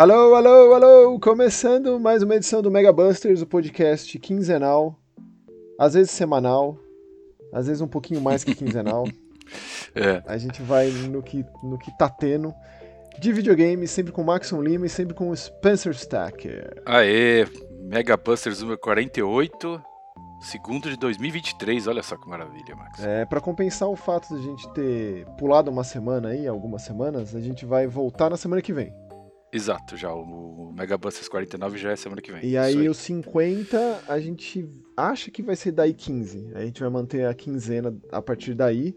Alô, alô, alô! Começando mais uma edição do Mega Busters, o podcast quinzenal, às vezes semanal, às vezes um pouquinho mais que quinzenal. É. A gente vai no que, no que tá tendo. De videogame, sempre com o Maxon Lima e sempre com o Spencer Stacker. Aê, Mega Busters número 48, segundo de 2023. Olha só que maravilha, Max. É, para compensar o fato de a gente ter pulado uma semana aí, algumas semanas, a gente vai voltar na semana que vem. Exato, já o Mega Busters 49 já é semana que vem. E aí, os 50 a gente acha que vai ser daí 15. A gente vai manter a quinzena a partir daí.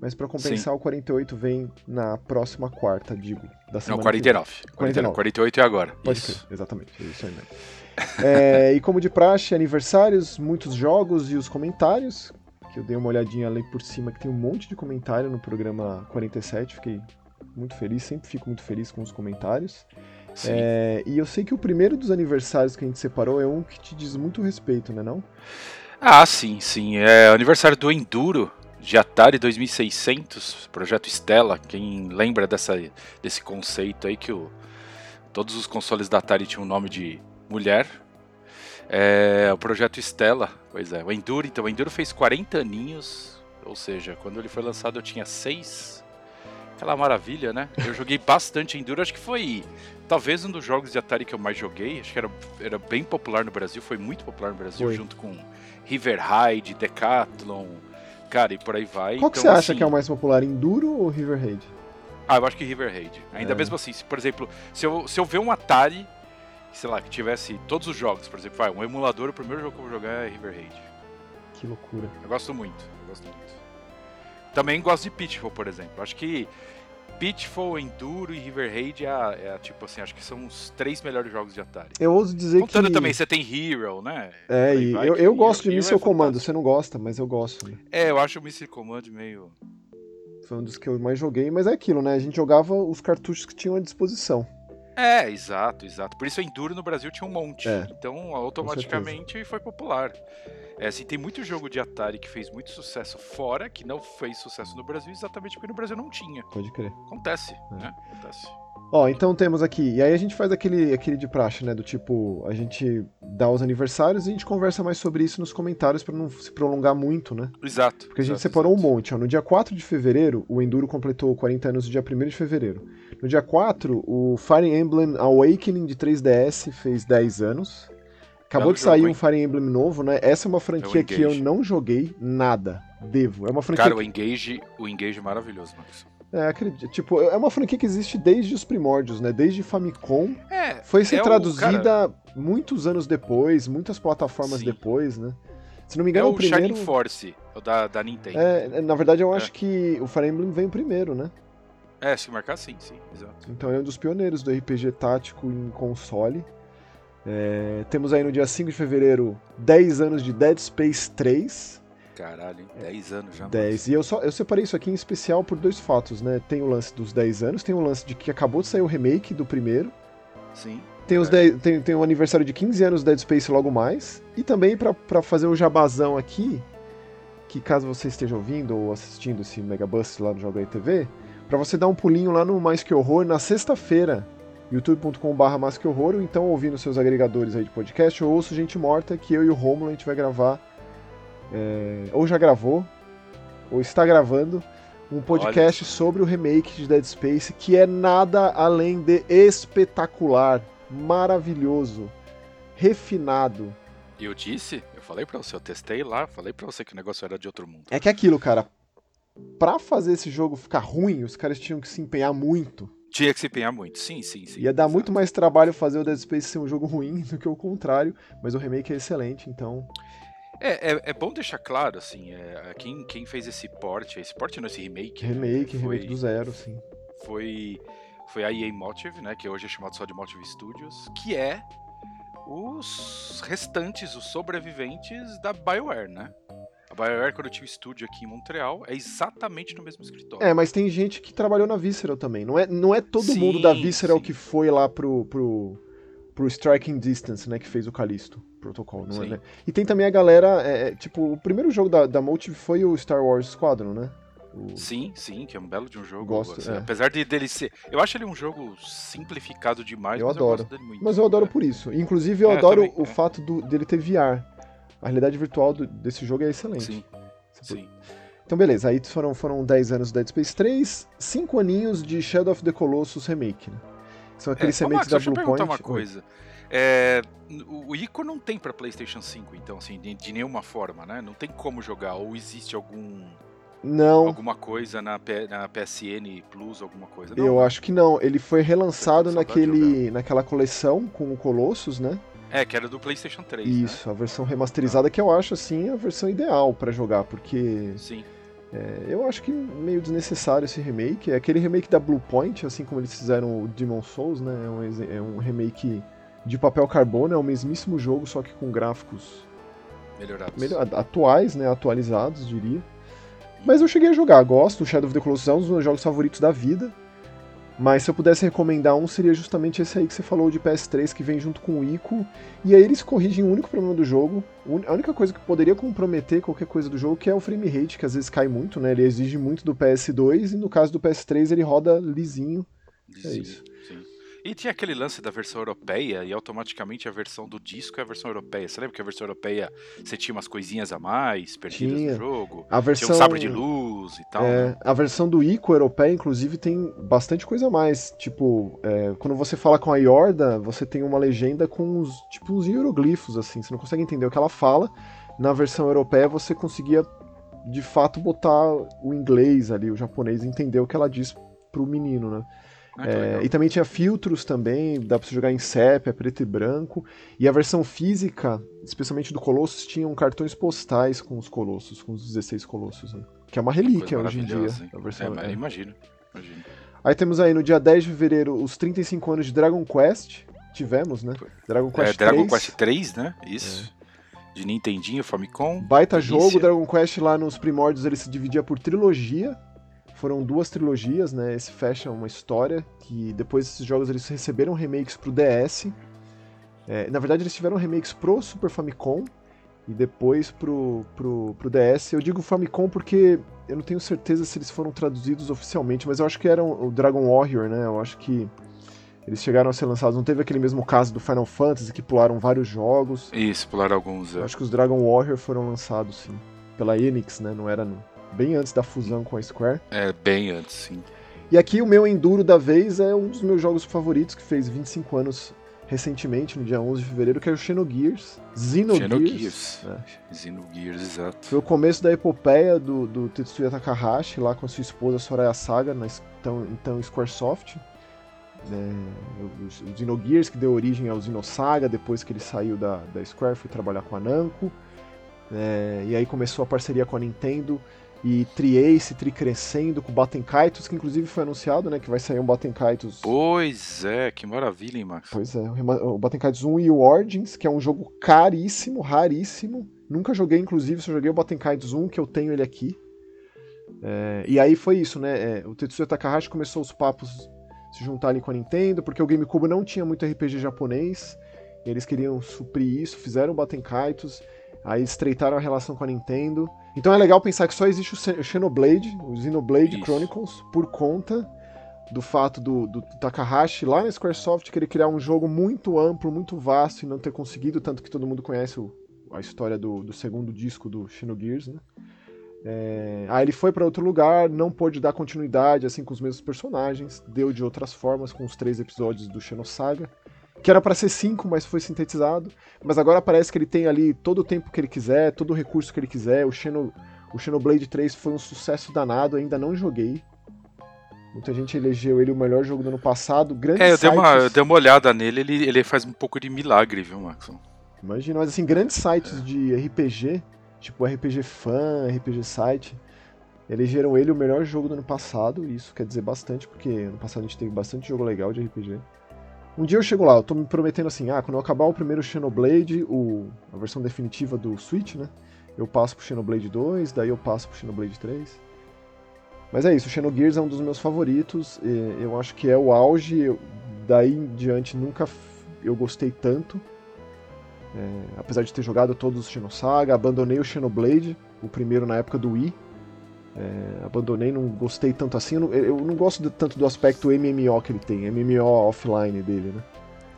Mas para compensar, Sim. o 48 vem na próxima quarta, digo, da semana. Não, que 49. 49. 49. 48 é agora. Pode Isso. crer, exatamente, é isso aí mesmo. É, e como de praxe, aniversários, muitos jogos e os comentários, que eu dei uma olhadinha ali por cima, que tem um monte de comentário no programa 47, fiquei muito feliz, sempre fico muito feliz com os comentários. É, e eu sei que o primeiro dos aniversários que a gente separou é um que te diz muito respeito, né não? Ah, sim, sim. É aniversário do Enduro de Atari 2600, projeto Stella. Quem lembra dessa, desse conceito aí que o, todos os consoles da Atari tinham o nome de mulher. É, o projeto Stella, pois é. O Enduro, então, o Enduro fez 40 aninhos, ou seja, quando ele foi lançado eu tinha 6. Aquela maravilha, né? Eu joguei bastante Enduro, acho que foi talvez um dos jogos de Atari que eu mais joguei. Acho que era, era bem popular no Brasil, foi muito popular no Brasil, Foi. junto com River Raid, Decathlon, cara, e por aí vai. Qual que Então, você acha assim, que é o mais popular, Enduro ou River Raid? Ah, eu acho que River Raid. Ainda É. mesmo assim, se, por exemplo, se eu, se eu ver um Atari, sei lá, que tivesse todos os jogos, por exemplo, vai, um emulador, o primeiro jogo que eu vou jogar é River Raid. Que loucura. Eu gosto muito, eu gosto muito. Também gosto de Pitfall, por exemplo. Acho que Pitfall, Enduro e River Raid é, é tipo assim, acho que são os três melhores jogos de Atari. Eu ouso dizer Contando que... também, você tem Hero, né? É, e vai, eu, eu gosto de Hero Missile é fantástico. você não gosta, mas eu gosto. Né? É, eu acho o Missile Command meio... Foi um dos que eu mais joguei, mas é aquilo, né? A gente jogava os cartuchos que tinham à disposição. É, exato, exato. Por isso o Enduro no Brasil tinha um monte. É, então, automaticamente foi popular. É, assim, tem muito jogo de Atari que fez muito sucesso fora, que não fez sucesso no Brasil, exatamente porque no Brasil não tinha. Pode crer. Acontece, É. né? Acontece. Ó, então temos aqui. E aí a gente faz aquele, aquele de praxe, né? Do tipo, a gente dá os aniversários e a gente conversa mais sobre isso nos comentários pra não se prolongar muito, né? Exato. Porque a gente exato, separou um exato. monte. Ó. No dia 4 de fevereiro, o Enduro completou 40 anos no dia 1 de fevereiro. No dia 4, o Fire Emblem Awakening de 3DS fez 10 anos. Acabou de sair um? Fire Emblem novo, né? Essa é uma franquia que eu não joguei nada. Devo. É uma franquia. Cara, o Engage, o Engage é maravilhoso, Max. É, acredito. Tipo, é uma franquia que existe desde os primórdios, né? Desde Famicom. É, Foi ser é o- traduzida cara, muitos anos depois, muitas plataformas Sim. depois, né? Se não me é engano, o o primeiro. Shining Force, o da, da Nintendo. É, na verdade, eu É. acho que o Fire Emblem veio primeiro, né? É, se marcar sim, sim, exato. Então ele é um dos pioneiros do RPG tático em console. É, temos aí no dia 5 de fevereiro 10 anos de Dead Space 3. Caralho, hein? 10 anos já. 10. E eu só eu separei isso aqui em especial por dois fatos, né? Tem o lance dos 10 anos, tem o lance de que acabou de sair o remake do primeiro. Sim. Tem, os É. 10 tem, tem o aniversário de 15 anos do Dead Space logo mais. E também pra pra fazer o jabazão aqui, que caso você esteja ouvindo ou assistindo esse Megabust lá no Joga TV, pra você dar um pulinho lá no Mais Que Horror na sexta-feira, youtube.com.br Mais Que Horror, ou então ouvindo seus agregadores aí de podcast, ou ouço Gente Morta, que eu e o Romulo a gente vai gravar, é, ou já gravou, ou está gravando, um podcast sobre o remake de Dead Space, que é nada além de espetacular, maravilhoso, refinado. E eu disse, eu falei pra você, eu testei lá, falei pra você que o negócio era de outro mundo. É que é aquilo, cara, pra fazer esse jogo ficar ruim, os caras tinham que se empenhar muito. Tinha que se empenhar muito, sim, sim, sim. Ia dar muito mais trabalho fazer o Dead Space ser um jogo ruim do que o contrário, mas o remake é excelente, então. É, é, é bom deixar claro, assim, é, quem, quem fez esse port, esse port não, esse remake, né, Remake, foi, remake do zero, sim. foi, foi a EA Motive, né, que hoje é chamado só de Motive Studios, que é os restantes, os sobreviventes da BioWare, né? A BioWare, quando tinha o estúdio aqui em Montreal, é exatamente no mesmo escritório. É, mas tem gente que trabalhou na Visceral também. Não é, não é todo Sim, mundo da Visceral sim. que foi lá pro, pro, pro Striking Distance, né? Que fez o Callisto Protocol, não é, Sim. né? E tem também a galera, é, é, tipo, o primeiro jogo da, da Motive foi o Star Wars Squadron, né? O... Sim, sim, que é um belo de um jogo. Gosto, assim, é. Apesar de dele ser. Eu acho ele um jogo simplificado demais, Eu mas adoro. eu gosto dele muito. Mas eu adoro É. por isso. Inclusive, eu É, adoro também, o é. fato do- dele ter VR. A realidade virtual do- desse jogo é excelente. Sim, Você sim. Então, beleza, aí foram, foram 10 anos do Dead Space 3, 5 aninhos de Shadow of the Colossus Remake, né? São aqueles É, remakes Max, da deixa eu perguntar uma coisa. É, o Ico não tem pra PlayStation 5, então, assim, de, de nenhuma forma, né? Não tem como jogar. Ou existe algum, Não, alguma coisa na, P- na PSN Plus, alguma coisa? Não, eu acho que não. Ele foi relançado naquele, naquela coleção com o Colossus, né? É, que era do PlayStation 3. né? Isso, a versão remasterizada que eu acho, assim, a versão ideal pra jogar, porque Sim. é, eu acho que meio desnecessário esse remake. É aquele remake da Bluepoint, assim como eles fizeram o Demon Souls, né? É um, é um remake de papel carbono, é o mesmíssimo jogo, só que com gráficos Melhorados. melhor- atuais, né, atualizados, diria. Mas eu cheguei a jogar, gosto, o Shadow of the Colossus é um dos meus jogos favoritos da vida. Mas se eu pudesse recomendar um, seria justamente esse aí que você falou de PS3, que vem junto com o Ico. E aí eles corrigem o único problema do jogo, a única coisa que poderia comprometer qualquer coisa do jogo, que é o frame rate, que às vezes cai muito, né? Ele exige muito do PS2, e no caso do PS3 ele roda lisinho. Lisinho, isso. E tinha aquele lance da versão europeia e automaticamente a versão do disco é a versão europeia. Você lembra que a versão europeia você tinha umas coisinhas a mais perdidas Tinha. no jogo? A Tinha versão. um sabre de luz e tal. É, né? a versão do Ico europeia, inclusive, tem bastante coisa a mais. Tipo, é, quando você fala com a Yorda, você tem uma legenda com uns, tipo, uns hieroglifos, assim. Você não consegue entender o que ela fala. Na versão europeia, você conseguia, de fato, botar o inglês ali, o japonês, entender o que ela diz pro menino, né? Ah, É, e também tinha filtros também, dá pra você jogar em sépia, preto e branco. E a versão física, especialmente do Colossus, tinham cartões postais com os Colossus, com os 16 Colossus, né? Que é uma relíquia hoje em dia. hein? A versão, É, é. imagino. imagino. Aí temos aí no dia 10 de fevereiro os 35 anos de Dragon Quest. Tivemos, né? Dragon É, Quest Dragon 3. Quest 3, né? Isso. De Nintendinho, Famicom. Baita Delícia. jogo, Dragon Quest lá nos primórdios ele se dividia por trilogia. Foram duas trilogias, né? Esse fecha uma história que depois esses jogos eles receberam remakes pro DS. É, na verdade eles tiveram remakes pro Super Famicom e depois pro, pro, pro DS. Eu digo Famicom porque eu não tenho certeza se eles foram traduzidos oficialmente, mas eu acho que eram o Dragon Warrior, né? Eu acho que eles chegaram a ser lançados. Não teve aquele mesmo caso do Final Fantasy que pularam vários jogos. Isso, pularam alguns. é. Eu acho que os Dragon Warrior foram lançados, sim. Pela Enix, né? Não era no- bem antes da fusão com a Square. É, bem antes, sim. E aqui o meu Enduro da vez é um dos meus jogos favoritos, que fez 25 anos recentemente, no dia 11 de fevereiro, que é o Xenogears. Xenogears. Xenogears. né? Xenogears, exato. Foi o começo da epopeia do, do Tetsuya Takahashi, lá com a sua esposa Soraya Saga, na então, então Squaresoft. né? O, o Xenogears, que deu origem ao Xenosaga, depois que ele saiu da, da Square, foi trabalhar com a Namco. né? e aí começou a parceria com a Nintendo. E Tri-Ace, Tri-Crescendo, com o Baten Kaitos, que inclusive foi anunciado, né? Que vai sair um Baten Kaitos... Pois é, que maravilha, hein, Max? Pois é, o rema- o Baten Kaitos 1 e o Origins, que é um jogo caríssimo, raríssimo. Nunca joguei, inclusive, só joguei o Baten Kaitos 1, que eu tenho ele aqui. É, e aí foi isso, né? é, o Tetsuya Takahashi começou os papos se juntar ali com a Nintendo, porque o GameCube não tinha muito RPG japonês. E eles queriam suprir isso, fizeram o Baten Kaitos, aí estreitaram a relação com a Nintendo. Então é legal pensar que só existe o Xe- o Xenoblade, o Xenoblade Isso. Chronicles, por conta do fato do, do Takahashi lá na Squaresoft querer criar um jogo muito amplo, muito vasto e não ter conseguido, tanto que todo mundo conhece o- a história do, do segundo disco do Xenogears, né? É, aí ele foi para outro lugar, não pôde dar continuidade assim com os mesmos personagens, deu de outras formas com os três episódios do Xenosaga, que era para ser cinco, mas foi sintetizado. Mas agora parece que ele tem ali todo o tempo que ele quiser, todo o recurso que ele quiser. O, Xeno, o Xenoblade 3 foi um sucesso danado, ainda não joguei. Muita gente elegeu ele o melhor jogo do ano passado. Grandes É, eu dei, uma, eu sites- dei uma olhada nele, ele, ele faz um pouco de milagre, viu, Max? Imagina, mas assim, grandes sites de RPG, tipo RPG Fan, RPG Site, elegeram ele o melhor jogo do ano passado, e isso quer dizer bastante, porque ano passado a gente teve bastante jogo legal de RPG. Um dia eu chego lá, eu tô me prometendo assim, ah, quando eu acabar o primeiro Xenoblade, o, a versão definitiva do Switch, né, eu passo pro Xenoblade 2, daí eu passo pro Xenoblade 3. Mas é isso, o Xenogears é um dos meus favoritos, eu acho que é o auge, daí em diante nunca eu gostei tanto. Apesar de ter jogado todos os Xenosaga, abandonei o Xenoblade, o primeiro na época do Wii. É, abandonei, não gostei tanto assim. Eu não, eu não gosto de, tanto do aspecto MMO que ele tem, MMO offline dele, né?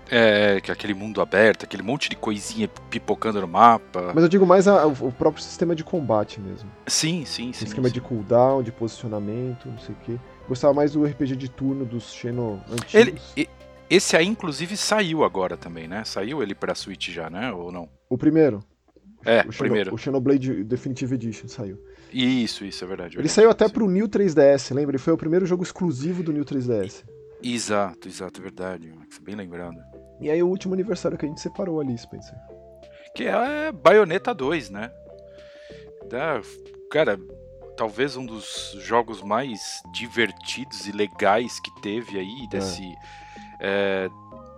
É, que é aquele mundo aberto, aquele monte de coisinha pipocando no mapa. Mas eu digo mais a, o próprio sistema de combate mesmo. Sim, sim, sim. O esquema sim. de cooldown, de posicionamento, não sei o quê. Gostava mais do RPG de turno dos Xeno antigos. Ele, esse aí, inclusive, saiu agora também, né? Saiu ele pra Switch já, né? Ou não? O primeiro. É, o o Xeno- primeiro. O Xenoblade Definitive Edition saiu. Isso, isso, é verdade. Ele verdade, saiu até sim. pro New 3DS, lembra? Ele foi o primeiro jogo exclusivo do New 3DS. Exato, exato, é verdade. Max, Bem lembrado. E aí o último aniversário que a gente separou ali, Spencer. Que é Bayonetta 2, né? Da, cara, talvez um dos jogos mais divertidos e legais que teve aí desse é,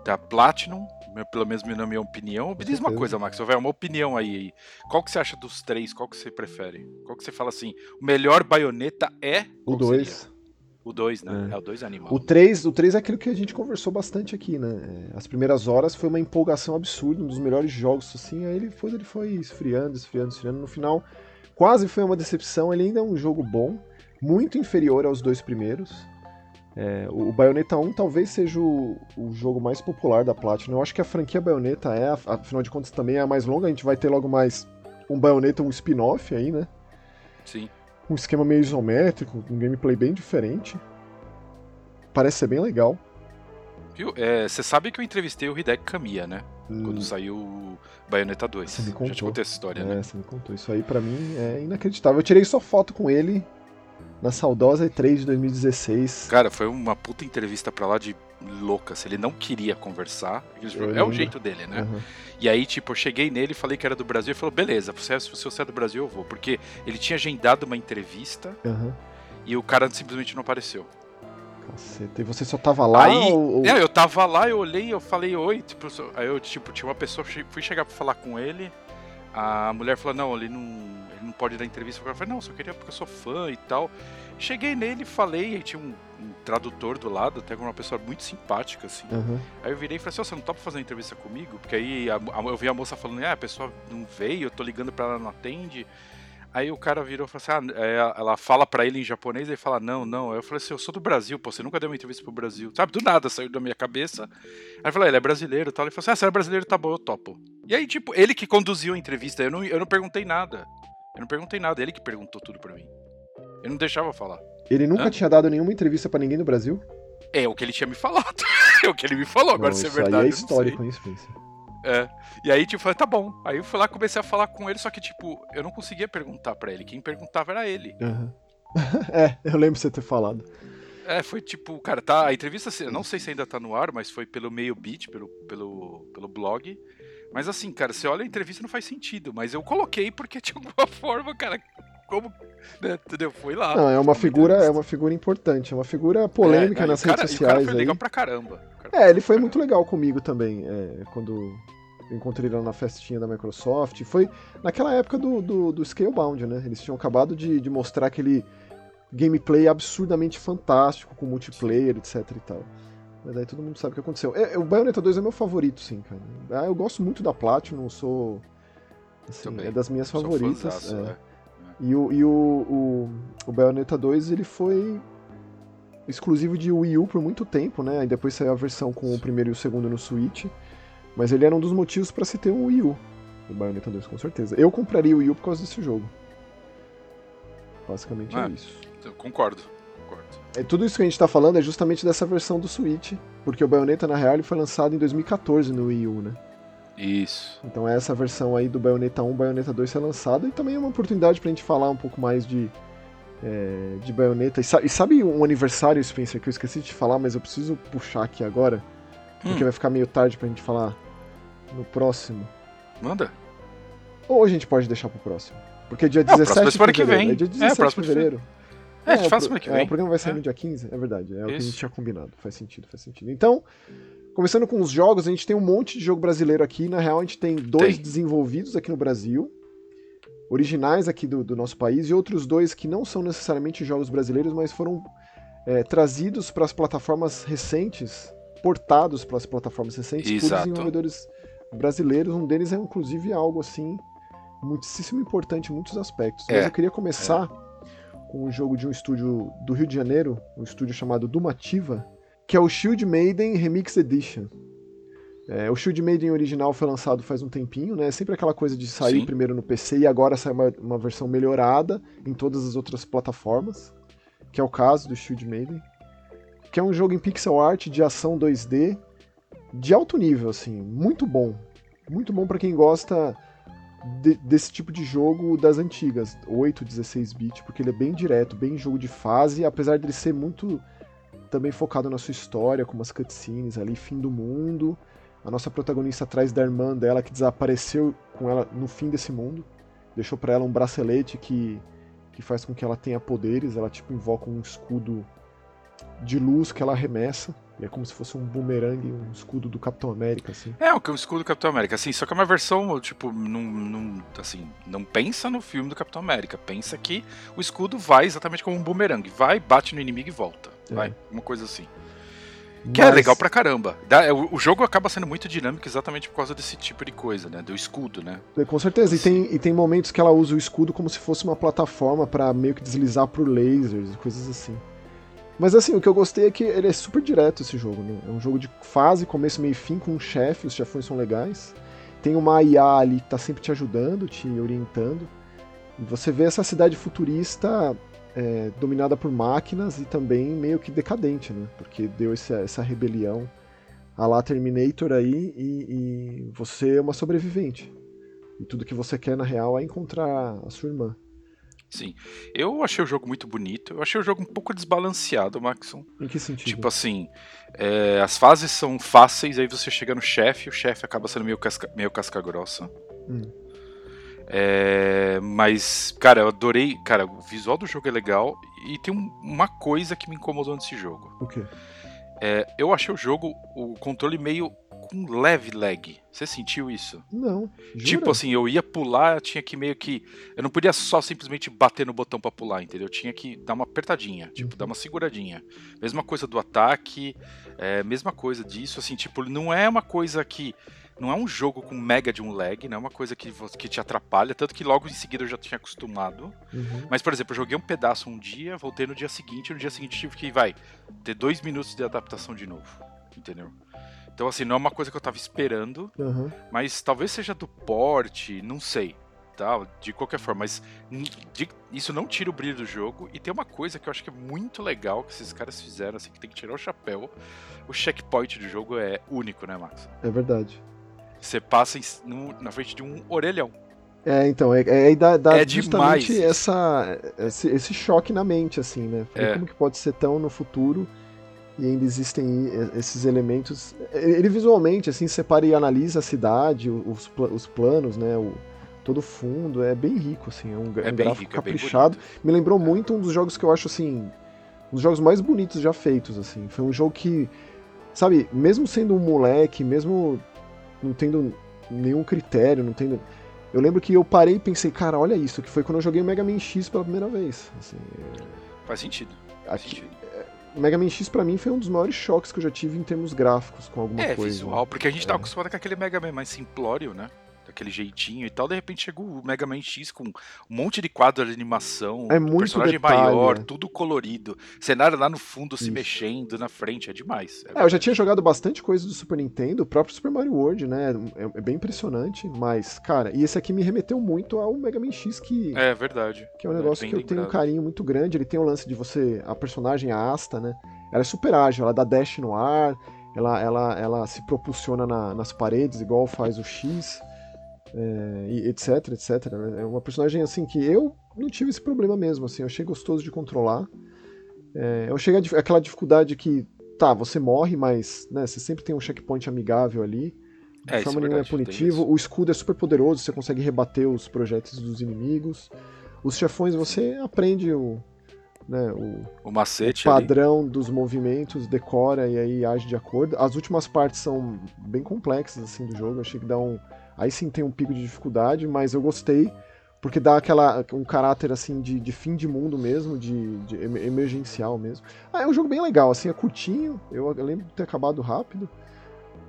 da Platinum, pelo menos na minha opinião. Me diz uma coisa, Max, vai uma opinião aí. Qual que você acha dos três? Qual que você prefere? Qual que você fala assim? O melhor Bayonetta é O qual seria? 2. O 2, né? É. É, o 2 animal. O 3, o 3 é aquilo que a gente conversou bastante aqui, né? É, As primeiras horas foi uma empolgação absurda, um dos melhores jogos, assim, aí ele depois ele foi esfriando, esfriando, esfriando. No final, quase foi uma decepção. Ele ainda é um jogo bom, muito inferior aos dois primeiros. É, o Bayonetta 1 talvez seja o, o jogo mais popular da Platinum. Eu acho que a franquia Bayonetta é, af- afinal de contas, também é a mais longa. A gente vai ter logo mais um Bayonetta, um spin-off aí, né? Sim. um esquema meio isométrico, um gameplay bem diferente. Parece ser bem legal. Viu? É, Você sabe que eu entrevistei o Hideki Kamiya, né? Hum, Quando saiu o Bayonetta 2. Você me Já te contou. contei essa história, né? é, você me contou. Isso aí pra mim é inacreditável. Eu tirei só foto com ele na saudosa E3 de 2016. Cara, foi uma puta entrevista pra lá de louca. Se ele não queria conversar, Eu é o jeito dele, né? Aham. E aí, tipo, eu cheguei nele, falei que era do Brasil, ele falou, beleza, você, se você é do Brasil, eu vou. Porque ele tinha agendado uma entrevista Aham. e o cara simplesmente não apareceu. Caceta. E você só tava lá Aí, ou... É, eu tava lá, eu olhei, eu falei, oi, tipo, aí eu, tipo, tinha uma pessoa, fui chegar pra falar com ele, a mulher falou, não, ele não, ele não pode dar entrevista. Eu falei, não, só queria porque eu sou fã e tal. Cheguei nele, falei, aí tinha um, um tradutor do lado, até com uma pessoa muito simpática, assim. Aham. Aí eu virei e falei assim, "Ô, você não topa fazer uma entrevista comigo? Porque aí a- a- eu vi a moça falando, ah, a pessoa não veio, eu tô ligando pra ela, não atende. Aí o cara virou e falou assim, ah, é, ela fala pra ele em japonês, ele fala, não, não. Aí eu falei assim, eu sou do Brasil, pô, você nunca deu uma entrevista pro Brasil. Sabe, do nada saiu da minha cabeça. Aí eu falei, ele é brasileiro e tal. Ele falou assim, ah, você é brasileiro, tá bom, eu topo. E aí, tipo, ele que conduziu a entrevista, eu não, eu não perguntei nada. Eu não perguntei nada, ele que perguntou tudo pra mim. Ele não deixava eu falar. Ele nunca Hã? tinha dado nenhuma entrevista pra ninguém no Brasil? É o que ele tinha me falado. é o que ele me falou, agora se é isso verdade. aí é eu histórico, hein, Spencer? É. E aí, tipo, eu falei, tá bom. Aí eu fui lá comecei a falar com ele, só que, tipo, eu não conseguia perguntar pra ele. Quem perguntava era ele. Aham. é, eu lembro você ter falado. É, foi tipo, cara, tá. A entrevista, eu não sei se ainda tá no ar, mas foi pelo meio beat, pelo, pelo, pelo blog. Mas assim, cara, você olha a entrevista não faz sentido. Mas eu coloquei porque de alguma forma, cara, como. Né, entendeu? Foi lá. Não, é uma figura, é uma figura importante, é uma figura polêmica É, nas cara- redes e o cara sociais foi aí. legal pra caramba. Cara É, ele foi muito legal comigo também, é, quando eu encontrei ele lá na festinha da Microsoft. Foi naquela época do, do, do Scalebound, né? Eles tinham acabado de, de mostrar aquele gameplay absurdamente fantástico, com multiplayer, etc e tal. Mas aí todo mundo sabe o que aconteceu. É, o Bayonetta 2 é meu favorito, sim, cara. Ah, eu gosto muito da Platinum, sou... Assim, é das minhas Sou favoritas. é. é. E, o, e o, o, o Bayonetta 2 ele foi exclusivo de Wii U por muito tempo, né? E depois saiu a versão com o primeiro e o segundo no Switch. Mas ele era um dos motivos para se ter um Wii U. O Bayonetta 2, com certeza. Eu compraria o Wii U por causa desse jogo. Basicamente é Ah. isso. Eu concordo, concordo. É, tudo isso que a gente tá falando é justamente dessa versão do Switch. Porque o Bayonetta, na real, ele foi lançado em 2014 no Wii U, né? Isso. Então é essa versão aí do Bayonetta 1, Bayonetta 2 ser lançada e também é uma oportunidade pra gente falar um pouco mais de, é, de Bayonetta. E sabe, e sabe um aniversário, Spencer, que eu esqueci de falar, mas eu preciso puxar aqui agora, porque Hum. vai ficar meio tarde pra gente falar no próximo. Manda. Ou a gente pode deixar pro próximo? Porque é dia É, o próximo 17 é de semana que fevereiro. vem. É dia É, 17 de próximo de fevereiro. É, a gente o faz pro- semana que é, vem. o programa vai sair É. no dia 15, é verdade. É o que a Isso. gente tinha combinado. Faz sentido, faz sentido. Então, começando com os jogos, a gente tem um monte de jogo brasileiro aqui. Na real, a gente tem dois Tem. desenvolvidos aqui no Brasil, originais aqui do, do nosso país, e outros dois que não são necessariamente jogos brasileiros, mas foram é, trazidos para as plataformas recentes, portados para as plataformas recentes por Exato. desenvolvedores brasileiros. Um deles é, inclusive, algo assim muitíssimo importante em muitos aspectos. Mas É, eu queria começar com um jogo de um estúdio do Rio de Janeiro, um estúdio chamado Dumativa, que é o Shield Maiden Remix Edition. É, o Shield Maiden original foi lançado faz um tempinho, né? Sempre aquela coisa de sair Sim. primeiro no PC e agora sai uma, uma, versão melhorada em todas as outras plataformas, que é o caso do Shield Maiden. Que é um jogo em pixel art de ação 2D de alto nível, assim, muito bom. Muito bom para quem gosta de, desse tipo de jogo das antigas, 8, 16 bits, porque ele é bem direto, bem jogo de fase, apesar dele ser muito também focado na sua história, com umas cutscenes ali, fim do mundo. A nossa protagonista atrás da irmã dela que desapareceu com ela no fim desse mundo. Deixou para ela um bracelete que, que faz com que ela tenha poderes. Ela tipo invoca um escudo de luz que ela arremessa. E é como se fosse um bumerangue, um escudo do Capitão América, assim. É, um escudo do Capitão América, assim, só que é uma versão, tipo, não, não, assim, não pensa no filme do Capitão América, pensa que o escudo vai exatamente como um bumerangue, vai, bate no inimigo e volta, é. vai, uma coisa assim. Que é Mas... é legal pra caramba. É, o jogo acaba sendo muito dinâmico exatamente por causa desse tipo de coisa, né? Do escudo, né? É, com certeza. E tem, e tem momentos que ela usa o escudo como se fosse uma plataforma para meio que deslizar por lasers e coisas assim. Mas assim, o que eu gostei é que ele é super direto esse jogo, né? É um jogo de fase, começo, meio e fim, com um chefe, os chefões são legais. Tem uma IA ali que tá sempre te ajudando, te orientando. E você vê essa cidade futurista é, dominada por máquinas e também meio que decadente, né? Porque deu essa rebelião a lá Terminator aí e, e você é uma sobrevivente. E tudo que você quer na real é encontrar a sua irmã. Sim. Eu achei o jogo muito bonito. Eu achei o jogo um pouco desbalanceado, Maxon. Em que sentido? Tipo assim, é, as fases são fáceis, aí você chega no chefe, o chefe acaba sendo meio casca, meio casca grossa. Hum. É, mas, cara, eu adorei. Cara, o visual do jogo é legal. E tem um, uma coisa que me incomodou nesse jogo. O quê? É, eu achei o jogo, o controle meio com leve lag. Você sentiu isso? Não. Jura? Tipo assim, eu ia pular, eu tinha que meio que. Eu não podia só simplesmente bater no botão para pular, entendeu? Eu tinha que dar uma apertadinha, tipo, uhum. dar uma seguradinha. Mesma coisa do ataque, é, mesma coisa disso, assim, tipo, não é uma coisa que. Não é um jogo com mega de um lag, não é uma coisa que, que te atrapalha, tanto que logo em seguida eu já tinha acostumado. Uhum. Mas, por exemplo, eu joguei um pedaço um dia, voltei no dia seguinte, e no dia seguinte tive que, vai, ter dois minutos de adaptação de novo. Entendeu? Então, assim, não é uma coisa que eu tava esperando, uhum. mas talvez seja do porte, não sei. Tá? De qualquer forma, mas de, isso não tira o brilho do jogo. E tem uma coisa que eu acho que é muito legal que esses caras fizeram, assim, que tem que tirar o chapéu. O checkpoint do jogo é único, né, Max? É verdade. Você passa em, no, na frente de um orelhão. É, então, é, é, dá, dá é justamente demais. essa, esse, esse, choque na mente, assim, né? É. Como que pode ser tão no futuro e ainda existem esses elementos. Ele visualmente assim separa e analisa a cidade, os, os planos, né, o, todo o fundo, é bem rico assim, é um, é um gráfico rico, é caprichado. É Me lembrou muito um dos jogos que eu acho assim, um dos jogos mais bonitos já feitos assim. Foi um jogo que, sabe, mesmo sendo um moleque, mesmo não tendo nenhum critério, não tendo eu lembro que eu parei e pensei, cara, olha isso, que foi quando eu joguei o Mega Man X pela primeira vez. Assim, Faz sentido. Faz aqui, sentido. Mega Man X pra mim foi um dos maiores choques que eu já tive em termos gráficos com alguma é, coisa. É, visual, porque a gente tá é. tá acostumado com aquele Mega Man mais simplório, né? Daquele jeitinho e tal, de repente chegou o Mega Man X com um monte de quadro de animação, é muito personagem detalhe, maior, tudo colorido, cenário lá no fundo Isso. se mexendo, na frente, é demais. É, é eu já tinha jogado bastante coisa do Super Nintendo, o próprio Super Mario World, né, é, é, bem impressionante, mas, cara, e esse aqui me remeteu muito ao Mega Man X, que... É, verdade. Que é um negócio é que eu lembrado. tenho um carinho muito grande, ele tem o lance de você, a personagem, a Asta, né, ela é super ágil, ela dá dash no ar, ela, ela, ela se propulsiona na, nas paredes, igual faz o X é, etc, etc. É uma personagem assim que eu não tive esse problema mesmo, assim, eu achei gostoso de controlar. É, eu cheguei aquela dificuldade que, tá, você morre, mas né, você sempre tem um checkpoint amigável ali. De é, forma é nenhuma é punitivo. O escudo é super poderoso, você consegue rebater os projéteis dos inimigos. Os chefões você aprende o, né, o, o macete o padrão ali. dos movimentos, decora e aí age de acordo. As últimas partes são bem complexas assim do jogo, achei que dá um Aí sim tem um pico de dificuldade, mas eu gostei, porque dá aquela, um caráter assim de, de fim de mundo mesmo, de, de, emergencial mesmo. Ah, é um jogo bem legal, assim, é curtinho, eu, lembro de ter acabado rápido.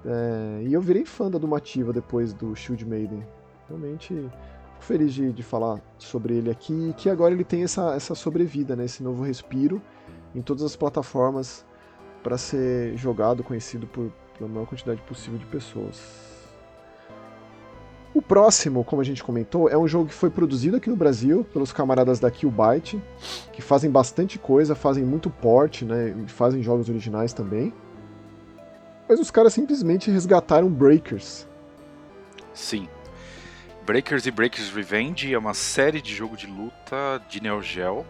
É, e eu virei fã da Dumativa depois do Shield Maiden. Realmente fico feliz de, de falar sobre ele aqui que agora ele tem essa, essa sobrevida, né? Esse novo respiro em todas as plataformas para ser jogado, conhecido por, pela maior quantidade possível de pessoas. O próximo, como a gente comentou, é um jogo que foi produzido aqui no Brasil pelos camaradas da Killbyte, que fazem bastante coisa, fazem muito port, né, fazem jogos originais também. Mas os caras simplesmente resgataram Breakers. Sim. Breakers e Breakers Revenge é uma série de jogo de luta de Neo Geo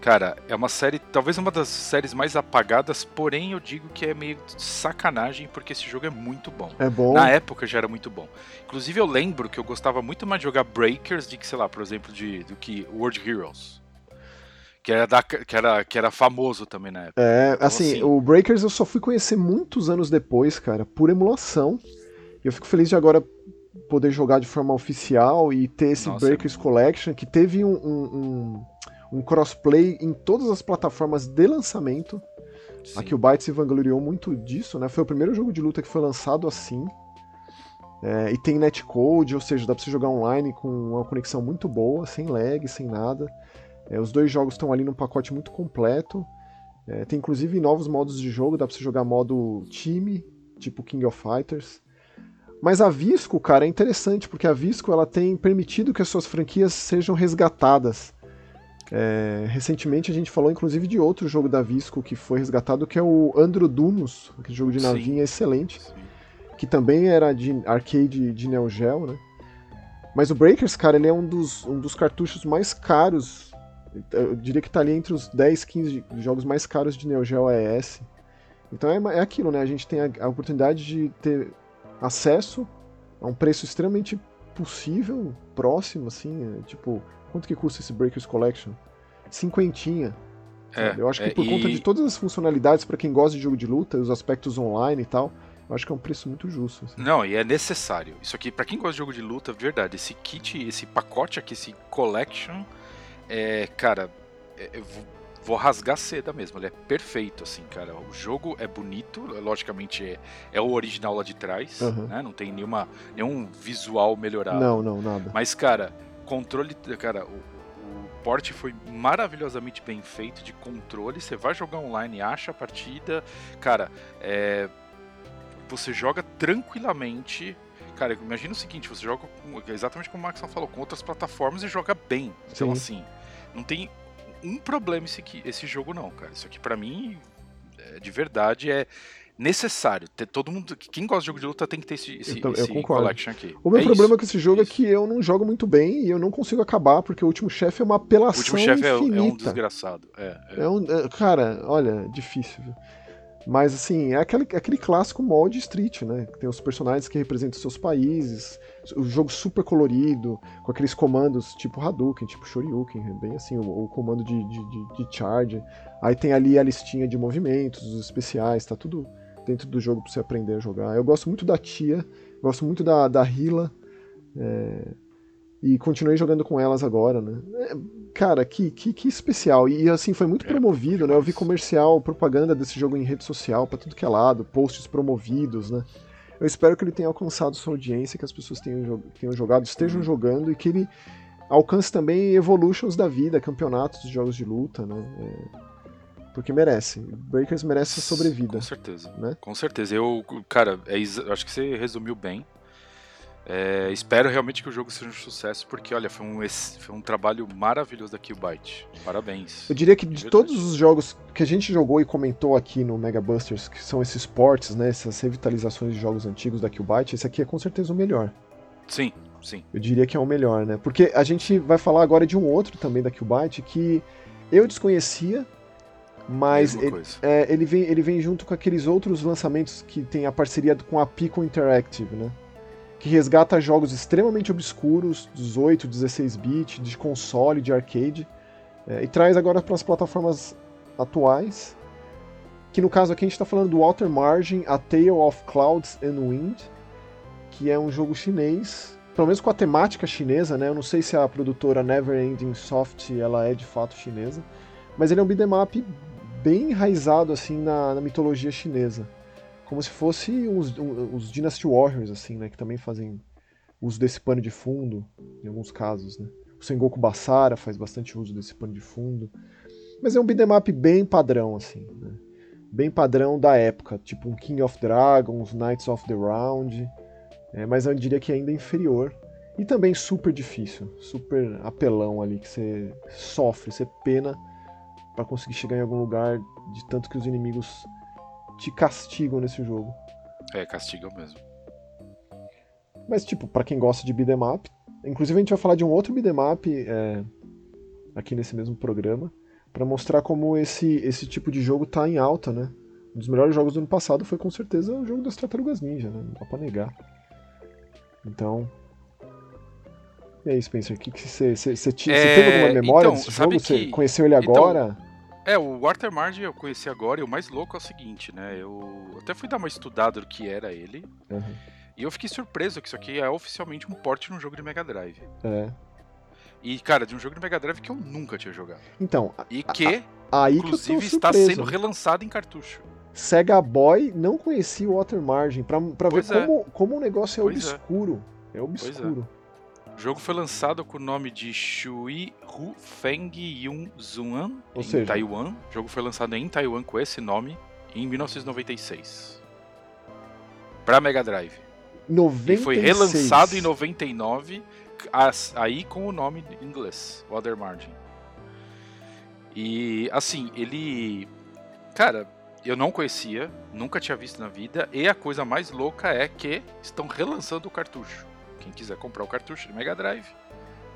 Cara, é uma série, talvez uma das séries mais apagadas, porém eu digo que é meio sacanagem porque esse jogo é muito bom. É bom. Na época já era muito bom. Inclusive eu lembro que eu gostava muito mais de jogar Breakers do que, sei lá, por exemplo, de, do que World Heroes. Que era, da, que, era, que era famoso também na época. É, então, assim, assim, o Breakers eu só fui conhecer muitos anos depois, cara, por emulação. E eu fico feliz de agora poder jogar de forma oficial e ter esse Nossa, Breakers é Collection, que teve um, um, um um crossplay em todas as plataformas de lançamento. Sim. Aqui o Byte se vangloriou muito disso, né? Foi o primeiro jogo de luta que foi lançado assim. É, e tem netcode, ou seja, dá pra você jogar online com uma conexão muito boa, sem lag, sem nada. É, os dois jogos estão ali num pacote muito completo. É, tem inclusive novos modos de jogo, dá pra você jogar modo time, tipo King of Fighters. Mas a Visco, cara, é interessante, porque a Visco ela tem permitido que as suas franquias sejam resgatadas. É, recentemente a gente falou inclusive de outro jogo da Visco que foi resgatado, que é o Androdunus, aquele jogo de navinha Sim. excelente, Sim. que também era de arcade de Neo Geo, né? Mas o Breakers, cara, ele é um dos, um dos cartuchos mais caros, eu diria que tá ali entre os 10, 15 jogos mais caros de Neo Geo AES. Então é, é aquilo, né? A gente tem a, a oportunidade de ter acesso a um preço extremamente possível, próximo, assim, é, tipo Quanto que custa esse Breakers Collection? Cinquentinha. É, eu acho que é, por e... conta de todas as funcionalidades para quem gosta de jogo de luta, os aspectos online e tal, eu acho que é um preço muito justo. Assim. Não, e é necessário. Isso aqui, para quem gosta de jogo de luta, verdade, esse kit, esse pacote aqui, esse collection, é, cara, é, vou, vou rasgar seda mesmo. Ele é perfeito, assim, cara. O jogo é bonito, logicamente é, é o original lá de trás, uhum. né? Não tem nenhuma, nenhum visual melhorado. Não, não, nada. Mas, cara, controle, cara, o, o porte foi maravilhosamente bem feito de controle. Você vai jogar online, acha a partida, cara, é, você joga tranquilamente. Cara, imagina o seguinte, você joga com, exatamente como o Max falou, com outras plataformas e joga bem. Então, Sim. assim, não tem um problema esse, aqui, esse jogo não, cara. Isso aqui para mim, é, de verdade, é necessário. Ter todo mundo. Quem gosta de jogo de luta tem que ter esse, esse, eu, esse collection aqui. O meu é problema isso, com esse jogo é, é que eu não jogo muito bem e eu não consigo acabar, porque o último chefe é uma apelação. O último chefe é, é, um desgraçado. É, é. é um, é, cara, olha, difícil. Mas assim, é aquele, aquele clássico molde Street, né? Tem os personagens que representam seus países, o jogo super colorido, com aqueles comandos tipo Hadouken, tipo Shoryuken, bem assim, o, o comando de, de, de, de charge. Aí tem ali a listinha de movimentos, os especiais, tá tudo dentro do jogo para você aprender a jogar. Eu gosto muito da Tia, gosto muito da, da Hila. É, e continuei jogando com elas agora, né? É, cara, que, que, que especial. E assim, foi muito é, promovido, né? Eu vi comercial, propaganda desse jogo em rede social para tudo que é lado, posts promovidos, né? Eu espero que ele tenha alcançado sua audiência, que as pessoas tenham, tenham jogado, estejam uhum. jogando e que ele alcance também evolutions da vida, campeonatos de jogos de luta, né? É, porque merece. Breakers merece a sobrevida. Com certeza. Né? Com certeza. Eu, cara, é, acho que você resumiu bem. É, espero realmente que o jogo seja um sucesso, porque olha, foi um, foi um trabalho maravilhoso da Killbyte. Parabéns. Eu diria que de todos os jogos que a gente jogou e comentou aqui no Mega Busters, que são esses ports, né, essas revitalizações de jogos antigos da Killbyte, esse aqui é com certeza o melhor. Sim, sim. Eu diria que é o melhor, né? Porque a gente vai falar agora de um outro também da Killbyte que eu desconhecia, mas ele, é, ele, vem, ele vem junto com aqueles outros lançamentos que tem a parceria com a Pico Interactive, né? Que resgata jogos extremamente obscuros, 18, 16 bits, de console, de arcade, é, e traz agora para as plataformas atuais. Que no caso aqui a gente está falando do Outer Margin, A Tale of Clouds and Wind, que é um jogo chinês, pelo menos com a temática chinesa, né? Eu não sei se a produtora Never Ending Soft ela é de fato chinesa, mas ele é um beat'em up bem enraizado assim na, na mitologia chinesa. Como se fosse os, os, Dynasty Warriors, assim, né? Que também fazem uso desse pano de fundo, em alguns casos, né? O Sengoku Basara faz bastante uso desse pano de fundo. Mas é um beat'em up bem padrão, assim, né? Bem padrão da época, tipo um King of Dragons, Knights of the Round, é, mas eu diria que ainda inferior. E também super difícil, super apelão ali, que você sofre, você pena para conseguir chegar em algum lugar de tanto que os inimigos te castigam nesse jogo. É, castigam mesmo. Mas, tipo, para quem gosta de beat'em up, inclusive a gente vai falar de um outro beat'em up é, aqui nesse mesmo programa, para mostrar como esse, esse tipo de jogo tá em alta, né? Um dos melhores jogos do ano passado foi com certeza o jogo das Tartarugas Ninja, né? Não dá pra negar. Então, e aí, Spencer, que que você, você, é... teve alguma memória então, desse jogo? Você conheceu ele então, agora? Então, é, o Water Margin eu conheci agora e o mais louco é o seguinte, né? Eu até fui dar uma estudada do que era ele. Uhum. E eu fiquei surpreso que isso aqui é oficialmente um porte num jogo de Mega Drive. É. E, cara, de um jogo de Mega Drive que eu nunca tinha jogado. Então. E que, a, a, inclusive, que está sendo relançado em cartucho. Sega Boy não conhecia o Water Margin, pra, pra ver é. como, como o negócio é pois é. obscuro. É, é obscuro. O jogo foi lançado com o nome de Shui Hu Feng Yun Zuan Ou em seja... Taiwan. O jogo foi lançado em Taiwan com esse nome em 1996. Para Mega Drive. 96. E foi relançado em 99, aí com o nome em inglês, Water Margin. E assim, ele. Cara, eu não conhecia, nunca tinha visto na vida, e a coisa mais louca é que estão relançando o cartucho. Quem quiser comprar o cartucho de Mega Drive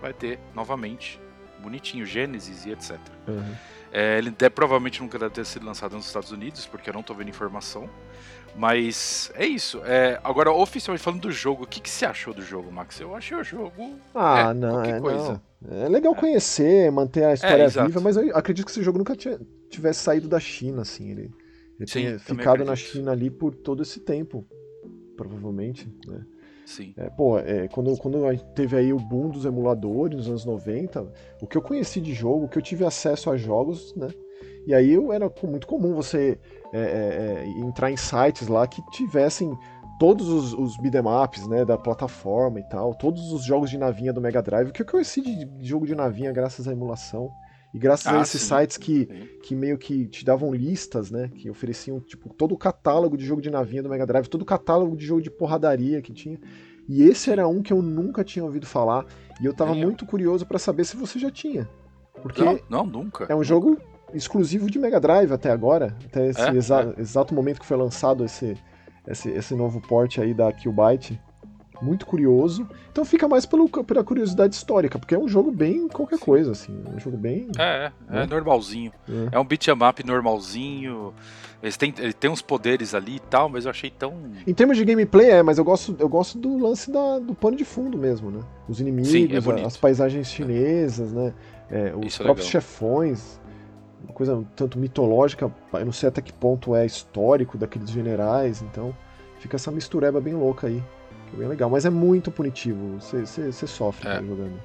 vai ter novamente bonitinho, Genesis e etc. Uhum. É, ele deve, provavelmente nunca deve ter sido lançado nos Estados Unidos, porque eu não estou vendo informação. Mas é isso. É, agora, oficialmente falando do jogo, o que, que você achou do jogo, Max? Eu achei o jogo. Ah, é, não, é, coisa. Não. é legal é. conhecer, manter a história é, viva, mas eu acredito que esse jogo nunca tivesse saído da China, assim. Ele, ele Sim, tinha ficado na China ali por todo esse tempo, provavelmente, né? Sim. É, pô, é, quando, quando teve aí o boom dos emuladores nos anos 90, o que eu conheci de jogo, o que eu tive acesso a jogos, né? E aí eu, era muito comum você é, é, é, entrar em sites lá que tivessem todos os, os beat'em ups, né, da plataforma e tal, todos os jogos de navinha do Mega Drive, o que eu conheci de, de jogo de navinha graças à emulação. E graças ah, a esses sim. sites que, que meio que te davam listas, né? Que ofereciam, tipo, todo o catálogo de jogo de navinha do Mega Drive, todo o catálogo de jogo de porradaria que tinha. E esse era um que eu nunca tinha ouvido falar. E eu tava muito curioso para saber se você já tinha. Porque não, não nunca. É um nunca. jogo exclusivo de Mega Drive até agora. Até esse é, exa é. exato momento que foi lançado esse, esse, esse novo port aí da Killbyte muito curioso. Então fica mais pelo, pela curiosidade histórica, porque é um jogo bem qualquer Sim. coisa, assim. É um jogo bem. É, é, né? normalzinho. É. é um beat'em up normalzinho. Ele tem, ele tem uns poderes ali e tal, mas eu achei tão. Em termos de gameplay, é, mas eu gosto, eu gosto do lance da, do pano de fundo mesmo, né? Os inimigos, Sim, é as paisagens chinesas, né? É, os Isso é próprios chefões. Uma coisa tanto mitológica, eu não sei até que ponto é histórico daqueles generais, então fica essa mistureba bem louca aí é bem legal, mas é muito punitivo. Você sofre é. jogando.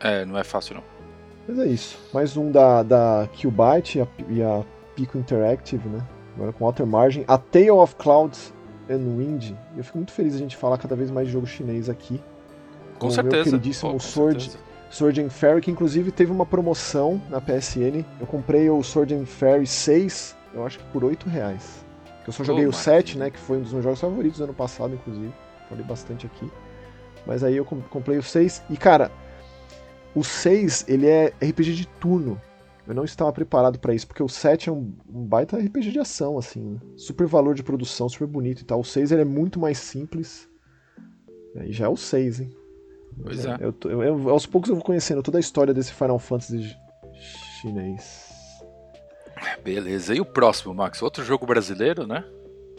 É, não é fácil não. Mas é isso. Mais um da, da Qbyte e a, e a Pico Interactive, né? Agora com Outer Margin. A Tale of Clouds and Wind. Eu fico muito feliz a gente falar cada vez mais de jogo chinês aqui. Com, com certeza. meu queridíssimo Pô, Sword, certeza. Sword and Fairy, que inclusive teve uma promoção na PSN. Eu comprei o Sword and Fairy 6, eu acho que por 8 reais. Eu só joguei oh, o 7, né? Que foi um dos meus jogos favoritos do ano passado, inclusive falei bastante aqui. Mas aí eu comprei o 6 e, cara, o 6 ele é RPG de turno. Eu não estava preparado para isso, porque o 7 é um, um, baita RPG de ação, assim. Né? Super valor de produção, super bonito e tal. O 6 ele é muito mais simples. E já é o 6, hein? Pois é. é. Eu, eu, eu, aos poucos eu vou conhecendo toda a história desse Final Fantasy chinês. Beleza. E o próximo, Max? Outro jogo brasileiro, né?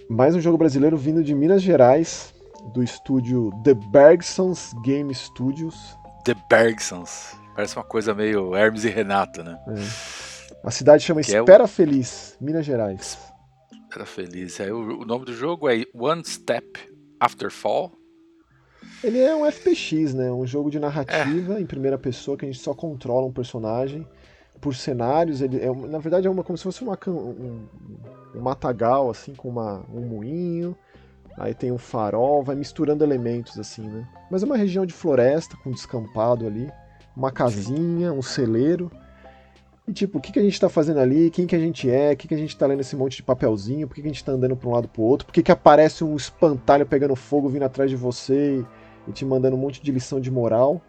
Mais um jogo brasileiro vindo de Minas Gerais do estúdio The Bergsons Game Studios. The Bergsons. Parece uma coisa meio Hermes e Renato, né? É. A cidade chama que Espera é o... Feliz, Minas Gerais. Espera Feliz. É, o, o nome do jogo é One Step After Fall. Ele é um FPX, né? Um jogo de narrativa é. em primeira pessoa que a gente só controla um personagem por cenários. Ele é, na verdade é uma como se fosse uma, um, um matagal assim com uma, um moinho Aí tem um farol, vai misturando elementos assim, né? Mas é uma região de floresta com descampado ali, uma casinha, um celeiro. E tipo, o que, que a gente tá fazendo ali? Quem que a gente é? O que, que a gente tá lendo esse monte de papelzinho? Por que, que a gente tá andando pra um lado pro outro? Por que, que aparece um espantalho pegando fogo vindo atrás de você e, e te mandando um monte de lição de moral?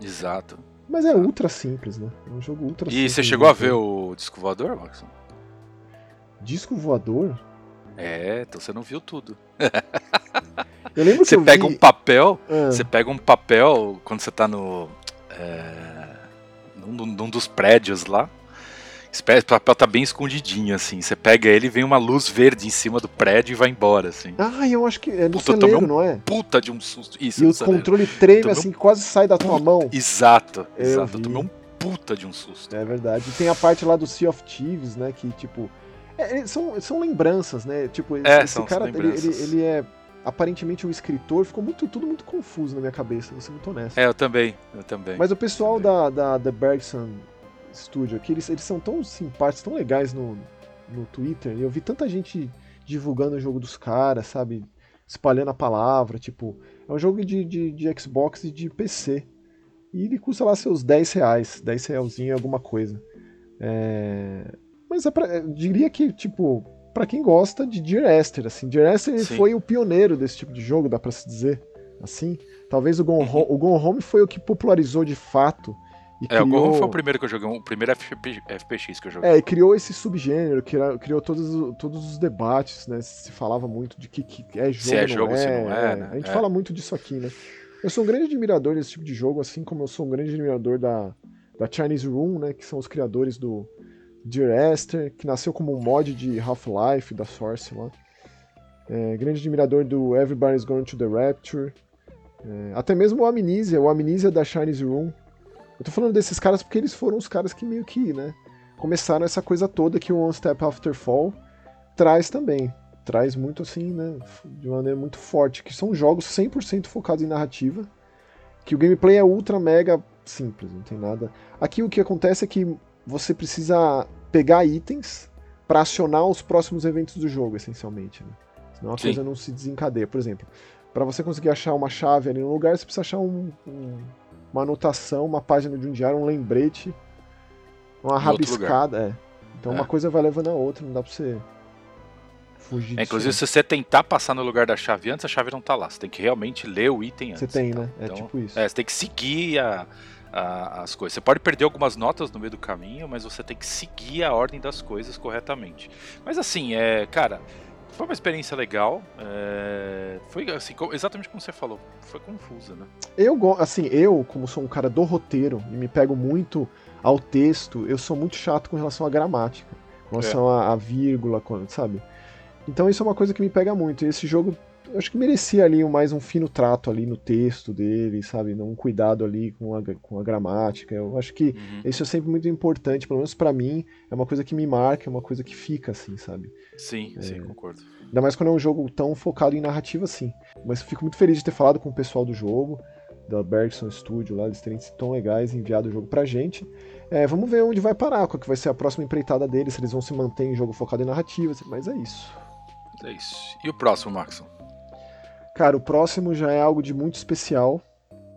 Exato. Mas é ultra simples, né? É um jogo ultra E simples. você chegou a ver o disco voador, Maxon? Disco voador? É, então você não viu tudo. Eu lembro que Você eu pega vi... um papel, Ah, você pega um papel quando você tá no. É, num, num dos prédios lá. Esse papel tá bem escondidinho, assim. Você pega ele e vem uma luz verde em cima do prédio e vai embora, assim. Ah, eu acho que é do Puta, eu celeiro, um não é? Puta de um susto. Isso, E o celeiro. controle treme Tomei um assim, quase sai da tua mão. Exato, Eu exato. Eu vi. tomei um puta de um susto. É verdade. E tem a parte lá do Sea of Thieves, né? Que, tipo. É, é, são, são lembranças, né? Tipo, esse, É, esse cara, ele, ele, ele é aparentemente um escritor, ficou muito, tudo muito confuso na minha cabeça, vou ser muito honesto. É, eu também, eu também. Mas o pessoal também. da, da, da Bergson Studio aqui, eles, eles são tão simpáticos, tão legais no, no Twitter. Eu vi tanta gente divulgando o jogo dos caras, sabe? Espalhando a palavra. Tipo, é um jogo de, de, de Xbox e de PC. E ele custa lá seus 10 reais, 10 realzinho alguma coisa. É... Mas é pra, eu diria que, tipo, pra quem gosta de Dear Esther, assim, Dear Esther Sim. foi o pioneiro desse tipo de jogo, dá pra se dizer, assim. Talvez o Gone, Uhum. Home, o Gone Home foi o que popularizou de fato É, o criou... Gohan foi o primeiro que eu joguei, o primeiro FP, FPX que eu joguei. É, e criou esse subgênero, criou, criou todos, todos os debates, né? Se falava muito de que, que é jogo, Se é jogo, é, se não é, né? A gente É. fala muito disso aqui, né? Eu sou um grande admirador desse tipo de jogo, assim como eu sou um grande admirador da, da Chinese Room, né? Que são os criadores do Dear Esther, que nasceu como um mod de Half-Life, da Source lá. É, grande admirador do Everybody's Going to the Rapture. É, até mesmo o Amnesia, o Amnesia da Chinese Room. Eu tô falando desses caras porque eles foram os caras que meio que, né? Começaram essa coisa toda que o One Step After Fall traz também. Traz muito assim, né? De uma maneira muito forte. Que são jogos 100% focados em narrativa. Que o gameplay é ultra mega simples, não tem nada. Aqui o que acontece é que você precisa pegar itens para acionar os próximos eventos do jogo, essencialmente. Né? Senão a Sim. coisa não se desencadeia. Por exemplo, para você conseguir achar uma chave ali no lugar, você precisa achar um- um- uma anotação, uma página de um diário, um lembrete, uma Em rabiscada. É. Então É. uma coisa vai levando a outra, não dá pra você fugir É, disso. inclusive, se você tentar passar no lugar da chave antes, a chave não tá lá. Você tem que realmente ler o item antes. Você tem, então. né? É Então, tipo isso. É, você tem que seguir a- a- as coisas. Você pode perder algumas notas no meio do caminho, mas você tem que seguir a ordem das coisas corretamente. Mas assim, é, cara, foi uma experiência legal. é, foi assim, exatamente como você falou, foi confusa, né? Eu, assim, eu, como sou um cara do roteiro e me pego muito ao texto, eu sou muito chato com relação à gramática, com relação à, à vírgula, sabe? Então isso é uma coisa que me pega muito. E esse jogo, eu acho que merecia ali mais um fino trato ali no texto dele, sabe? Um cuidado ali com a, com a gramática. Eu acho que Uhum. isso é sempre muito importante, pelo menos pra mim, é uma coisa que me marca, é uma coisa que fica assim, sabe? Sim, É. sim, concordo. Ainda mais quando é um jogo tão focado em narrativa assim. Mas fico muito feliz de ter falado com o pessoal do jogo, da Bergson Studio lá, eles terem sido tão legais e enviado o jogo pra gente. É, vamos ver onde vai parar, qual que vai ser a próxima empreitada deles, se eles vão se manter em jogo focado em narrativa, mas é isso. É isso. E o próximo, Maxon? Cara, o próximo já é algo de muito especial.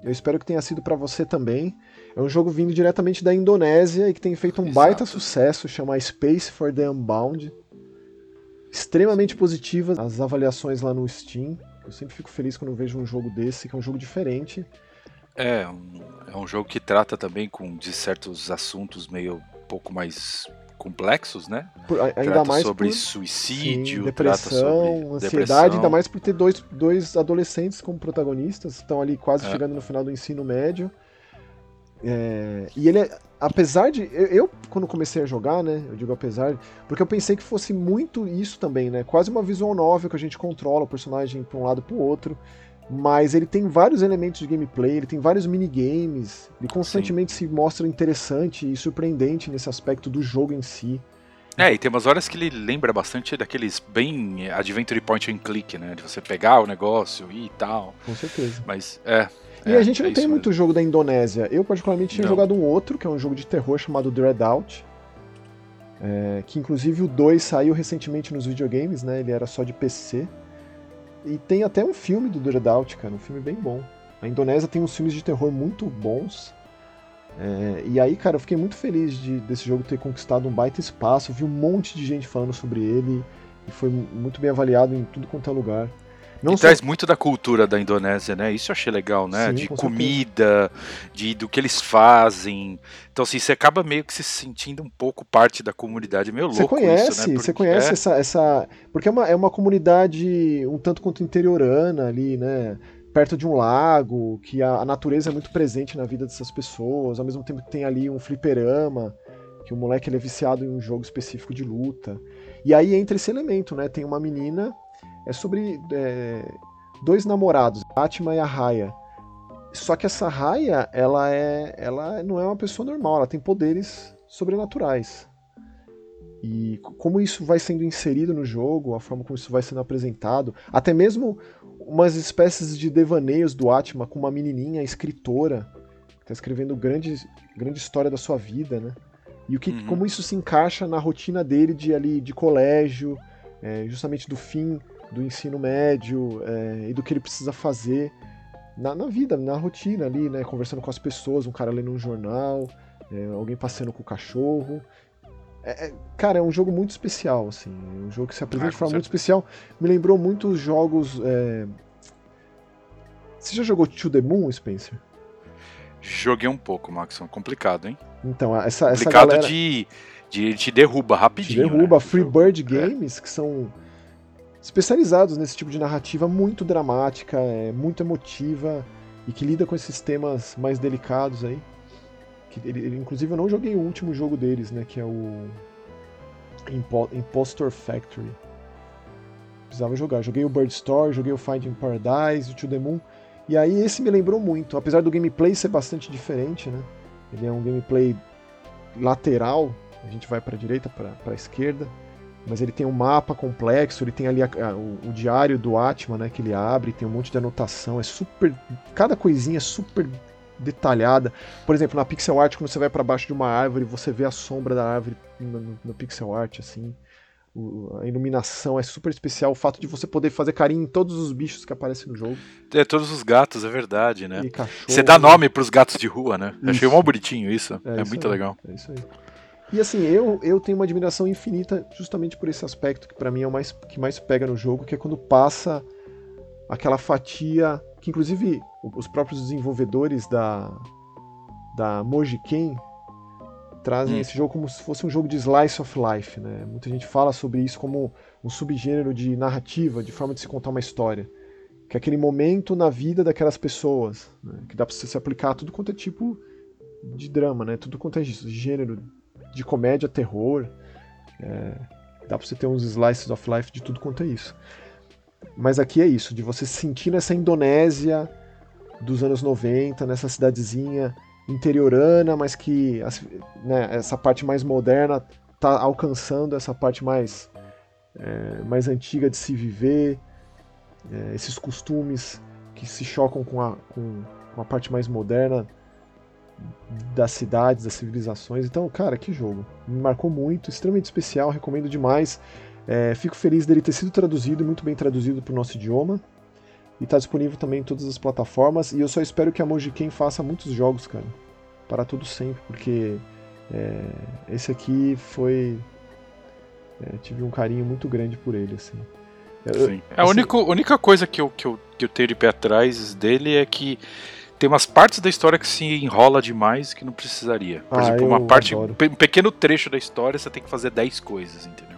Eu espero que tenha sido pra você também. É um jogo vindo diretamente da Indonésia e que tem feito um Exato. baita sucesso, chama Space for the Unbound. Extremamente positivas as avaliações lá no Steam. Eu sempre fico feliz quando eu vejo um jogo desse, que é um jogo diferente. É um, é um jogo que trata também com de certos assuntos meio um pouco mais complexos, né? Por- ainda trata mais sobre por suicídio, sim, depressão, sobre ansiedade, depressão. ainda mais por ter dois, dois adolescentes como protagonistas, estão ali quase É. chegando no final do ensino médio. É, e ele é, apesar de. Eu, eu, quando comecei a jogar, né? Eu digo apesar, porque eu pensei que fosse muito isso também, né? Quase uma visual novel que a gente controla o personagem pra um lado pro outro. Mas ele tem vários elementos de gameplay, ele tem vários minigames, ele constantemente se mostra interessante e surpreendente nesse aspecto do jogo em si. É, e tem umas horas que ele lembra bastante daqueles bem adventure point and click, né? De você pegar o negócio e tal. Com certeza. Mas é. E é, a gente não é tem muito mesmo. jogo da Indonésia. Eu, particularmente, tinha Não. jogado um outro, que é um jogo de terror chamado Dreadout. É, que inclusive o 2 saiu recentemente nos videogames, né? Ele era só de PC. E tem até um filme do Get Out, cara, um filme bem bom. A Indonésia tem uns filmes de terror muito bons. É, e aí, cara, eu fiquei muito feliz de, desse jogo ter conquistado um baita espaço. Vi um monte de gente falando sobre ele e foi muito bem avaliado em tudo quanto é lugar. Não e só... traz muito da cultura da Indonésia, né? Isso eu achei legal, né? Sim, de comida, de do que eles fazem. Então, assim, você acaba meio que se sentindo um pouco parte da comunidade. É meio louco você conhece, isso, né? Porque... Você conhece é... essa, essa... Porque é uma, é uma comunidade um tanto quanto interiorana ali, né? Perto de um lago, que a, a natureza é muito presente na vida dessas pessoas. Ao mesmo tempo que tem ali um fliperama, que o moleque ele é viciado em um jogo específico de luta. E aí entra esse elemento, né? Tem uma menina é sobre é, dois namorados, Atma e a Raya. Só que essa Raya, ela é, ela não é uma pessoa normal, ela tem poderes sobrenaturais. E como isso vai sendo inserido no jogo, a forma como isso vai sendo apresentado, até mesmo umas espécies de devaneios do Atma com uma menininha escritora que está escrevendo grande, grande história da sua vida, né? E o que, uhum. como isso se encaixa na rotina dele de ali de colégio, é, justamente do fim do ensino médio é, e do que ele precisa fazer na, na, vida, na rotina ali, né? Conversando com as pessoas, um cara lendo um jornal, é, alguém passeando com o cachorro. É, é cara, é um jogo muito especial, assim. É um jogo que se apresenta ah, de forma muito especial. Me lembrou muito os jogos. É, você já jogou To The Moon, Spencer? Joguei um pouco, Max. Complicado, hein? Então, essa, complicado essa galera... de, de te derruba rapidinho. Te derruba. Né? Freebird Games, que são especializados nesse tipo de narrativa muito dramática, é, muito emotiva e que lida com esses temas mais delicados aí. Que ele, ele, inclusive eu não joguei o último jogo deles, né, que é o Impo Impostor Factory. Precisava jogar. Joguei o Bird Story, joguei o Finding Paradise, o To The Moon. E aí esse me lembrou muito, apesar do gameplay ser bastante diferente, né? Ele é um gameplay lateral, a gente vai para a direita, para a esquerda mas ele tem um mapa complexo, ele tem ali a, a, o, o, diário do Atman, né, que ele abre, tem um monte de anotação, é super, cada coisinha é super detalhada. Por exemplo, na pixel art, quando você vai para baixo de uma árvore, você vê a sombra da árvore no, no, pixel art, assim. O, a iluminação é super especial, o fato de você poder fazer carinho em todos os bichos que aparecem no jogo. É, todos os gatos, é verdade, né? Você dá nome para os gatos de rua, né? Isso. Achei mó bonitinho isso. É, é isso muito aí. legal. É isso aí. E assim, eu, eu tenho uma admiração infinita justamente por esse aspecto que para mim é o mais, que mais pega no jogo, que é quando passa aquela fatia que inclusive os próprios desenvolvedores da da Mojiken trazem hum. esse jogo como se fosse um jogo de slice of life, né? Muita gente fala sobre isso como um subgênero de narrativa, de forma de se contar uma história, que é aquele momento na vida daquelas pessoas, né? que dá para você se aplicar a tudo quanto é tipo de drama, né? Tudo quanto é gênero de comédia, terror. É, dá pra você ter uns slices of life de tudo quanto é isso. Mas aqui é isso, de você sentir nessa Indonésia dos anos 90, nessa cidadezinha interiorana, mas que né, essa parte mais moderna tá alcançando essa parte mais, é, mais antiga de se viver, é, esses costumes que se chocam com a, com a parte mais moderna das cidades, das civilizações. Então, cara, que jogo. Me marcou muito, extremamente especial, recomendo demais. É, fico feliz dele ter sido traduzido, muito bem traduzido para o nosso idioma. E está disponível também em todas as plataformas. E eu só espero que a Mojiken faça muitos jogos, cara. Para tudo sempre, porque é, esse aqui foi. É, tive um carinho muito grande por ele, assim. Eu, Sim. a assim, única, única coisa que eu, que, eu, que eu tenho de pé atrás dele é que tem umas partes da história que se enrola demais que não precisaria. Por ah, exemplo, uma parte, adoro. um pequeno trecho da história você tem que fazer 10 coisas, entendeu?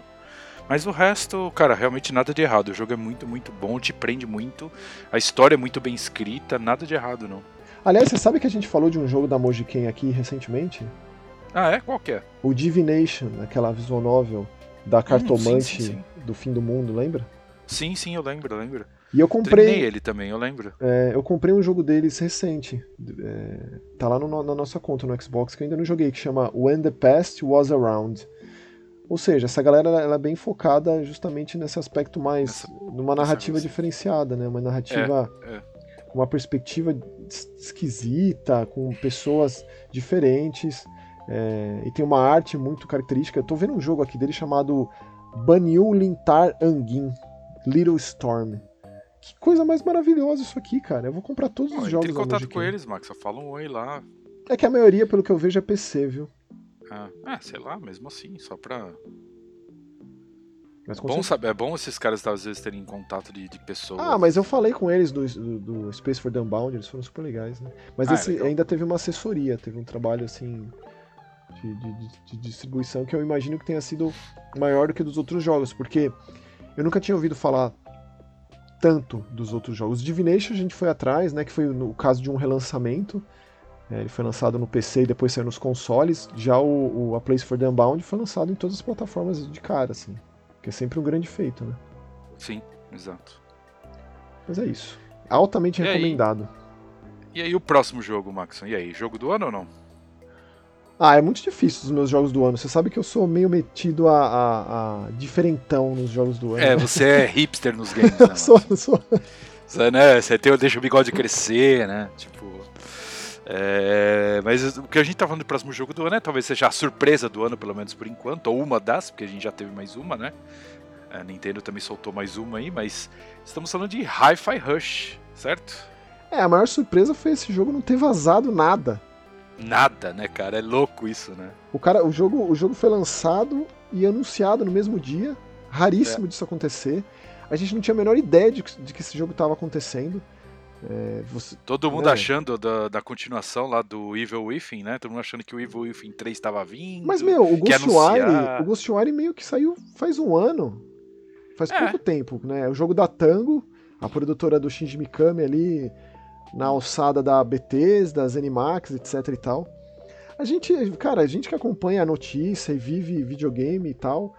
Mas o resto, cara, realmente nada de errado. O jogo é muito, muito bom, te prende muito. A história é muito bem escrita, nada de errado, não. Aliás, você sabe que a gente falou de um jogo da Mojiken aqui recentemente? Ah, é? Qual que é? O Divination, aquela visual novel da cartomante hum, sim, sim, sim. do fim do mundo, lembra? Sim, sim, eu lembro, eu lembro. E eu comprei. Terminei ele também, eu lembro. É, eu comprei um jogo deles recente. É, tá lá no, na nossa conta no Xbox que eu ainda não joguei, que chama When the Past Was Around. Ou seja, essa galera ela é bem focada justamente nesse aspecto mais. Essa, numa narrativa diferenciada, né? Uma narrativa é, é. com uma perspectiva esquisita, com pessoas diferentes. É, e tem uma arte muito característica. Eu tô vendo um jogo aqui dele chamado Banyu Lintar Angin Little Storm Que coisa mais maravilhosa isso aqui, cara. Eu vou comprar todos os jogos Entre em da contato com eles, Max. Só fala um oi lá. É que a maioria, pelo que eu vejo, é PC, viu? Ah, é, sei lá, mesmo assim, só pra. Mas com Bom saber, é bom esses caras às vezes terem contato de, de pessoas. Ah, mas eu falei com eles do, do, do Space for the Unbound, eles foram super legais, né? Mas Ah, é esse legal. ainda teve uma assessoria, teve um trabalho assim de- de- de distribuição que eu imagino que tenha sido maior do que dos outros jogos, porque eu nunca tinha ouvido falar tanto dos outros jogos. Divination a gente foi atrás, né? Que foi no caso de um relançamento. É, ele foi lançado no PC e depois saiu nos consoles. Já o, o A Place for the Unbound foi lançado em todas as plataformas de cara, assim. Que é sempre um grande feito, né? Sim, exato. Mas é isso. Altamente E aí? recomendado. E aí o próximo jogo, Max? E aí, jogo do ano ou não? Ah, é muito difícil os meus jogos do ano. Você sabe que eu sou meio metido a, a- a diferentão nos jogos do ano. É, né? você é hipster nos games, né? Sou, sou. Você, né, você tem, deixa o bigode crescer, né? Tipo. é, mas o que a gente tá falando do próximo jogo do ano é talvez seja a surpresa do ano, pelo menos por enquanto, ou uma das, porque a gente já teve mais uma, né? A Nintendo também soltou mais uma aí, mas estamos falando de Hi-Fi Rush, certo? É, a maior surpresa foi esse jogo não ter vazado nada. Nada, né, cara? É louco isso, né? O cara, o jogo, o jogo foi lançado e anunciado no mesmo dia. Raríssimo disso acontecer. A gente não tinha a menor ideia de, que- de que esse jogo estava acontecendo. É, você- Todo mundo É. achando da, da continuação lá do Evil Within, né? Todo mundo achando que o Evil Within 3 estava vindo. Mas, meu, o Ghostwire, anunciar. o Ghostwire meio que saiu faz um ano. Faz É. pouco tempo, né? O jogo da Tango, a produtora do Shinji Mikami ali, na alçada da Bethesda, da Zenimax, etc e tal. A gente, cara, a gente que acompanha a notícia e vive videogame e tal,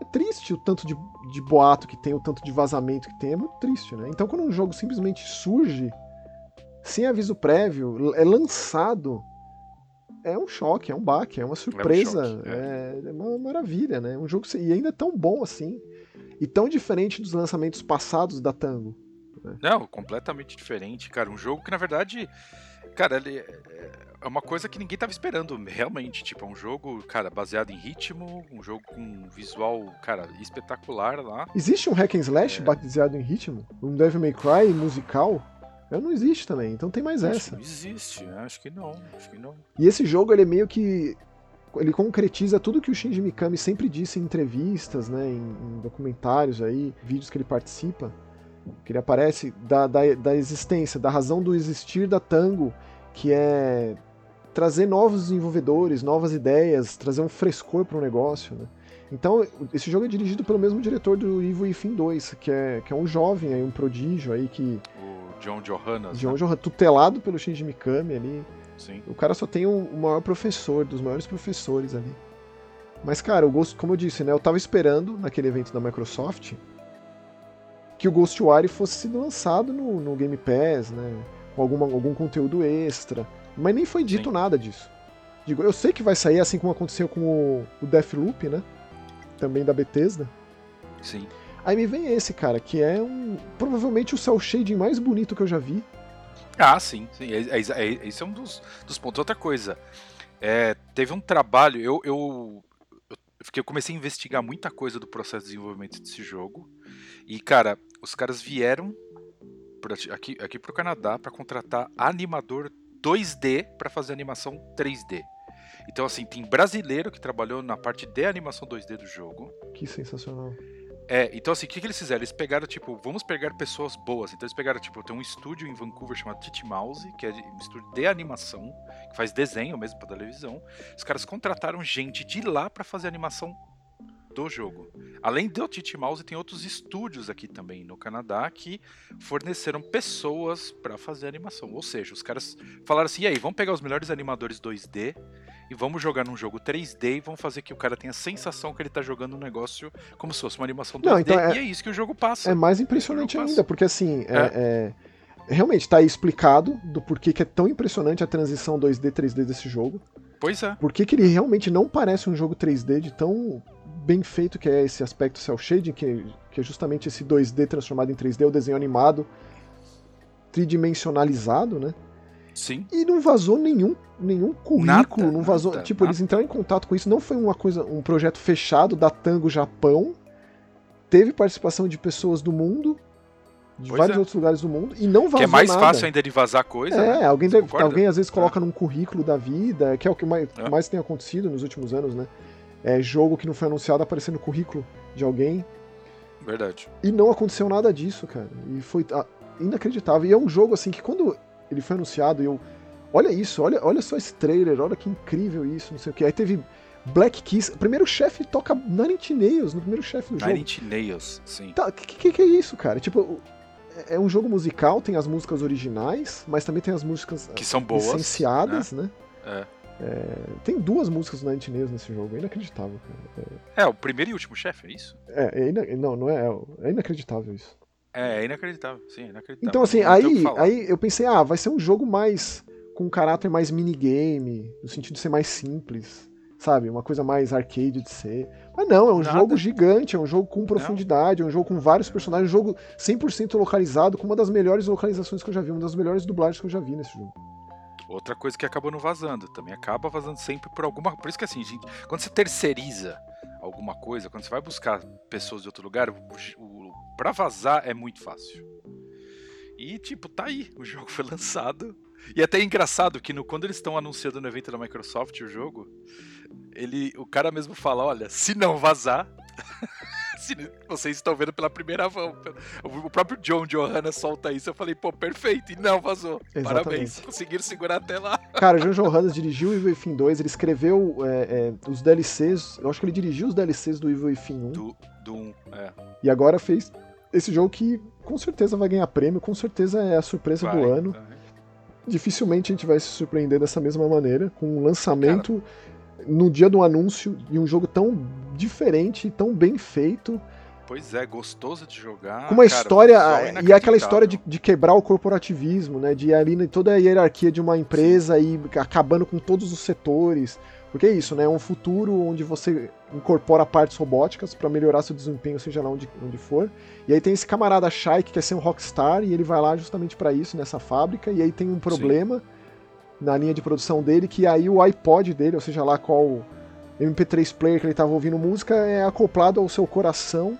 é triste o tanto de, de boato que tem, o tanto de vazamento que tem, é muito triste, né? Então quando um jogo simplesmente surge, sem aviso prévio, é lançado, é um choque, é um baque, é uma surpresa, choque, é, é uma maravilha, né? Um jogo e ainda é tão bom assim e tão diferente dos lançamentos passados da Tango. Não, completamente diferente, cara. Um jogo que, na verdade, cara, ele é uma coisa que ninguém tava esperando, realmente. Tipo, é um jogo, cara, baseado em ritmo, um jogo com um visual, cara, espetacular lá. Existe um hack and slash É. baseado em ritmo? Um Devil May Cry musical? Eu não existe também, então tem mais Acho essa. não existe, né? Acho que não, acho que não. E esse jogo, ele é meio que. Ele concretiza tudo que o Shinji Mikami sempre disse em entrevistas, né, em, em documentários aí, vídeos que ele participa, que ele aparece da, da, da existência, da razão do existir da Tango, que é trazer novos desenvolvedores, novas ideias, trazer um frescor para o negócio, né. Então, esse jogo é dirigido pelo mesmo diretor do Evil Within 2, que é, que é um jovem aí, um prodígio aí, que O John Johannes, John né? Johan, tutelado pelo Shinji Mikami ali, Sim. o cara só tem um- o maior professor, dos maiores professores ali. Mas, cara, o Ghost, como eu disse, né? Eu tava esperando naquele evento da Microsoft que o Ghostwire fosse sido lançado no, no Game Pass, né? Com alguma, algum conteúdo extra. Mas nem foi dito Sim. nada disso. Digo, eu sei que vai sair assim como aconteceu com o, o Deathloop, né? Também da Bethesda. Sim. Aí me vem esse, cara, que é um. Provavelmente o cel shading mais bonito que eu já vi. Ah, sim, sim. É, é- é- esse é um dos, dos pontos. Outra coisa, é, teve um trabalho. Eu, eu, eu, fiquei- eu comecei a investigar muita coisa do processo de desenvolvimento desse jogo. E, cara, os caras vieram pra- aqui, aqui pro Canadá para contratar animador 2D para fazer animação 3D. Então, assim, tem brasileiro que trabalhou na parte de animação 2D do jogo. Que sensacional. É, então assim, o que, que eles fizeram? Eles pegaram, tipo, vamos pegar pessoas boas. Então eles pegaram, tipo, tem um estúdio em Vancouver chamado Titi Mouse, que é um estúdio de animação, que faz desenho mesmo pra televisão. Os caras contrataram gente de lá pra fazer animação do jogo. Além do Titi Mouse, tem outros estúdios aqui também no Canadá que forneceram pessoas pra fazer animação. Ou seja, os caras falaram assim: e aí, vamos pegar os melhores animadores 2D e vamos jogar num jogo 3D e vamos fazer que o cara tenha a sensação que ele tá jogando um negócio como se fosse uma animação 2D. Não, então é- E é isso que o jogo passa. É mais impressionante ainda, porque assim, é, é- realmente tá aí explicado do porquê que é tão impressionante a transição 2D 3D desse jogo. Pois é. Por que que ele realmente não parece um jogo 3D de tão bem feito que é esse aspecto cel shading, que, que é justamente esse 2D transformado em 3D, o desenho animado tridimensionalizado, né? Sim. E não vazou nenhum, nenhum currículo, Nada, não vazou. nada, tipo, eles entraram em contato com isso, não foi uma coisa, um projeto fechado da Tango Japão. Teve participação de pessoas do mundo, de Pois vários é. outros lugares do mundo e não vazou Que é mais nada. fácil ainda de vazar coisa, É, né? alguém, deve- alguém às vezes É. coloca num currículo da vida, que é o que mais, É. mais tem acontecido nos últimos anos, né? É jogo que não foi anunciado aparecer no currículo de alguém. Verdade. E não aconteceu nada disso, cara. E foi ah, inacreditável. E é um jogo assim que quando ele foi anunciado, eu. Olha isso, olha, olha só esse trailer, olha que incrível isso, não sei o que. Aí teve Black Kiss. Primeiro chefe toca Nails no primeiro chefe do jogo. Nails, sim. Tá, que, que que é isso, cara? Tipo, é- é um jogo musical, tem as músicas originais, mas também tem as músicas Que são boas. licenciadas, né? É. É, tem duas músicas do Nine Nails nesse jogo, é inacreditável, cara. É, o primeiro e último chefe, é isso? É, é ina- não, não é, é inacreditável isso. É, é inacreditável, sim, é inacreditável. Então, assim, Não aí, aí eu pensei, ah, vai ser um jogo mais. com um caráter mais minigame, no sentido de ser mais simples, sabe? Uma coisa mais arcade de ser. Mas não, é um Nada. jogo gigante, é um jogo com profundidade, é um jogo com vários personagens, um jogo 100% localizado, com uma das melhores localizações que eu já vi, uma das melhores dublagens que eu já vi nesse jogo. Outra coisa que acabou não vazando, também acaba vazando sempre por alguma. Por isso que assim, gente, quando você terceiriza alguma coisa, quando você vai buscar pessoas de outro lugar, o, o, pra vazar é muito fácil. E tipo, tá aí, o jogo foi lançado. E é até engraçado que no, quando eles estão anunciando no evento da Microsoft o jogo, ele, o cara mesmo fala, olha, se não vazar, se vocês estão vendo pela primeira mão. O próprio John Johanna solta isso, eu falei, pô, perfeito, e não vazou. Exatamente. Parabéns, conseguiram segurar até lá. Cara, John Johannes dirigiu o Evil Within 2, ele escreveu é, é, os DLCs, eu acho que ele dirigiu os DLCs do Evil Within 1, Do, do um, é. e agora fez esse jogo que com certeza vai ganhar prêmio, com certeza é a surpresa Vai, do ano. vai. Dificilmente a gente vai se surpreender dessa mesma maneira, com um lançamento no dia do anúncio e um jogo tão diferente, tão bem feito, Pois é, gostoso de jogar. com uma Ah, cara, história. visual E aquela história de, de quebrar o corporativismo, né? De ir ali em toda a hierarquia de uma empresa e acabando com todos os setores. Porque é isso, né? É um futuro onde você incorpora partes robóticas para melhorar seu desempenho, seja lá onde, onde for. E aí tem esse camarada Shai que quer ser um rockstar e ele vai lá justamente para isso nessa fábrica. E aí tem um problema na linha de produção dele que aí o iPod dele, ou seja lá qual MP3 player que ele estava ouvindo música, é acoplado ao seu coração.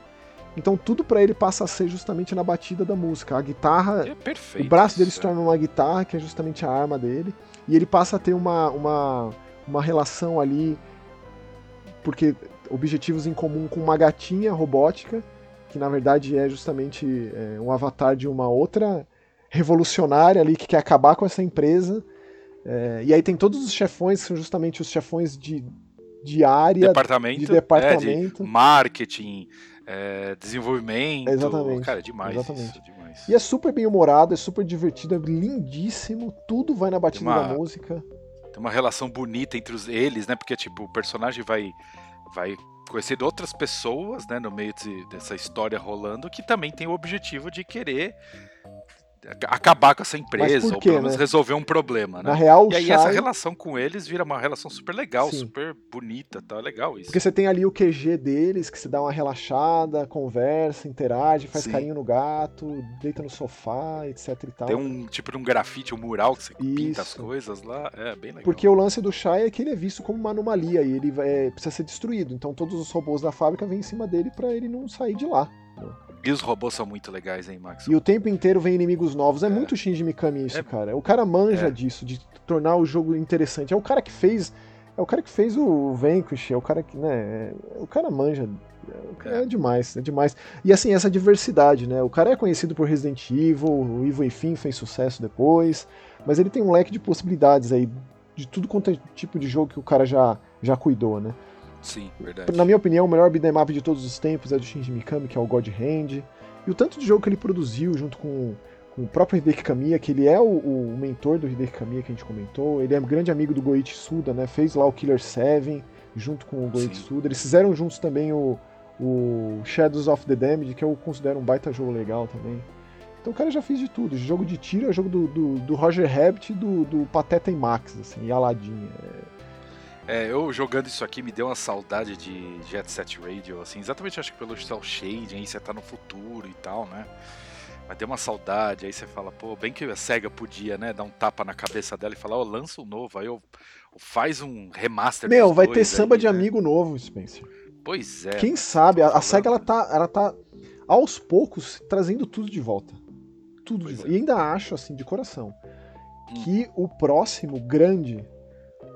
Então tudo para ele passa a ser justamente na batida da música. A guitarra É perfeito. o braço dele se torna uma guitarra, que é justamente a arma dele, e ele passa a ter uma, uma, uma relação ali, porque objetivos em comum com uma gatinha robótica, que na verdade é justamente é, um avatar de uma outra revolucionária ali que quer acabar com essa empresa. É, e aí tem todos os chefões, que são justamente os chefões de, de área, Departamento, de é, de departamento. marketing, é, desenvolvimento. Exatamente, Cara, é demais exatamente. isso, demais. E é super bem humorado, é super divertido, é lindíssimo, tudo vai na batida uma- da música. Tem uma relação bonita entre os, eles, né? Porque, tipo, o personagem vai, vai conhecer outras pessoas, né? No meio de- dessa história rolando, que também tem o objetivo de querer acabar com essa empresa, por ou quê, pelo menos né? resolver um problema, né? Na real, E aí Shai, essa relação com eles vira uma relação super legal, Sim. super bonita, tá legal isso. porque você tem ali o QG deles, que se dá uma relaxada, conversa, interage, faz Sim. carinho no gato, deita no sofá, etc e tal. Tem um tipo de um grafite, um mural que você pinta as Isso. coisas lá, é bem legal. Porque o lance do Shai é que ele é visto como uma anomalia e ele é, precisa ser destruído. Então todos os robôs da fábrica vêm em cima dele pra ele não sair de lá. E os robôs são muito legais, hein, Max? E o tempo inteiro vem inimigos novos. É, É. muito Shinji Mikami isso, É. cara. O cara manja É. disso, de tornar o jogo interessante. É o cara que fez. É o cara que fez o Vanquish, é o cara que, né? é- o cara manja. É, É. é demais, é demais. E assim, essa diversidade, né? O cara é conhecido por Resident Evil, o Evil Within fez sucesso depois, mas ele tem um leque de possibilidades aí, de tudo quanto é tipo de jogo que o cara já, já cuidou, né? Sim, verdade. Na minha opinião, o melhor beat'em up de todos os tempos é do Shinji Mikami, que é o God Hand. E o tanto de jogo que ele produziu junto com, com o próprio Hideki Kamiya, que ele é o, o mentor do Hideki Kamiya que a gente comentou. Ele é um grande amigo do Goichi Suda, né? Fez lá o Killer 7 junto com o Goichi Sim. Suda. Eles fizeram juntos também o, o Shadows of the Damned, que eu considero um baita jogo legal também. Então o cara já fez de tudo. Jogo de tiro é jogo do, do, do Roger Rabbit e do, do Pateta e Max, assim, e Aladdin. É, É, eu jogando isso aqui me deu uma saudade de Jet Set Radio, assim, exatamente acho que pelo cel shading, aí você tá no futuro e tal, né? Mas deu uma saudade, aí você fala, pô, bem que a SEGA podia, né, dar um tapa na cabeça dela e falar, ó, lança um novo, aí eu, faz um remaster Meu, vai ter samba aí, de né? amigo novo, Spencer. Pois é. Quem sabe? A, a SEGA ela tá, ela tá aos poucos trazendo tudo de volta. tudo Pois de é. volta. E ainda acho, assim, de coração, Hum. que o próximo grande,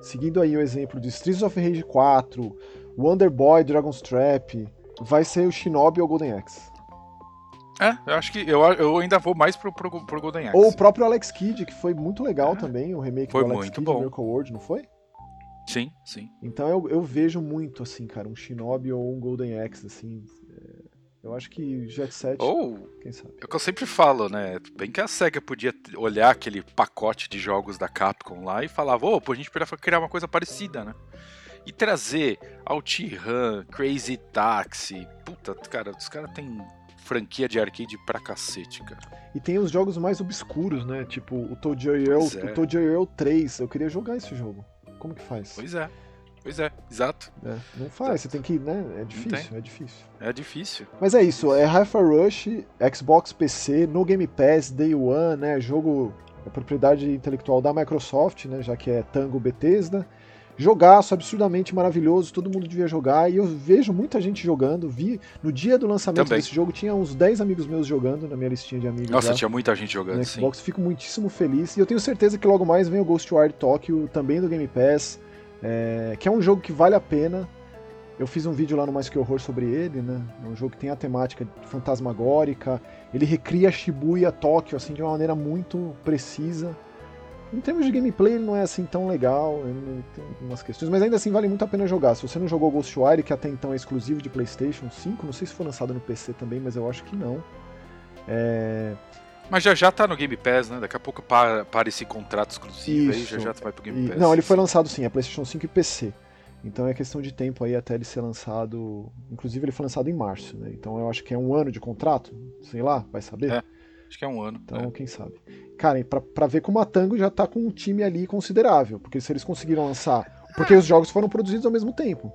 seguindo aí o exemplo de Streets of Rage 4, Wonder Boy, Dragon's Trap, vai ser o Shinobi ou o Golden Axe. É, eu acho que eu, eu ainda vou mais pro, pro, pro Golden Axe. Ou o próprio Alex Kidd, que foi muito legal É. também, o remake Foi do Alex Kidd, bom. Miracle World, não foi? Sim, sim. Então eu, eu vejo muito, assim, cara, um Shinobi ou um Golden Axe, assim. Eu acho que Jet Set, Ou quem sabe. É o que eu sempre falo, né? Bem que a SEGA podia olhar aquele pacote de jogos da Capcom lá e falava, ô, pô, a gente podia criar uma coisa parecida, né? E trazer OutRun, Crazy Taxi. Puta, cara, os caras têm franquia de arcade pra cacete, cara. E tem os jogos mais obscuros, né? Tipo o Toad Earl, é. o Toad Earl 3. Eu queria jogar esse jogo. Como que faz? Pois é. Pois é, exato. É, não faz, você tem que, né? É difícil, é difícil. É difícil. Mas é isso, é Hi-Fi Rush, Xbox PC, no Game Pass, Day One, né? Jogo é propriedade intelectual da Microsoft, né? Já que é Tango Bethesda. Jogaço absurdamente maravilhoso, todo mundo devia jogar. E eu vejo muita gente jogando. Vi no dia do lançamento Também. desse jogo, tinha uns 10 amigos meus jogando na minha listinha de amigos. Nossa, lá. tinha muita gente jogando, no sim. Xbox, fico muitíssimo feliz. E eu tenho certeza que logo mais vem o Ghostwire Tokyo, também do Game Pass, é, que é um jogo que vale a pena. Eu fiz um vídeo lá no Mais Que Horror sobre ele, né? É um jogo que tem a temática fantasmagórica, ele recria Shibuya, Tóquio, assim, de uma maneira muito precisa. Em termos de gameplay, ele não é assim tão legal, tem umas questões, mas ainda assim vale muito a pena jogar. Se você não jogou Ghostwire, que até então é exclusivo de PlayStation 5, não sei se foi lançado no PC também, mas eu acho que não. É, Mas já já tá no Game Pass, né? Daqui a pouco para, para esse contrato exclusivo aí, Isso. já já vai pro Game E- Pass. não, ele foi lançado sim, é PlayStation 5 e PC. Então é questão de tempo aí até ele ser lançado. Inclusive ele foi lançado em março, né? Então eu acho que é um ano de contrato, sei lá, vai saber. É, Acho que é um ano. Então, é. quem sabe. Cara, pra, pra ver como a Tango já tá com um time ali considerável, porque se eles conseguiram lançar. Porque os jogos foram produzidos ao mesmo tempo.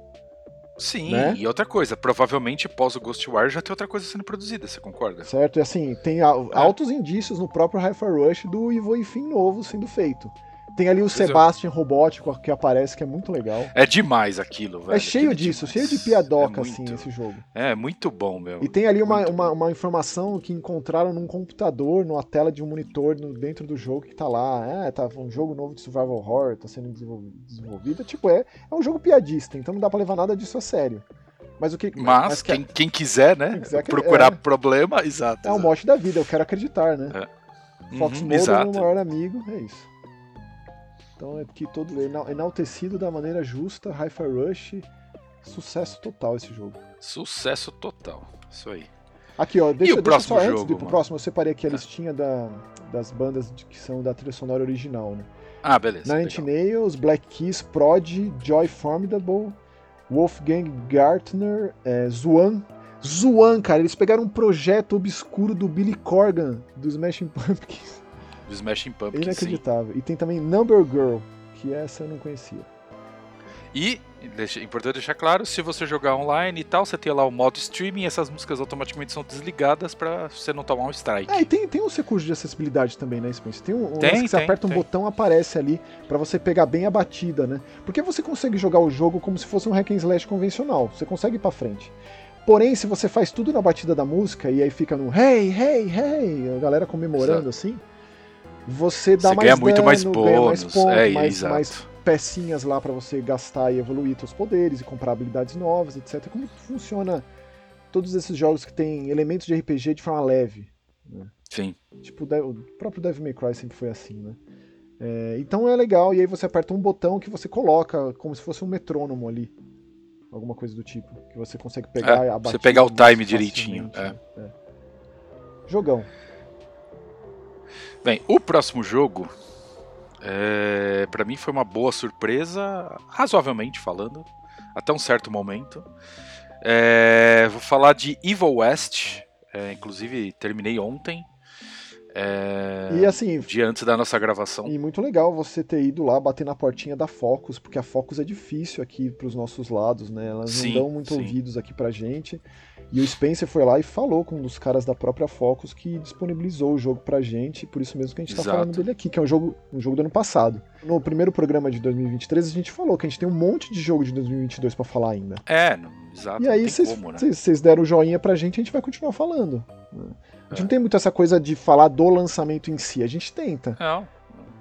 Sim, né? e outra coisa, provavelmente pós o Ghostwire já tem outra coisa sendo produzida, você concorda? Certo? E assim, tem a- altos indícios no próprio Hi-Fi Rush do Ivo e Fim novo sendo feito. Tem ali o Pois é. Sebastian robótico que aparece, que é muito legal. É demais aquilo, velho. é cheio aquilo disso, demais. cheio de piadoca, é assim, muito, esse jogo. É, muito bom, meu. E tem ali uma, uma, uma informação que encontraram num computador, numa tela de um monitor no- dentro do jogo que tá lá. É, tá um jogo novo de survival horror, tá sendo desenvol- desenvolvido. Tipo, é, é um jogo piadista, então não dá pra levar nada disso a sério. Mas o que. Mas, é- quem, quem quiser, né? Quem quiser procurar é. problema, exato. é o exato. mote da vida, eu quero acreditar, né? Fox Uhum, Mulder, exato. meu maior amigo, é isso. Então é que todo enal- enaltecido da maneira justa, Hi-Fi Rush, sucesso total esse jogo. Sucesso total. Isso aí. Aqui, ó, deixa, o deixa próximo só antes jogo, de ir pro mano? próximo, eu separei aqui a Tá. listinha da- das bandas de- que são da trilha sonora original, né? Ah, beleza. Nine Inch. Nails, Black Keys, Prod, Joy Formidable, Wolfgang Gartner, é, Zuan. Zuan, cara, eles pegaram um projeto obscuro do Billy Corgan, do Smashing Pumpkins. Do Smashing Pumpkins, sim. Inacreditável. E tem também Number Girl, que essa eu não conhecia. E, deixa, importante deixar claro, se você jogar online e tal, você tem lá o modo streaming, essas músicas automaticamente são desligadas pra você não tomar um strike. É, e tem, tem uns recursos de acessibilidade também, né, Spence? Tem um, um Tem, você aperta um tem. botão, aparece ali pra você pegar bem a batida, né? Porque você consegue jogar o jogo como se fosse um hack and slash convencional. Você consegue ir pra frente. Porém, se você faz tudo na batida da música e aí fica no hey, hey, hey, a galera comemorando assim, você dá você mais ganha muito dano, mais ganha mais bônus. ponto, é, mais, exato. mais pecinhas lá pra você gastar e evoluir seus poderes e comprar habilidades novas, etc. Como funciona todos esses jogos que tem elementos de RPG de forma leve? Sim. Tipo, o próprio Devil May Cry sempre foi assim, né? É, então é legal, e aí você aperta um botão que você coloca como se fosse um metrônomo ali. Alguma coisa do tipo. Que você consegue pegar É, você pegar o time direitinho, facilmente, né? É. Jogão. Bem, o próximo jogo, é, para mim foi uma boa surpresa, razoavelmente falando, até um certo momento. É, vou falar de Evil West, é, inclusive terminei ontem, é, E assim, dia antes da nossa gravação. E muito legal você ter ido lá bater na portinha da Focus, porque a Focus é difícil aqui pros nossos lados, né? Elas Sim, não dão muito sim. ouvidos aqui pra gente. E o Spencer foi lá e falou com um dos caras da própria Focus que disponibilizou o jogo pra gente, por isso mesmo que a gente tá Exato. falando dele aqui, que é um jogo, um jogo do ano passado. No primeiro programa de 2023 a gente falou que a gente tem um monte de jogo de 2022 pra falar ainda. É, não, exato. e aí vocês né? deram o joinha pra gente, a gente vai continuar falando. A gente não tem muito essa coisa de falar do lançamento em si, a gente tenta. Não.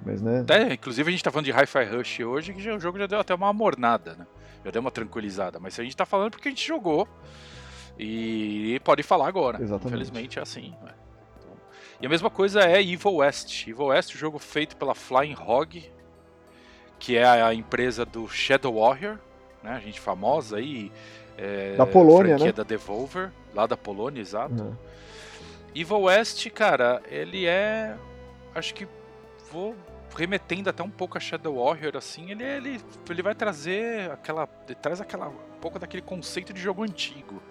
Mas, né? Até, inclusive a gente tá falando de Hi-Fi Rush hoje, que já, o jogo já deu até uma amornada, né? Já deu uma tranquilizada. Mas a gente tá falando porque a gente jogou. E pode falar agora. Exatamente. Infelizmente é assim. Né? Então, e a mesma coisa é Evil West. Evil West, o jogo feito pela Flying Hog, que é a empresa do Shadow Warrior, né? A gente famosa aí. É, da Polônia, né? da Devolver, lá da Polônia, exato. Uhum. Evil West, cara, ele é. Acho que vou remetendo até um pouco a Shadow Warrior, assim, ele, ele, ele vai trazer aquela. Ele traz aquela. um pouco daquele conceito de jogo antigo.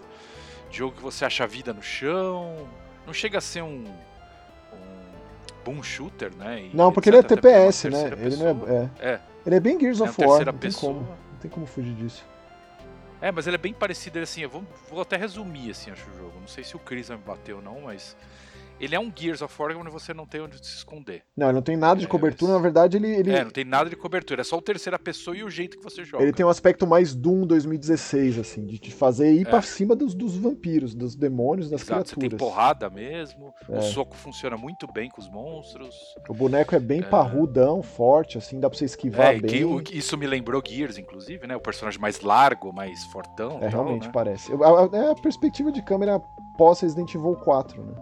Jogo que você acha vida no chão. Não chega a ser um. um boom shooter, né? e Não, porque ele é etc, até porque TPS, uma né? Ele não é, é. É, Ele é bem Gears é of War, não tem pessoa. como. Não tem como fugir disso. É, mas ele é bem parecido, ele, assim, eu vou, vou até resumir, assim, acho o jogo. Não sei se o Chris vai me bater ou não, mas... Ele é um Gears of War onde você não tem onde se esconder. Não, ele não tem nada de É, cobertura, na verdade ele, ele, É, não tem nada de cobertura, é só o terceira pessoa e o jeito que você joga. ele tem um aspecto mais Doom 2016, assim, de te fazer ir É. pra cima dos, dos vampiros, dos demônios, das Exato, você tem criaturas. porrada mesmo, É. o soco funciona muito bem com os monstros. O boneco é bem É. parrudão, forte, assim, dá pra você esquivar É, bem. que, isso me lembrou Gears, inclusive, né? O personagem mais largo, mais fortão. É, tal, realmente né? parece. Eu- a- a- É a perspectiva de câmera pós Resident Evil 4, né?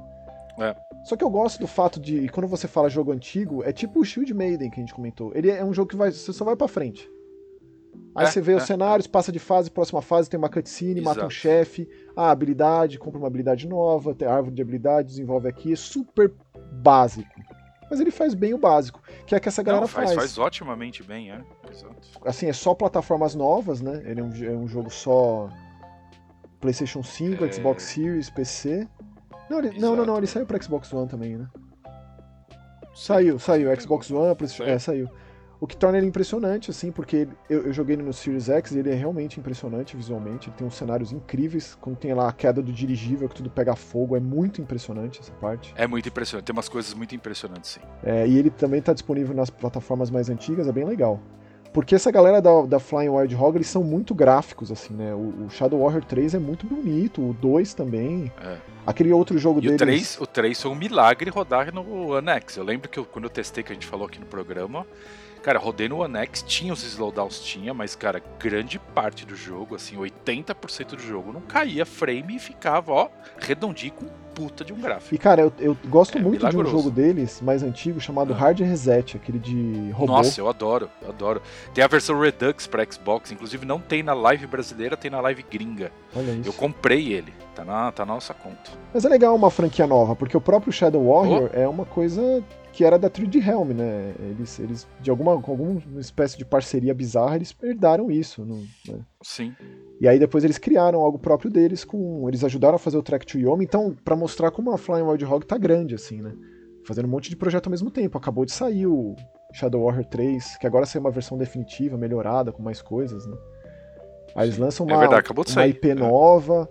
É. Só que eu gosto do fato de, quando você fala jogo antigo, é tipo o Shield Maiden que a gente comentou. Ele é um jogo que vai, você só vai pra frente. Aí É, você vê os é, cenários, passa de fase, próxima fase tem uma cutscene, mata um Exato. chefe, ah, habilidade, compra uma habilidade nova, tem árvore de habilidade, desenvolve aqui, é super básico. Mas ele faz bem o básico, que é que essa galera Não, faz, faz. faz otimamente bem, é. Exato. Assim, é só plataformas novas, né? Ele é um, é um jogo só PlayStation 5, É. Xbox Series, PC. Não, ele- não, não, não, ele saiu pra Xbox One também, né? Saiu, saiu. Xbox One, é, saiu. O que torna ele impressionante, assim, porque ele- eu, eu joguei ele no Series X e ele é realmente impressionante visualmente. Ele tem uns cenários incríveis. Quando tem lá a queda do dirigível, que tudo pega fogo, é muito impressionante essa parte. É muito impressionante, tem umas coisas muito impressionantes, sim. É, e ele também tá disponível nas plataformas mais antigas, é bem legal. Porque essa galera da, da Flying Wild Hog, eles são muito gráficos, assim, né? O, o Shadow Warrior 3 é muito bonito, o 2 também. É. Aquele outro jogo E deles... o 3, o 3 foi um milagre rodar no One X. Eu lembro que eu- quando eu testei, que a gente falou aqui no programa, cara, rodei no One X, tinha os slowdowns, tinha, mas, cara, grande parte do jogo, assim, 80% do jogo não caía frame e ficava, ó, redondinho com puta de um gráfico. E, cara, eu, eu gosto É muito de um milagroso. jogo deles, mais antigo, chamado Ah. Hard Reset, aquele de robô. Nossa, eu adoro, eu adoro. Tem a versão Redux pra Xbox, inclusive não tem na live brasileira, tem na live gringa. Olha isso. Eu comprei ele, tá na, tá na nossa conta. Mas é legal uma franquia nova, porque o próprio Shadow Warrior é uma coisa que era da 3D Realm, né? Eles, eles de alguma, com alguma espécie de parceria bizarra, eles herdaram isso. não- né? Sim. E aí depois eles criaram algo próprio deles, com eles ajudaram a fazer o Track to Yomi, então, pra mostrar como a Flying Wild Hog tá grande, assim, né? Fazendo um monte de projeto ao mesmo tempo. Acabou de sair o Shadow Warrior 3, que agora saiu uma versão definitiva, melhorada, com mais coisas, né? Aí eles lançam É uma, verdade, acabou de uma. IP É. nova,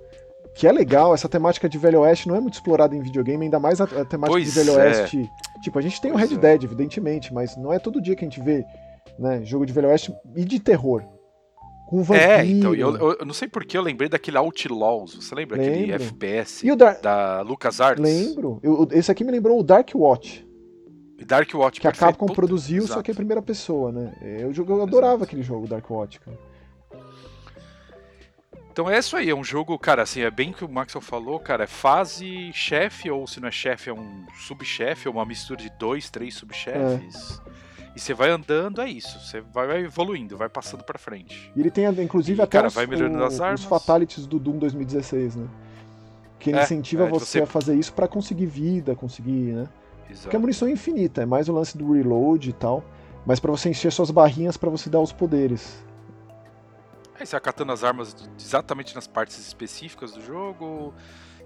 que é legal. Essa temática de Velho Oeste não é muito explorada em videogame, ainda mais a, temática Pois de Velho é. Tipo, a gente tem o Pois Red é. Dead, evidentemente, mas não é todo dia que a gente vê né, jogo de Velho Oeste e de terror. Com vampiro. É, então, eu, eu- eu não sei porque eu lembrei daquele Outlaws. Você lembra aquele Lembro. FPS E o Dark... da LucasArts? Lembro. Eu- esse aqui me lembrou o Dark Watch, Dark Watch, que a perfeito. Capcom Puta, produziu, só exato. que é em primeira pessoa, né? Eu, jogo- eu adorava Exato. aquele jogo, Dark Watch, cara. Então é isso aí, é um jogo, cara, assim, é bem que o Maxwell falou, cara, é fase chefe, ou se não é chefe, é um subchefe, ou uma mistura de dois, três subchefes. E você vai andando, é isso, você vai, evoluindo, vai passando pra frente. E ele tem, inclusive, E, até cara, os, vai melhorando o- as armas. os fatalities do Doom 2016, né? Que ele É, incentiva é, você, você- a fazer isso pra conseguir vida, conseguir, né? Porque a Exato. munição é infinita, é mais o lance do reload e tal. Mas pra você encher suas barrinhas pra você dar os poderes. Aí você vai catando as armas exatamente nas partes específicas do jogo.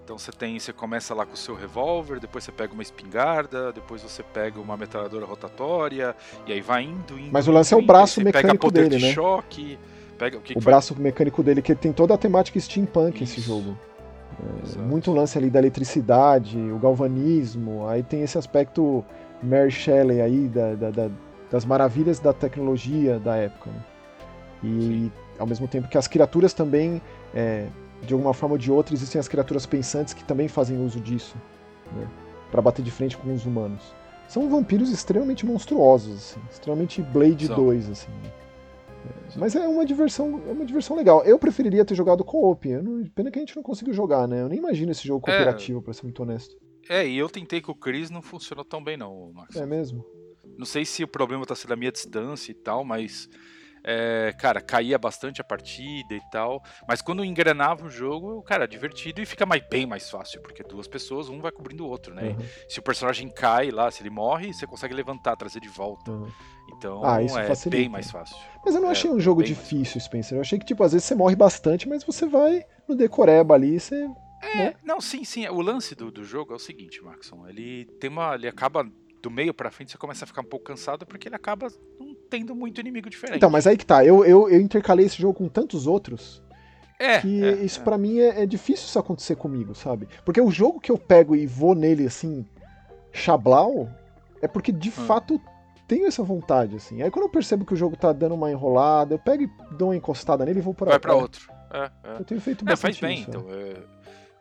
Então você tem, você começa lá com o seu revólver, depois você pega uma espingarda, depois você pega uma metralhadora rotatória, e aí vai indo, indo. Mas o lance é o indo, braço você pega mecânico poder dele, de né? choque, pega o que, o que braço mecânico dele, que tem toda a temática steampunk esse Isso. jogo. Exato. Muito lance ali da eletricidade, o galvanismo, aí tem esse aspecto Mary Shelley aí da- da- da- das maravilhas da tecnologia da época. né? E Sim. Ao mesmo tempo que as criaturas também, é, de alguma forma ou de outra, existem as criaturas pensantes que também fazem uso disso. né? Para bater de frente com os humanos. São vampiros extremamente monstruosos, assim, extremamente Blade São. 2, assim. Né? Mas é uma diversão, é uma diversão legal. Eu preferiria ter jogado co-op. Pena que a gente não conseguiu jogar, né? Eu nem imagino esse jogo é. cooperativo, é, para ser muito honesto. É, e eu tentei com o Chris, não funcionou tão bem não, Max. É mesmo? Não sei se o problema tá sendo a minha distância e tal, mas é, cara, caía bastante a partida e tal. Mas quando engrenava o jogo, cara, divertido e fica mais, bem mais fácil, porque duas pessoas, um vai cobrindo o outro, né? Uhum. Se o personagem cai lá, se ele morre, você consegue levantar, trazer de volta. Uhum. Então ah, isso é facilita. bem mais fácil. Mas eu não é, achei um jogo difícil, Spencer. Eu achei que, tipo, às vezes você morre bastante, mas você vai no decoreba ali, você. É, né? não, sim, sim. O lance do, do jogo é o seguinte, Maxon. Ele tem uma. Ele acaba do meio para frente, você começa a ficar um pouco cansado porque ele acaba não tendo muito inimigo diferente. Então, mas aí que tá. Eu, eu, eu intercalei esse jogo com tantos outros. É, que é, isso é. para mim é, é, difícil isso acontecer comigo, sabe? Porque o jogo que eu pego e vou nele assim, chablau, é porque de hum. fato tenho essa vontade, assim. Aí quando eu percebo que o jogo tá dando uma enrolada, eu pego e dou uma encostada nele e vou para Vai para outro. É, é. Eu tenho feito bastante é, faz bem, isso, então.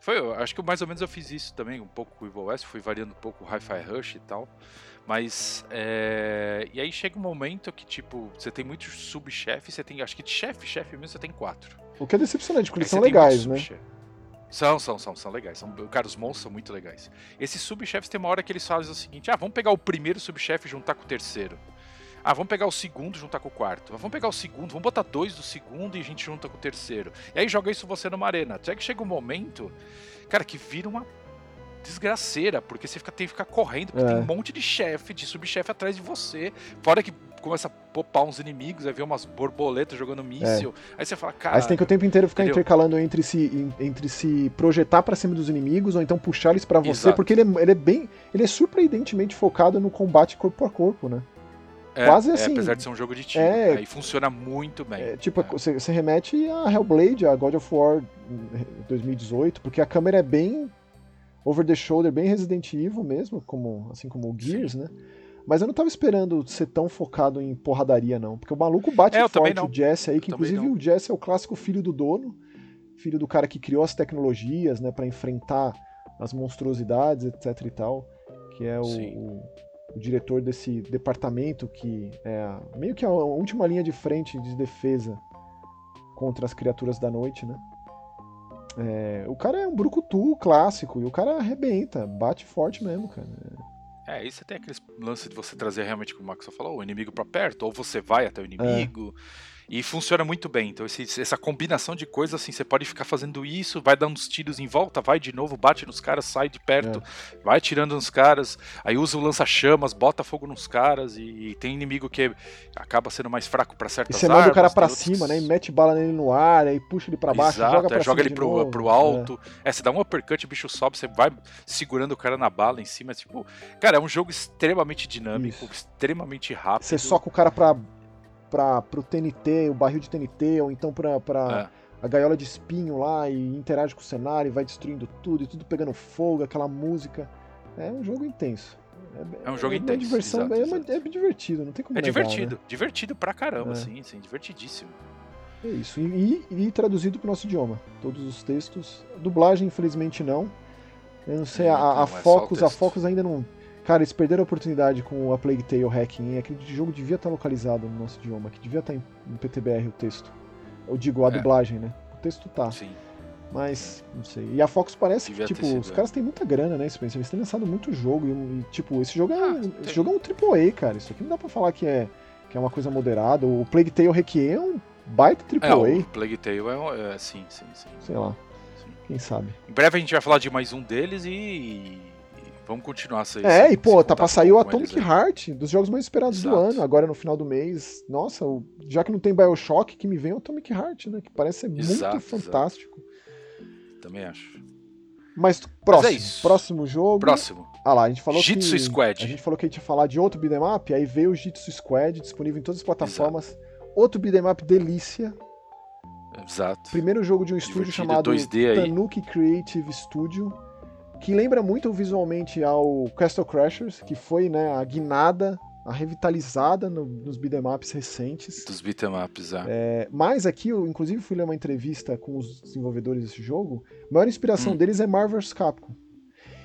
Foi, acho que mais ou menos eu fiz isso também, um pouco com o Evil West, fui variando um pouco o Hi-Fi Rush e tal. Mas. É... E aí chega um momento que, tipo, você tem muitos subchefes, você tem. Acho que de chefe, chefe mesmo, você tem quatro. O que é decepcionante, porque eles são legais, né? São, são, são, são legais. São, cara, os monstros são muito legais. Esses subchefes tem uma hora que eles fazem o seguinte: ah, vamos pegar o primeiro subchefe e juntar com o terceiro. Ah, vamos pegar o segundo e juntar com o quarto. Vamos pegar o segundo, vamos botar dois do segundo e a gente junta com o terceiro. E aí joga isso você numa arena. Até que chega um momento, cara, que vira uma desgraceira, porque você fica, tem que ficar correndo, porque é. tem um monte de chefe, de subchefe atrás de você. Fora que começa a popar uns inimigos, aí vê umas borboletas jogando míssil. É. Aí você fala, cara. Aí você tem que o tempo inteiro ficar entendeu? intercalando entre se, entre se projetar para cima dos inimigos ou então puxar eles para você, Exato. porque ele é, ele é bem. Ele é surpreendentemente focado no combate corpo a corpo, né? É, Quase é, assim. É, apesar de ser um jogo de tiro. É, aí funciona muito bem. É, tipo, você, você, remete a Hellblade, a God of War 2018, porque a câmera é bem over the shoulder, bem Resident Evil mesmo, como, assim como o Gears, Sim. né? Mas eu não tava esperando ser tão focado em porradaria, não. Porque o maluco bate é, forte o Jesse aí, que eu inclusive o Jesse é o clássico filho do dono, filho do cara que criou as tecnologias, né, para enfrentar as monstruosidades, etc e tal. Que é o, o, o, diretor desse departamento que é meio que a última linha de frente de defesa contra as criaturas da noite, né? É, o cara é um brucutu clássico e o cara arrebenta, bate forte mesmo, cara. É, aí você tem aquele lance de você trazer realmente, como o Max falou, o inimigo para perto, ou você vai até o inimigo. É. E funciona muito bem. Então, esse, essa combinação de coisas, assim, você pode ficar fazendo isso, vai dando uns tiros em volta, vai de novo, bate nos caras, sai de perto, é. vai tirando nos caras, aí usa o lança-chamas, bota fogo nos caras, e, e, tem inimigo que acaba sendo mais fraco para certas e você manda o cara para cima, né? E mete bala nele no ar, aí puxa ele para baixo, Exato, joga, pra é, joga ele pro, novo, pro alto. É. é. você dá um uppercut, o bicho sobe, você vai segurando o cara na bala em cima. Tipo, cara, é um jogo extremamente dinâmico, isso. extremamente rápido. Você soca o cara pra para o TNT, o barril de TNT, ou então para é. a gaiola de espinho lá e interage com o cenário e vai destruindo tudo e tudo pegando fogo, aquela música. É um jogo intenso. É, é um jogo é intenso. Diversão, exato, é, uma, é, divertido, não tem como É negar, divertido, né? divertido pra caramba, é. sim, sim, divertidíssimo. É isso, e, e, e traduzido pro nosso idioma, todos os textos. Dublagem, infelizmente, não. Eu não sei, a, a, a Focus, a Focus ainda não Cara, eles perderam a oportunidade com a Plague Tale Hacking, Aquele jogo devia estar localizado no nosso idioma, que devia estar em, em PTBR o texto. Eu digo, a é. dublagem, né? O texto tá. Sim. Mas, não sei. E a Fox parece devia que, tipo, os caras têm muita grana, né, Spencer? Eles têm lançado muito jogo. E, e tipo, esse jogo, é, ah, esse jogo é um AAA, cara. Isso aqui não dá pra falar que é, que é uma coisa moderada. O Plague Tale Requiem é um baita AAA. É, o Plague Tale é, é sim, sim, sim. Sei lá. Sim. Quem sabe. Em breve a gente vai falar de mais um deles e Vamos continuar essa É, e pô, tá pra sair o Atomic Heart, dos jogos mais esperados Exato. do ano, agora no final do mês. Nossa, já que não tem Bioshock, que me vem o Atomic Heart, né? Que parece ser Exato, muito fantástico. Exato. Também acho. Mas próximo, Mas é próximo jogo. Próximo. Ah lá, a gente falou Jitsu que Squad. A gente falou que a gente ia falar de outro beat'em up, aí veio o Jitsu Squad, disponível em todas as plataformas. Exato. Outro beat'em up delícia. Exato. Primeiro jogo de um estúdio chamado Tanuki Creative Studio que lembra muito visualmente ao Castle Crashers, que foi né, a guinada, a revitalizada no, nos beat'em ups recentes. Dos beat'em ups, é. é. Mas aqui, eu inclusive fui ler uma entrevista com os desenvolvedores desse jogo, a maior inspiração hum. deles é Marvel's Capcom.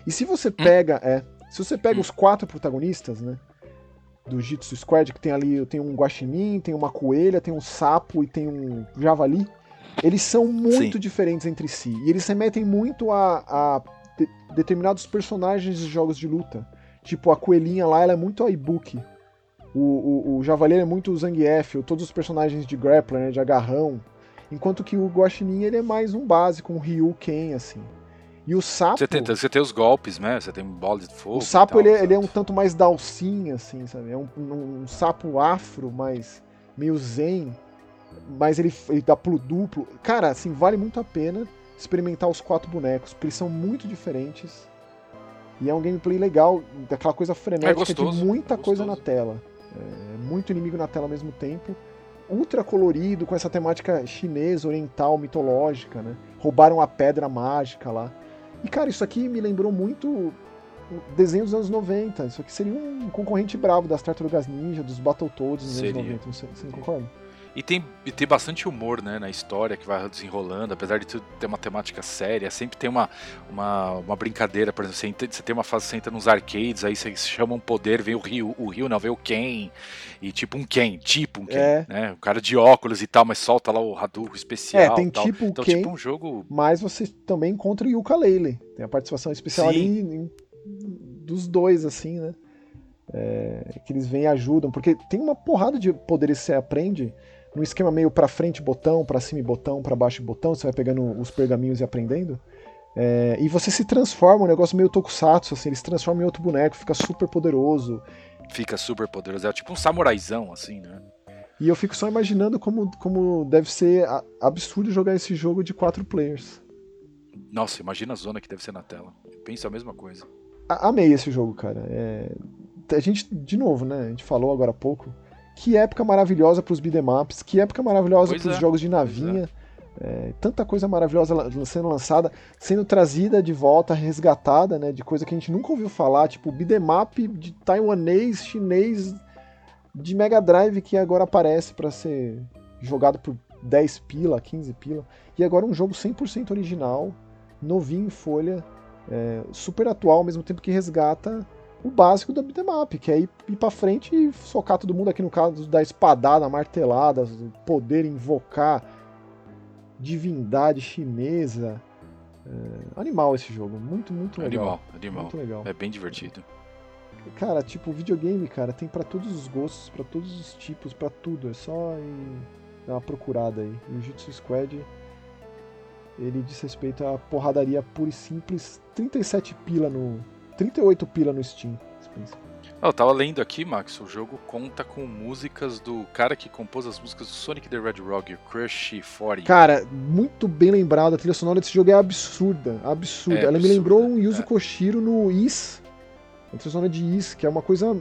E se você pega, é, se você pega os quatro protagonistas, né, do Jitsu Squad, que tem ali, tem um guaxinim, tem uma coelha, tem um sapo e tem um javali, eles são muito Sim. diferentes entre si. E eles remetem muito a, a de, determinados personagens de jogos de luta. Tipo, a coelhinha lá, ela é muito a Ibuki. O, o, o Javali é muito o Zangief, todos os personagens de grappler, né, de agarrão. Enquanto que o Guaxinim, ele é mais um básico, um Ryu Ken, assim. E o sapo. Você tem, você tem os golpes, né? Você tem bola de fogo. O sapo, tal, ele, é, ele, é um tanto mais dalcinha, assim, sabe? É um, um, um, sapo afro, mais meio zen. Mas ele, ele dá pro duplo. Cara, assim, vale muito a pena experimentar os quatro bonecos, porque eles são muito diferentes. E é um gameplay legal, daquela coisa frenética é gostoso, de muita é coisa na tela. É, muito inimigo na tela ao mesmo tempo. Ultra colorido, com essa temática chinesa, oriental, mitológica, né? Roubaram a pedra mágica lá. E, cara, isso aqui me lembrou muito desenho dos anos 90. Isso aqui seria um concorrente bravo das Tartarugas Ninja, dos Battletoads dos seria. anos 90. Você, você não concorda? E tem, e tem bastante humor né, na história que vai desenrolando, apesar de tudo ter uma temática séria, sempre tem uma, uma, uma brincadeira, por exemplo, você, entra, você tem uma fase, você entra nos arcades, aí você chama um poder, vem o Rio, o Rio não, vem o Ken, e tipo um Ken, tipo um Ken, é. né? O cara de óculos e tal, mas solta lá o Hadouken especial. É, tem tal. tipo então, Ken, tipo um jogo... mas você também encontra o Yuka Leile, tem a participação especial ali em, dos dois, assim, né? É, que eles vêm e ajudam, porque tem uma porrada de poderes que você aprende num esquema meio para frente botão, para cima botão, para baixo botão, você vai pegando os pergaminhos e aprendendo. É, e você se transforma, um negócio meio tokusatsu, assim, ele se transforma em outro boneco, fica super poderoso. Fica super poderoso, é tipo um samuraizão, assim, né? E eu fico só imaginando como, como deve ser absurdo jogar esse jogo de quatro players. Nossa, imagina a zona que deve ser na tela. Eu penso a mesma coisa. A amei esse jogo, cara. É... A gente, de novo, né? A gente falou agora há pouco que época maravilhosa para os beatemaps, que época maravilhosa para os é. jogos de navinha. É. É, tanta coisa maravilhosa sendo lançada, sendo trazida de volta, resgatada, né? De coisa que a gente nunca ouviu falar, tipo beatmap de taiwanês, chinês, de Mega Drive que agora aparece para ser jogado por 10 pila, 15 pila. E agora um jogo 100% original, novinho em folha, é, super atual, ao mesmo tempo que resgata o básico da beatmap, que é ir, ir pra frente e socar todo mundo aqui no caso da espadada, martelada, poder invocar divindade chinesa. É, animal esse jogo, muito, muito legal. Animal, animal. Muito legal. É bem divertido. Cara, tipo, videogame, cara, tem para todos os gostos, para todos os tipos, para tudo. É só ir dar uma procurada aí. E o Jitsu Squad, ele diz respeito à porradaria pura e simples. 37 pila no, 38 pila no Steam. Eu tava lendo aqui, Max, o jogo conta com músicas do cara que compôs as músicas do Sonic the Red Rock, o Crush 40. Cara, muito bem lembrado, a trilha sonora desse jogo é absurda, absurda. É Ela absurda, me lembrou um Yuzo é. Koshiro no Is, a trilha sonora de Is, que é uma coisa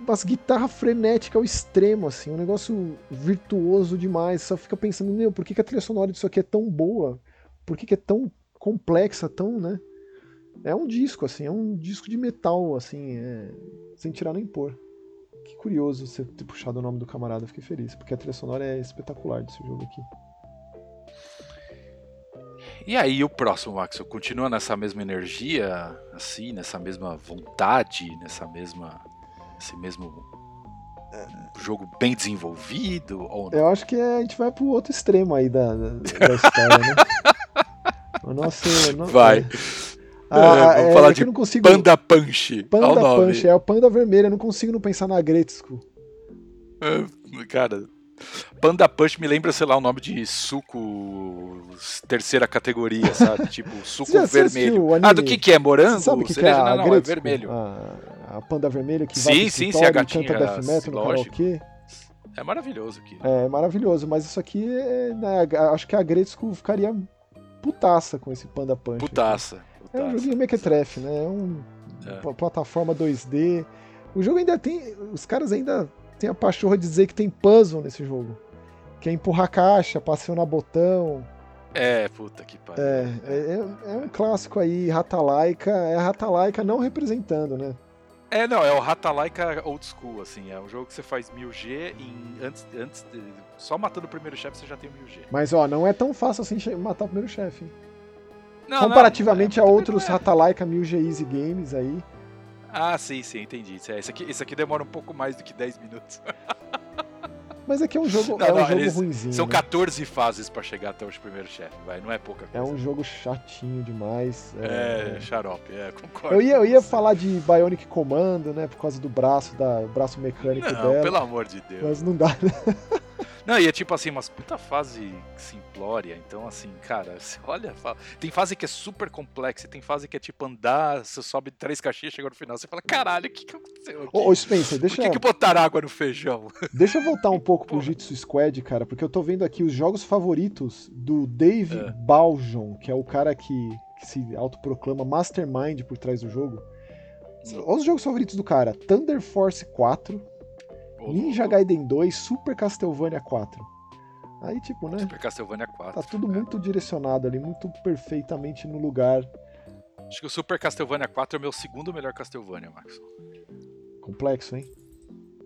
umas guitarra frenética ao extremo, assim, um negócio virtuoso demais. Só fica pensando, meu, por que, que a trilha sonora disso aqui é tão boa? Por que, que é tão complexa, tão, né? É um disco, assim, é um disco de metal, assim, é... sem tirar nem pôr. Que curioso você ter puxado o nome do camarada, fiquei feliz, porque a trilha sonora é espetacular desse jogo aqui. E aí o próximo, Max, continua nessa mesma energia, assim, nessa mesma vontade, nessa mesma. esse mesmo é. jogo bem desenvolvido ou não? Eu acho que a gente vai pro outro extremo aí da, da, da história, né? O nosso, vai. Ah, é, vamos é, falar é de não consigo... Panda Punch. Panda Punch, é o Panda Vermelho. Eu não consigo não pensar na Gretzko. É, cara, Panda Punch me lembra, sei lá, o nome de suco terceira categoria, sabe? tipo, suco vermelho. Ah, do que que é? Morango? sabe que, que é a não, não, é vermelho. A, a, Panda Vermelha que sim, vai sim, sim, a gatinha, canta death metal no karaokê. É maravilhoso aqui. É, maravilhoso, mas isso aqui, é, né, acho que a Gretzko ficaria putaça com esse Panda Punch. Putaça. Aqui. É um joguinho mequetrefe, né? É um é. plataforma 2D. O jogo ainda tem. Os caras ainda têm a pachorra de dizer que tem puzzle nesse jogo. Que é empurrar caixa, passear botão. É, puta que pariu. É, é, é, um clássico aí, Ratalaika. É a Ratalaika não representando, né? É, não, é o Ratalaika old school, assim. É um jogo que você faz 1000G em, antes, antes de, Só matando o primeiro chefe você já tem 1000G. Mas, ó, não é tão fácil assim matar o primeiro chefe, hein? Não, comparativamente não, é, a outros é. Ratalaika Mil G Easy Games aí. Ah, sim, sim, entendi. Esse aqui, esse aqui demora um pouco mais do que 10 minutos. Mas aqui é um jogo, não, é um não, jogo ruimzinho. São né? 14 fases para chegar até o primeiro chefe, vai, não é pouca coisa. É um jogo chatinho demais. É, é xarope, é, concordo. Eu ia, eu ia falar de Bionic Commando, né, por causa do braço, da braço mecânico não, dela. pelo amor de Deus. Mas não dá, né? Não, e é tipo assim, umas puta fase simplória. Então, assim, cara, você olha. Tem fase que é super complexa, tem fase que é tipo andar, você sobe três caixinhas, chega no final, você fala, caralho, o que, que aconteceu aqui? Ô, ô Spencer, deixa. Por que, que botaram água no feijão? Deixa eu voltar um pouco pro Jitsu Squad, cara, porque eu tô vendo aqui os jogos favoritos do Dave é. Baljon, que é o cara que, que se autoproclama mastermind por trás do jogo. Olha os jogos favoritos do cara: Thunder Force 4. Ninja Gaiden 2, Super Castlevania 4. Aí, tipo, né? Super Castlevania 4. Tá tudo é. muito direcionado ali, muito perfeitamente no lugar. Acho que o Super Castlevania 4 é o meu segundo melhor Castlevania, Max. Complexo, hein?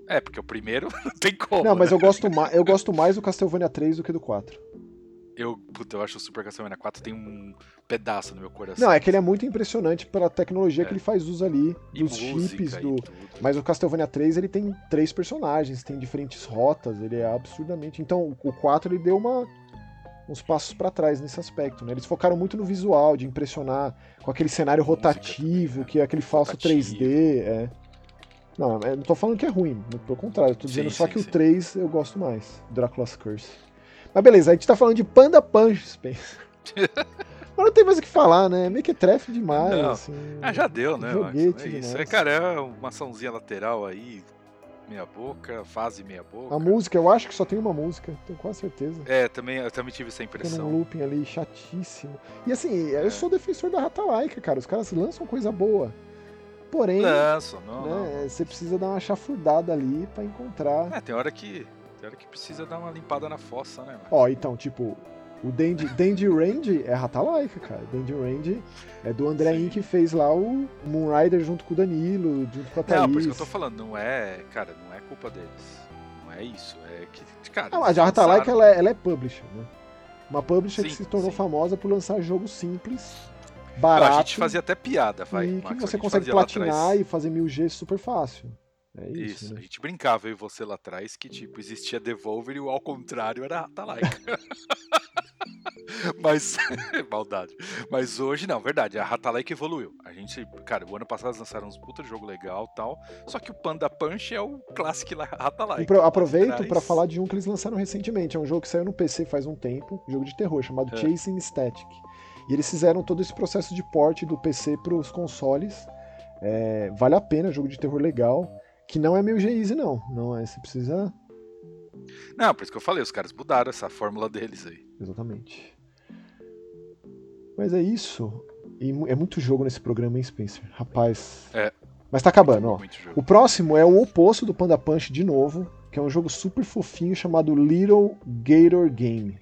É, porque o primeiro não tem como. Não, mas né? eu gosto, eu gosto mais do Castlevania 3 do que do 4. Eu, puta, eu acho o Super Castlevania 4 tem um pedaço no meu coração. Não, é que ele é muito impressionante pela tecnologia é. que ele faz uso ali, e dos chips do. Mas o Castlevania 3 ele tem três personagens, tem diferentes rotas, ele é absurdamente. Então o 4 ele deu uma uns passos para trás nesse aspecto, né? Eles focaram muito no visual, de impressionar com aquele cenário rotativo, também, que é aquele falso rotativo. 3D, é. Não, eu não tô falando que é ruim, pelo contrário, eu tô dizendo sim, só sim, que sim. o 3 eu gosto mais, Dracula's Curse. Mas beleza, a gente tá falando de Panda Punch, Spencer. Mas não tem mais o que falar, né? Meio que trefe demais. Não. Assim, ah, já deu, né? Joguete é isso. É, cara, é uma açãozinha lateral aí, meia boca, fase meia boca. A música, eu acho que só tem uma música, tenho quase certeza. É, também, eu também tive essa impressão. Tem um looping ali chatíssimo. E assim, é. eu sou defensor da Rata Laika, cara. Os caras lançam coisa boa. Porém, Lançam, não, né, não. você precisa dar uma chafurdada ali para encontrar. É, tem hora que hora que precisa dar uma limpada na fossa, né? Ó, então, tipo, o Dandy, Dandy Range é Ratalaika, cara. Dandy Range é do André In que fez lá o Moonrider junto com o Danilo, junto com a Thaís. Não, por isso que eu tô falando, não é, cara, não é culpa deles. Não é isso, é que, cara... Não, mas a Ratalaika, ela, é, ela é publisher, né? Uma publisher sim, que se tornou sim. famosa por lançar jogos simples, barato. a gente fazia até piada, vai. E que você consegue platinar e fazer mil G super fácil. É isso. isso. Né? A gente brincava, eu e você lá atrás, que tipo, existia Devolver e o ao contrário era Ratalaika. Mas, maldade. Mas hoje não, verdade, a Ratalaika evoluiu. A gente, cara, o ano passado eles lançaram uns puta jogo legal tal. Só que o Panda Punch é o clássico Ratalaika. Aproveito para falar de um que eles lançaram recentemente. É um jogo que saiu no PC faz um tempo, um jogo de terror, chamado é. Chasing Static. E eles fizeram todo esse processo de porte do PC para os consoles. É, vale a pena, jogo de terror legal. Que não é meio G-Easy, não. Não é, você precisa. Não, por isso que eu falei, os caras mudaram essa fórmula deles aí. Exatamente. Mas é isso. E é muito jogo nesse programa, hein, Spencer? Rapaz. É. Mas tá acabando, ó. O próximo é o oposto do Panda Punch de novo, que é um jogo super fofinho chamado Little Gator Game.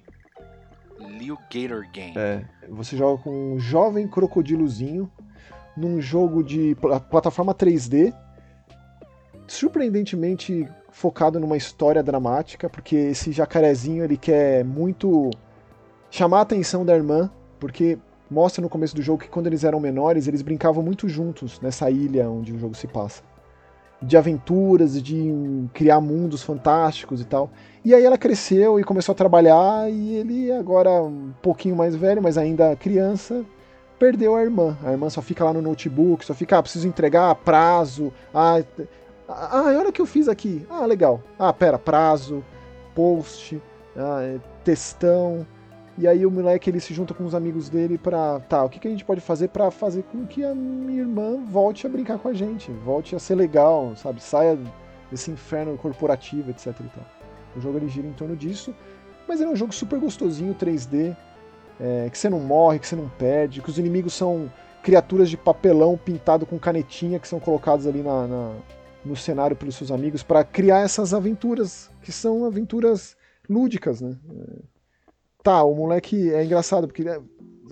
Little Gator Game. É. Você joga com um jovem crocodilozinho num jogo de plataforma 3D surpreendentemente focado numa história dramática, porque esse jacarezinho ele quer muito chamar a atenção da irmã, porque mostra no começo do jogo que quando eles eram menores, eles brincavam muito juntos nessa ilha onde o jogo se passa. De aventuras, de criar mundos fantásticos e tal. E aí ela cresceu e começou a trabalhar, e ele, agora um pouquinho mais velho, mas ainda criança, perdeu a irmã. A irmã só fica lá no notebook, só fica, ah, preciso entregar prazo, ah, ah, olha o que eu fiz aqui. Ah, legal. Ah, pera, prazo, post, ah, é, textão. E aí o moleque ele se junta com os amigos dele pra. Tá, o que, que a gente pode fazer para fazer com que a minha irmã volte a brincar com a gente? Volte a ser legal, sabe? Saia desse inferno corporativo, etc e tal. O jogo ele gira em torno disso. Mas ele é um jogo super gostosinho, 3D. É, que você não morre, que você não perde, que os inimigos são criaturas de papelão pintado com canetinha que são colocados ali na, na no cenário pelos seus amigos para criar essas aventuras que são aventuras lúdicas, né? É, tá, o moleque é engraçado porque né,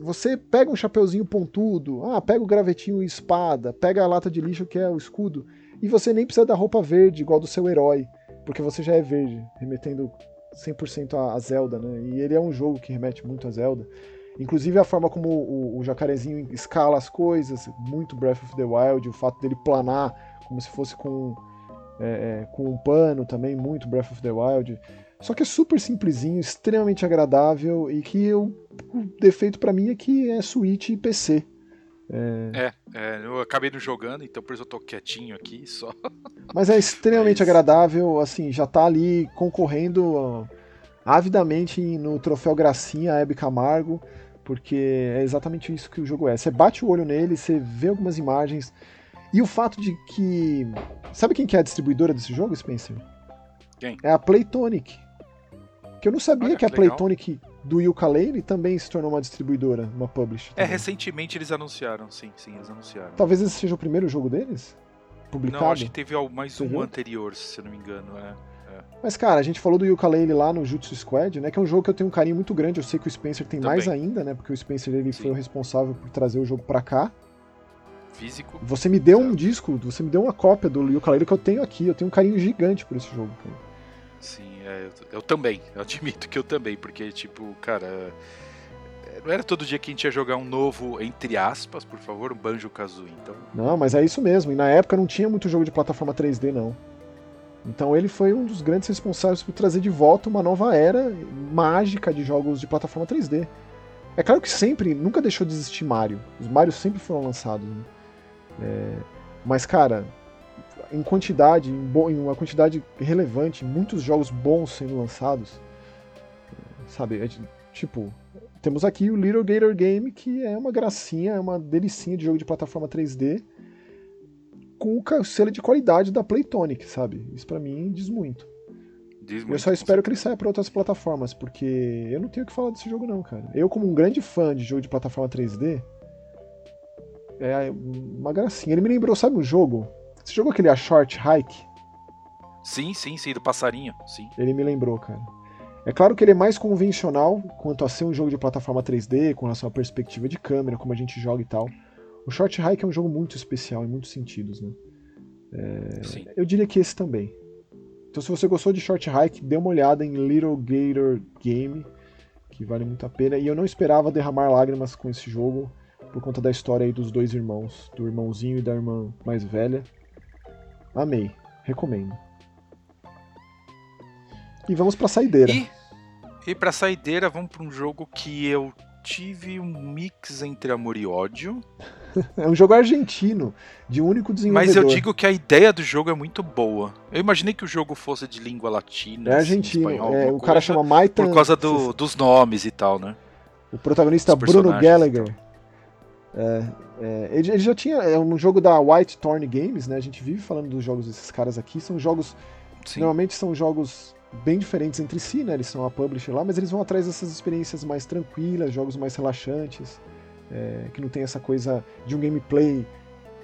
você pega um chapeuzinho pontudo, ah, pega o gravetinho e espada, pega a lata de lixo que é o escudo e você nem precisa da roupa verde igual do seu herói, porque você já é verde, remetendo 100% a Zelda, né? E ele é um jogo que remete muito a Zelda. Inclusive a forma como o, o, jacarezinho escala as coisas, muito Breath of the Wild, o fato dele planar como se fosse com, é, é com um pano também, muito Breath of the Wild. Só que é super simplesinho, extremamente agradável e que eu, o defeito para mim é que é Switch e PC. É... é, é, eu acabei não jogando, então por isso eu tô quietinho aqui só. Mas é extremamente Mas... agradável, assim, já tá ali concorrendo avidamente no troféu Gracinha, Hebe Camargo, porque é exatamente isso que o jogo é. Você bate o olho nele, você vê algumas imagens. E o fato de que. Sabe quem que é a distribuidora desse jogo, Spencer? Quem? É a Playtonic. Que eu não sabia Olha, que a legal. Playtonic do Yooka-Laylee também se tornou uma distribuidora, uma publisher. É, recentemente eles anunciaram, sim, sim, eles anunciaram. Talvez esse seja o primeiro jogo deles? Publicado? Não, acho que teve mais um anterior, se eu não me engano, é. é. Mas, cara, a gente falou do Yooka-Laylee lá no Jutsu Squad, né? Que é um jogo que eu tenho um carinho muito grande. Eu sei que o Spencer tem Também. mais ainda, né? Porque o Spencer ele foi o responsável por trazer o jogo pra cá. Físico. Você me deu um disco, você me deu uma cópia do Yooka-Laylee que eu tenho aqui. Eu tenho um carinho gigante por esse jogo, cara. Sim, é, eu, eu, também. Eu admito que eu também, porque, tipo, cara. É, não era todo dia que a gente ia jogar um novo, entre aspas, por favor, um Banjo Kazooie, então. Não, mas é isso mesmo. E na época não tinha muito jogo de plataforma 3D, não. Então ele foi um dos grandes responsáveis por trazer de volta uma nova era mágica de jogos de plataforma 3D. É claro que sempre, nunca deixou de existir Mario. Os Marios sempre foram lançados. Né? É, mas, cara, em quantidade, em, em, uma quantidade relevante, muitos jogos bons sendo lançados. Sabe, é, tipo, temos aqui o Little Gator Game, que é uma gracinha, é uma delicinha de jogo de plataforma 3D, com o selo de qualidade da Playtonic, sabe? Isso para mim diz muito. Diz muito eu só espero que ele saia para outras plataformas, porque eu não tenho o que falar desse jogo não, cara. Eu, como um grande fã de jogo de plataforma 3D, é uma gracinha. Ele me lembrou, sabe um jogo? Você jogou aquele A Short Hike? Sim, sim, sim, do passarinho, sim. Ele me lembrou, cara. É claro que ele é mais convencional quanto a ser um jogo de plataforma 3D, com relação à perspectiva de câmera, como a gente joga e tal. O Short Hike é um jogo muito especial em muitos sentidos, né? É... Sim. Eu diria que esse também. Então, se você gostou de Short Hike, dê uma olhada em Little Gator Game, que vale muito a pena. E eu não esperava derramar lágrimas com esse jogo, por conta da história aí dos dois irmãos, do irmãozinho e da irmã mais velha. Amei. Recomendo. E vamos pra saideira. E, e pra saideira, vamos pra um jogo que eu tive um mix entre amor e ódio. é um jogo argentino, de um único desenvolvedor. Mas eu digo que a ideia do jogo é muito boa. Eu imaginei que o jogo fosse de língua latina. É argentino, espanhol, é, o cara chama Maitan. Por causa do, dos nomes e tal, né? O protagonista Bruno Gallagher. É, é, ele, ele, já tinha. É um jogo da White Thorn Games, né? A gente vive falando dos jogos desses caras aqui. São jogos. Sim. Normalmente são jogos bem diferentes entre si, né? Eles são a publisher lá, mas eles vão atrás dessas experiências mais tranquilas, jogos mais relaxantes, é, que não tem essa coisa de um gameplay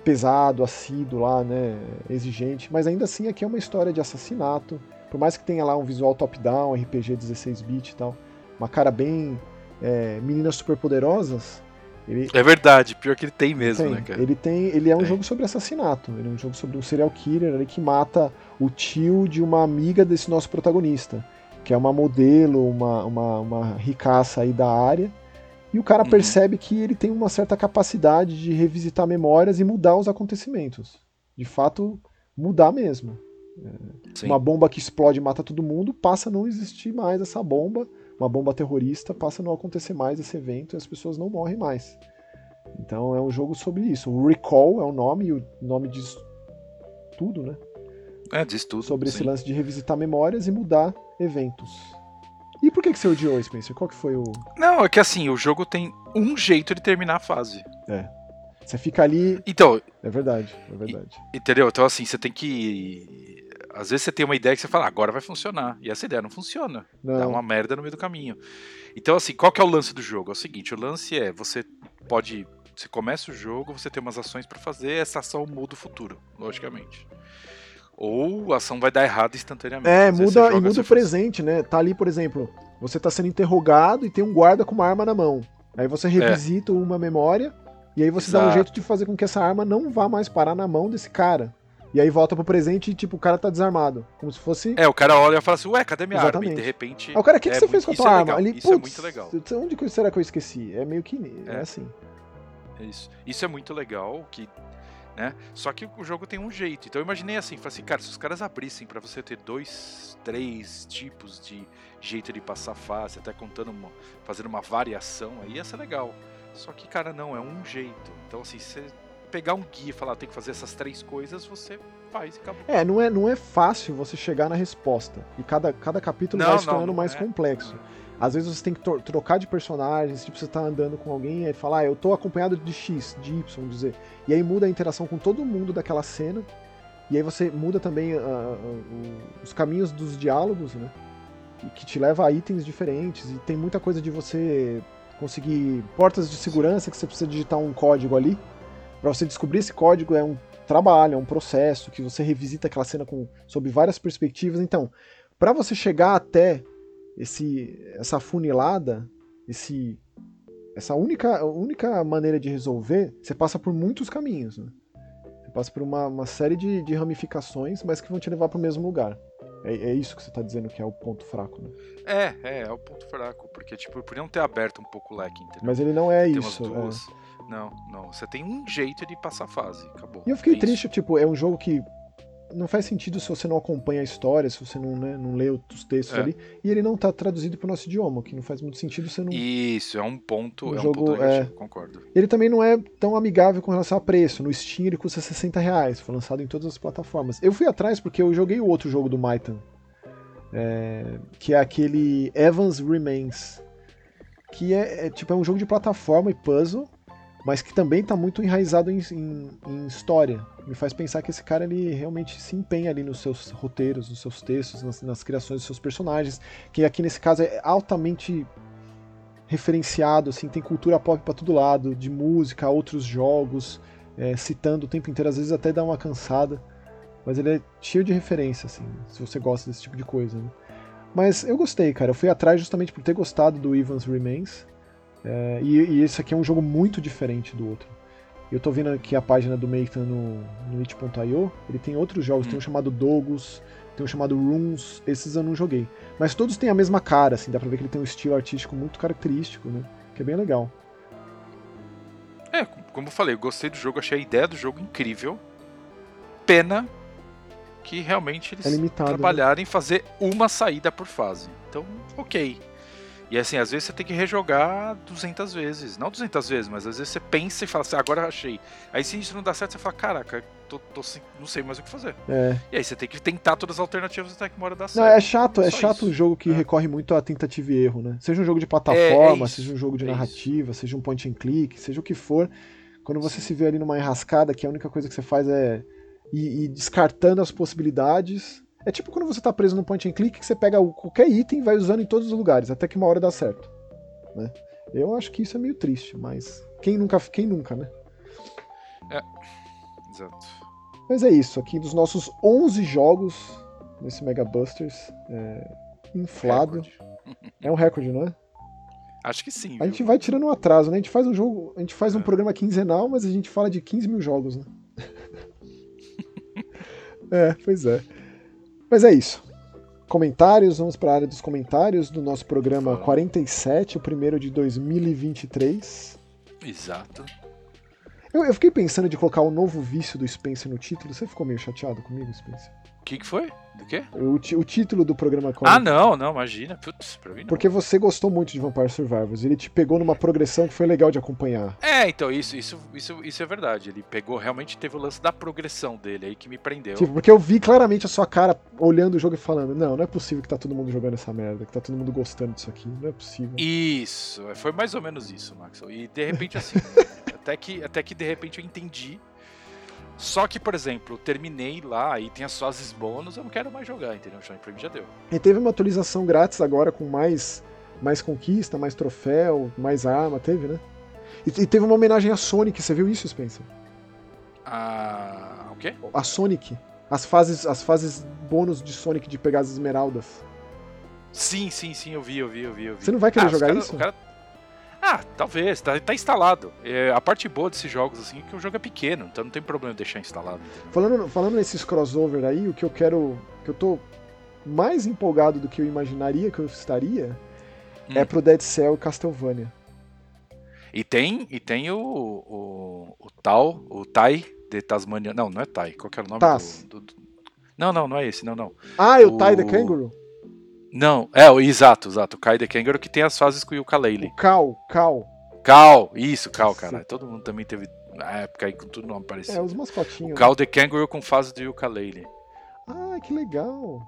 pesado, assíduo lá, né? Exigente. Mas ainda assim aqui é uma história de assassinato. Por mais que tenha lá um visual top-down, RPG 16-bit e tal, uma cara bem. É, meninas superpoderosas, ele, é verdade, pior que ele tem mesmo, tem, né, cara? Ele tem. Ele é um é. jogo sobre assassinato. Ele é um jogo sobre um serial killer ali que mata o tio de uma amiga desse nosso protagonista. Que é uma modelo, uma, uma, uma ricaça aí da área. E o cara uhum. percebe que ele tem uma certa capacidade de revisitar memórias e mudar os acontecimentos. De fato, mudar mesmo. É, uma bomba que explode e mata todo mundo passa a não existir mais essa bomba uma bomba terrorista, passa a não acontecer mais esse evento e as pessoas não morrem mais. Então é um jogo sobre isso. O Recall é o nome, e o nome diz tudo, né? É, diz tudo. Sobre sim. esse lance de revisitar memórias e mudar eventos. E por que, que você odiou, Spencer? Qual que foi o. Não, é que assim, o jogo tem um jeito de terminar a fase. É. Você fica ali. Então. É verdade, é verdade. Entendeu? Então, assim, você tem que às vezes você tem uma ideia que você fala, ah, agora vai funcionar. E essa ideia não funciona. Não. Dá uma merda no meio do caminho. Então, assim, qual que é o lance do jogo? É o seguinte, o lance é, você pode. Você começa o jogo, você tem umas ações para fazer, essa ação muda o futuro, logicamente. Ou a ação vai dar errado instantaneamente. É, muda, e muda o presente, né? Tá ali, por exemplo, você tá sendo interrogado e tem um guarda com uma arma na mão. Aí você revisita é. uma memória e aí você Exato. dá um jeito de fazer com que essa arma não vá mais parar na mão desse cara. E aí volta pro presente e, tipo, o cara tá desarmado. Como se fosse. É, o cara olha e fala assim, ué, cadê minha Exatamente. arma? E de repente. Aí o cara, o que, que é você muito- fez com a tua é arma? legal, Ele, Isso é "Putz, muito legal. Onde que será que eu esqueci? É meio que. É, É. assim. Isso. Isso é muito legal, que, né? Só que o jogo tem um jeito. Então eu imaginei assim, falei assim, cara, se os caras abrissem pra você ter dois, três tipos de jeito de passar fase, até contando uma, fazendo uma variação, aí ia ser legal. Só que, cara, não, é um jeito. Então assim, você pegar um guia e falar, tem que fazer essas três coisas, você faz e acabou. É, não é, não é fácil você chegar na resposta. E cada, cada capítulo Não, vai se tornando não mais é. complexo. Às vezes você tem que tro- trocar de personagens, tipo, você tá andando com alguém e aí fala, ah, eu tô acompanhado de X, de Y, vamos dizer. E aí muda a interação com todo mundo daquela cena. E aí você muda também ah, o- os caminhos dos diálogos, né? Que, que te leva a itens diferentes. E tem muita coisa de você conseguir portas de segurança que você precisa digitar um código ali. Pra você descobrir esse código é um trabalho, é um processo que você revisita aquela cena com, sob várias perspectivas. Então, para você chegar até esse, essa funilada, esse, essa única, única maneira de resolver, você passa por muitos caminhos. Né? Você passa por uma, uma série de, de ramificações, mas que vão te levar para o mesmo lugar. É, é isso que você está dizendo que é o ponto fraco. Né? É, é, é o ponto fraco, porque, tipo, podiam ter aberto um pouco o leque, entendeu? Mas ele não é Tem umas isso. é. Não, não. Você tem um jeito de passar a fase. Acabou. E eu fiquei É isso. triste, tipo, é um jogo que não faz sentido se você não acompanha a história, se você não, né, não lê os textos É. ali, e ele não tá traduzido pro nosso idioma, o que não faz muito sentido você não. Isso, é um ponto, O é um jogo, ponto negativo, concordo. Ele também não é tão amigável com relação a preço. No Steam ele custa 60 reais, foi lançado em todas as plataformas. Eu fui atrás porque eu joguei o outro jogo do Maitan, é, que é aquele Evans Remains, que é, é, tipo é um jogo de plataforma e puzzle, mas que também tá muito enraizado em, em- em história. Me faz pensar que esse cara ele realmente se empenha ali nos seus roteiros, nos seus textos, nas, nas criações dos seus personagens, que aqui nesse caso é altamente referenciado, assim, tem cultura pop pra todo lado, de música, outros jogos, é, citando o tempo inteiro, às vezes até dá uma cansada, mas ele é cheio de referência, assim, se você gosta desse tipo de coisa, né? Mas eu gostei, cara, eu fui atrás justamente por ter gostado do Evans Remains, é, e, e esse aqui é um jogo muito diferente do outro. Eu tô vendo aqui a página do Meitan no, no itch.io, ele tem outros jogos, Hum. tem um chamado Dogus, tem um chamado Runes, esses eu não joguei. Mas todos têm a mesma cara, assim, dá pra ver que ele tem um estilo artístico muito característico, né? Que é bem legal. É, como eu falei, eu gostei do jogo, achei a ideia do jogo incrível. Pena que realmente eles É limitado. né? trabalharam em fazer uma saída por fase. Então, ok. E assim, às vezes você tem que rejogar 200 vezes. Não 200 vezes, mas às vezes você pensa e fala assim, "Ah, agora eu achei. Aí se isso não dá certo, você fala, caraca, tô, tô sem- não sei mais o que fazer. É. E aí você tem que tentar todas as alternativas até que uma hora dá Não, certo. é chato, é Só chato isso. um jogo que É. recorre muito à tentativa e erro, né? Seja um jogo de É, plataforma, é isso, seja um jogo de é narrativa, seja um point and click, seja o que for. Quando você se vê ali numa enrascada, que a única coisa que você faz é ir, ir descartando as possibilidades. É tipo quando você tá preso no point and click, que você pega qualquer item e vai usando em todos os lugares, até que uma hora dá certo. Né? Eu acho que isso é meio triste, mas quem nunca, quem nunca, né? Exato. Mas é isso, aqui dos nossos 11 jogos nesse Mega Busters, é, inflado. É um recorde, não é? Acho que sim. A gente viu? vai tirando um atraso, né? A gente faz um jogo, a gente faz um É. programa quinzenal, mas a gente fala de 15 mil jogos, né? é, pois é. Mas é isso. Comentários, vamos para a área dos comentários do nosso programa Vamos. 47, o primeiro de 2023. Exato. Eu, eu fiquei pensando de colocar o novo vício do Spencer no título. Você ficou meio chateado comigo, Spencer? O que, que foi? Do quê? O, o título do programa Ah, não, não, imagina. Putz, pra mim não. Porque você gostou muito de Vampire Survivors. Ele te pegou numa progressão que foi legal de acompanhar. É, então, isso, isso, isso, isso é verdade. Ele pegou, realmente teve o lance da progressão dele aí que me prendeu. Tipo, porque eu vi claramente a sua cara olhando o jogo e falando: Não, não é possível que tá todo mundo jogando essa merda, que tá todo mundo gostando disso aqui. Não é possível. Isso, foi mais ou menos isso, Maxwell. E de repente, assim, até, que, até que de repente eu entendi. Só que, por exemplo, terminei lá e tem as fases bônus, eu não quero mais jogar, entendeu? Já, pra mim já deu. E teve uma atualização grátis agora com mais, mais conquista, mais troféu, mais arma, teve, né? E, e teve uma homenagem à Sonic, você viu isso, Spencer? Ah. O quê? A Sonic. As fases, as fases bônus de Sonic de pegar as esmeraldas. Sim, sim, sim, eu vi, eu vi, eu vi. Eu vi. Você não vai querer os jogar cara- isso? o cara- Ah, talvez, tá, tá instalado. É, a parte boa desses jogos assim é que o jogo é pequeno, então não tem problema deixar instalado. Falando, falando nesses crossover aí, o que eu quero. que eu tô mais empolgado do que eu imaginaria que eu estaria hum. é pro Dead Cell e Castlevania. E tem, e tem o, o, o tal, o Tai de Tasmania. Não, não é Tai. Qual que era o nome Taz. Do, do, do, Não, não, não é esse, não, não. Ah, é o, o... Tai the Kangaroo? Não, é, o exato, exato. O Kai the Kangaroo que tem as fases com o. O Cal, Cal. Cal, isso, Cal, cara. Todo mundo também teve na época aí com tudo nome parecido. É, os mascotinhos. O Cal né? the Kangaroo com fase de Ukulele. Ah, que legal.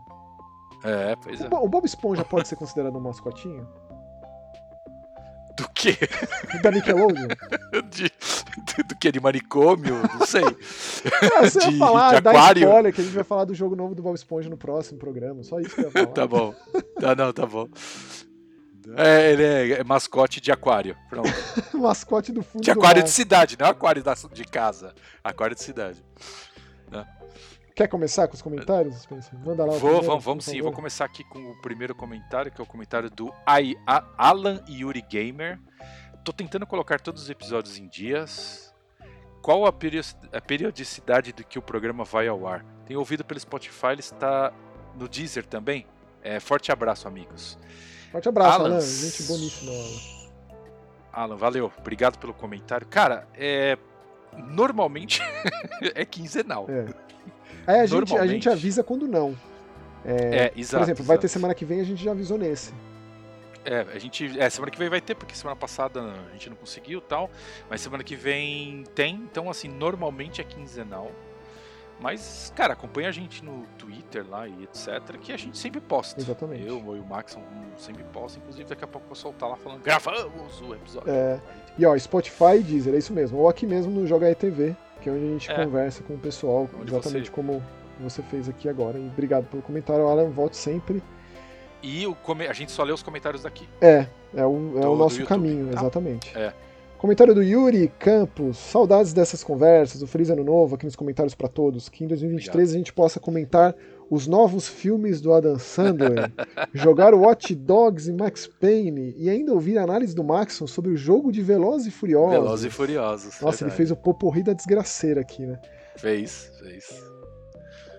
É, pois o, é. O Bob Esponja pode ser considerado um mascotinho? Do que? Da Nickelodeon? de, de, do que? De manicômio? Não sei. Ah, você de, ia falar, de aquário. spoiler, que a gente vai falar do jogo novo do Bob Esponja no próximo programa. Só isso que eu ia falar. tá bom. Tá, não, tá bom. É, ele é, é mascote de aquário. Pronto. mascote do fundo De aquário de cidade, não é aquário da, de casa. Aquário de cidade. Né? Quer começar com os comentários, Spencer? Manda lá. Vou, primeiro, vamos, vamos sim. Vou começar aqui com o primeiro comentário, que é o comentário do I, A, Alan Yuri Gamer. Tô tentando colocar todos os episódios em dias. Qual a, periodicidade do que o programa vai ao ar? Tenho ouvido pelo Spotify, ele está no Deezer também. É, forte abraço, amigos. Forte abraço, Alan. Alan. Gente boníssima, Alan. Alan, valeu. Obrigado pelo comentário. Cara, é... normalmente é quinzenal. É. É, a gente, a gente avisa quando não. É, é exato. Por exemplo, vai ter semana que vem, a gente já avisou nesse. É, a gente. É, semana que vem vai ter, porque semana passada a gente não conseguiu tal. Mas semana que vem tem. Então, assim, normalmente é quinzenal. Mas, cara, acompanha a gente no Twitter lá e etc. Que a gente sempre posta. Exatamente. Eu, eu e o Max sempre posta. Inclusive, daqui a pouco eu vou soltar lá falando, gravamos o episódio. É. E ó, Spotify e Deezer, é isso mesmo. Ou aqui mesmo no Joga ETV que é onde a gente é. conversa com o pessoal, onde exatamente você... como você fez aqui agora. E obrigado pelo comentário, Alan. Volte sempre. E o come... a gente só lê os comentários daqui. É, é o, é o nosso caminho, tá? exatamente. É. Comentário do Yuri Campos. Saudades dessas conversas. O Feliz Ano Novo aqui nos comentários para todos. Que em 2023 Obrigado. a gente possa comentar os novos filmes do Adam Sandler, jogar Watch Dogs e Max Payne e ainda ouvir a análise do Maxon sobre o jogo de Velozes e Furiosos. Velozes e Furiosos. Nossa, verdade. ele fez o poporri da desgraceira aqui, né? Fez, fez.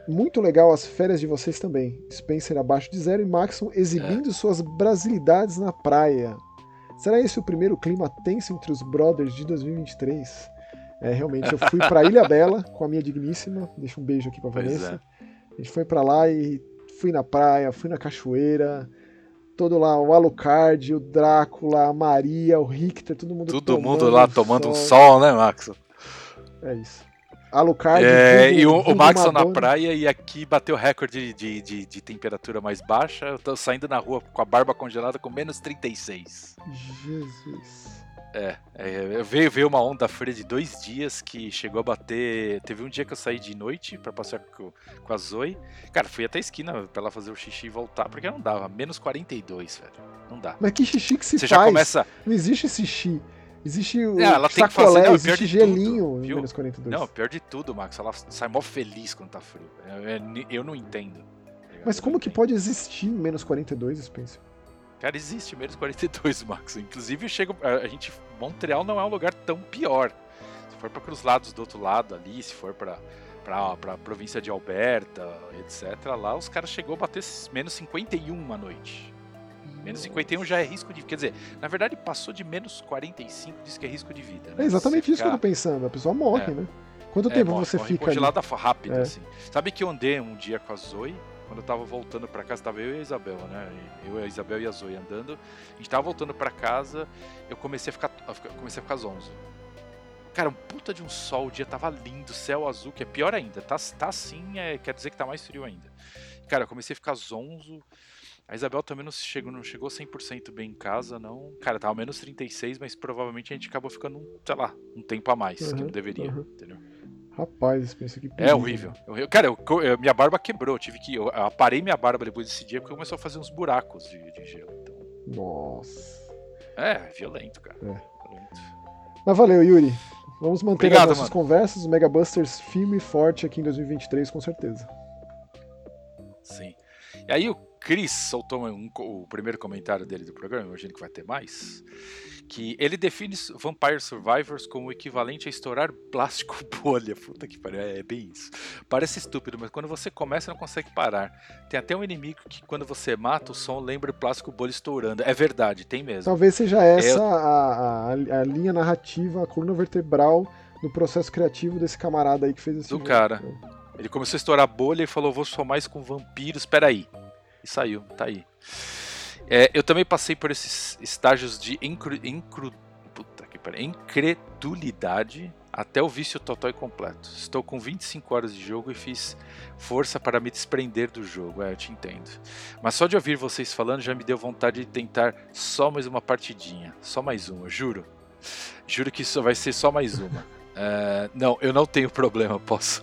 Muito legal as férias de vocês também. Spencer abaixo de zero e Maxon exibindo é. suas brasilidades na praia. Será esse o primeiro clima tenso entre os brothers de 2023? É, realmente, eu fui para Ilha Bela com a minha digníssima. Deixa um beijo aqui para Vanessa. A gente foi para lá e fui na praia, fui na cachoeira, todo lá, o Alucard, o Drácula, a Maria, o Richter, todo mundo Todo mundo lá tomando sol. um sol, né, Max? É isso. Alucard. É, e o, o Max na praia e aqui bateu recorde de, de, de, temperatura mais baixa. Eu tô saindo na rua com a barba congelada com menos 36. Jesus. É, é, veio, veio uma onda fria de dois dias que chegou a bater. Teve um dia que eu saí de noite para passear com, com a Zoe. Cara, fui até a esquina pra ela fazer o xixi e voltar, porque não dava. Menos 42, velho. Não dá. Mas que xixi que se Você faz? já começa. Não existe xixi. Existe o é, ela tem sacolé, que fazer, não, existe gelinho tudo, em menos 42. Não, pior de tudo, Max. Ela sai mó feliz quando tá frio. Eu, eu não entendo. Mas como que pode existir menos 42, Spencer? Cara, existe menos 42, Max. Inclusive, chega, a gente, Montreal não é um lugar tão pior. Se for para os lados do outro lado ali, se for para para a província de Alberta, etc. Lá os caras chegou a bater menos 51 uma noite. Menos 51 já é risco de. Quer dizer, na verdade passou de menos 45, diz que é risco de vida. Né? É exatamente isso que eu tô pensando. A pessoa morre, é. né? Quanto é, tempo morre, você morre fica. Congelada ali? rápido, é. assim. Sabe que eu andei um dia com a Zoe quando eu tava voltando para casa, tava eu e a Isabel, né? Eu, a Isabel e a Zoe andando. A gente tava voltando para casa, eu comecei a ficar, comecei a ficar zonzo. Cara, um puta de um sol, o dia tava lindo, céu azul, que é pior ainda. Tá, tá assim, é, quer dizer que tá mais frio ainda. Cara, eu comecei a ficar zonzo. A Isabel também não chegou, não chegou 100% bem em casa, não. Cara, tava menos 36, mas provavelmente a gente acabou ficando, sei lá, um tempo a mais, uhum, que não deveria, uhum. entendeu? Rapaz, pensa que É horrível. Eu, cara, eu, eu, minha barba quebrou. Eu tive que. Eu aparei minha barba depois desse dia porque começou a fazer uns buracos de, de gelo. Então... Nossa. É, violento, cara. É. Violento. Mas valeu, Yuri. Vamos manter Obrigado, as nossas mano. conversas, o Mega Busters firme e forte aqui em 2023, com certeza. Sim. E aí o Chris soltou um, o primeiro comentário dele do programa, imagino que vai ter mais. Que ele define Vampire Survivors como o equivalente a estourar plástico bolha. Puta que pariu, é, é bem isso. Parece estúpido, mas quando você começa não consegue parar. Tem até um inimigo que quando você mata o som lembra plástico bolha estourando. É verdade, tem mesmo. Talvez seja essa a, a, a, linha narrativa, a coluna vertebral do processo criativo desse camarada aí que fez esse Do jogo. cara. Ele começou a estourar bolha e falou, vou somar mais com vampiros, peraí. E saiu, tá aí. É, eu também passei por esses estágios de incru, incru, puta que pariu, incredulidade até o vício total e completo. Estou com 25 horas de jogo e fiz força para me desprender do jogo. É, eu te entendo. Mas só de ouvir vocês falando já me deu vontade de tentar só mais uma partidinha. Só mais uma, juro. Juro que isso vai ser só mais uma. Uh, não, eu não tenho problema, posso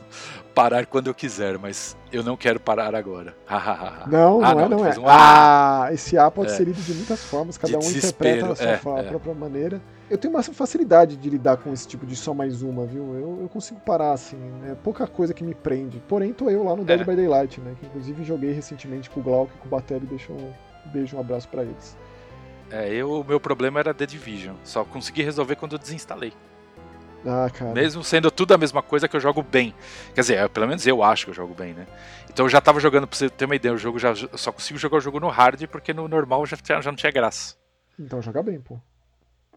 parar quando eu quiser, mas eu não quero parar agora. não, ah, não, é, não é. Um ah, esse A pode é. ser lido de muitas formas, cada de um interpreta a sua é, é, própria maneira. Eu tenho uma facilidade de lidar com esse tipo de só mais uma, viu? Eu, eu consigo parar, assim, é pouca coisa que me prende. Porém, tô eu lá no Dead é. by Daylight, né? Que inclusive joguei recentemente com o Glauco e com o Batelli, deixa um beijo, um abraço para eles. É, eu, o meu problema era The Division, só consegui resolver quando eu desinstalei. Ah. Mesmo sendo tudo a mesma coisa que eu jogo bem. Quer dizer, é, pelo menos eu acho que eu jogo bem, né? Então eu já tava jogando, pra você ter uma ideia, o jogo já eu só consigo jogar o jogo no hard porque no normal já, já não tinha graça. Então joga bem, pô.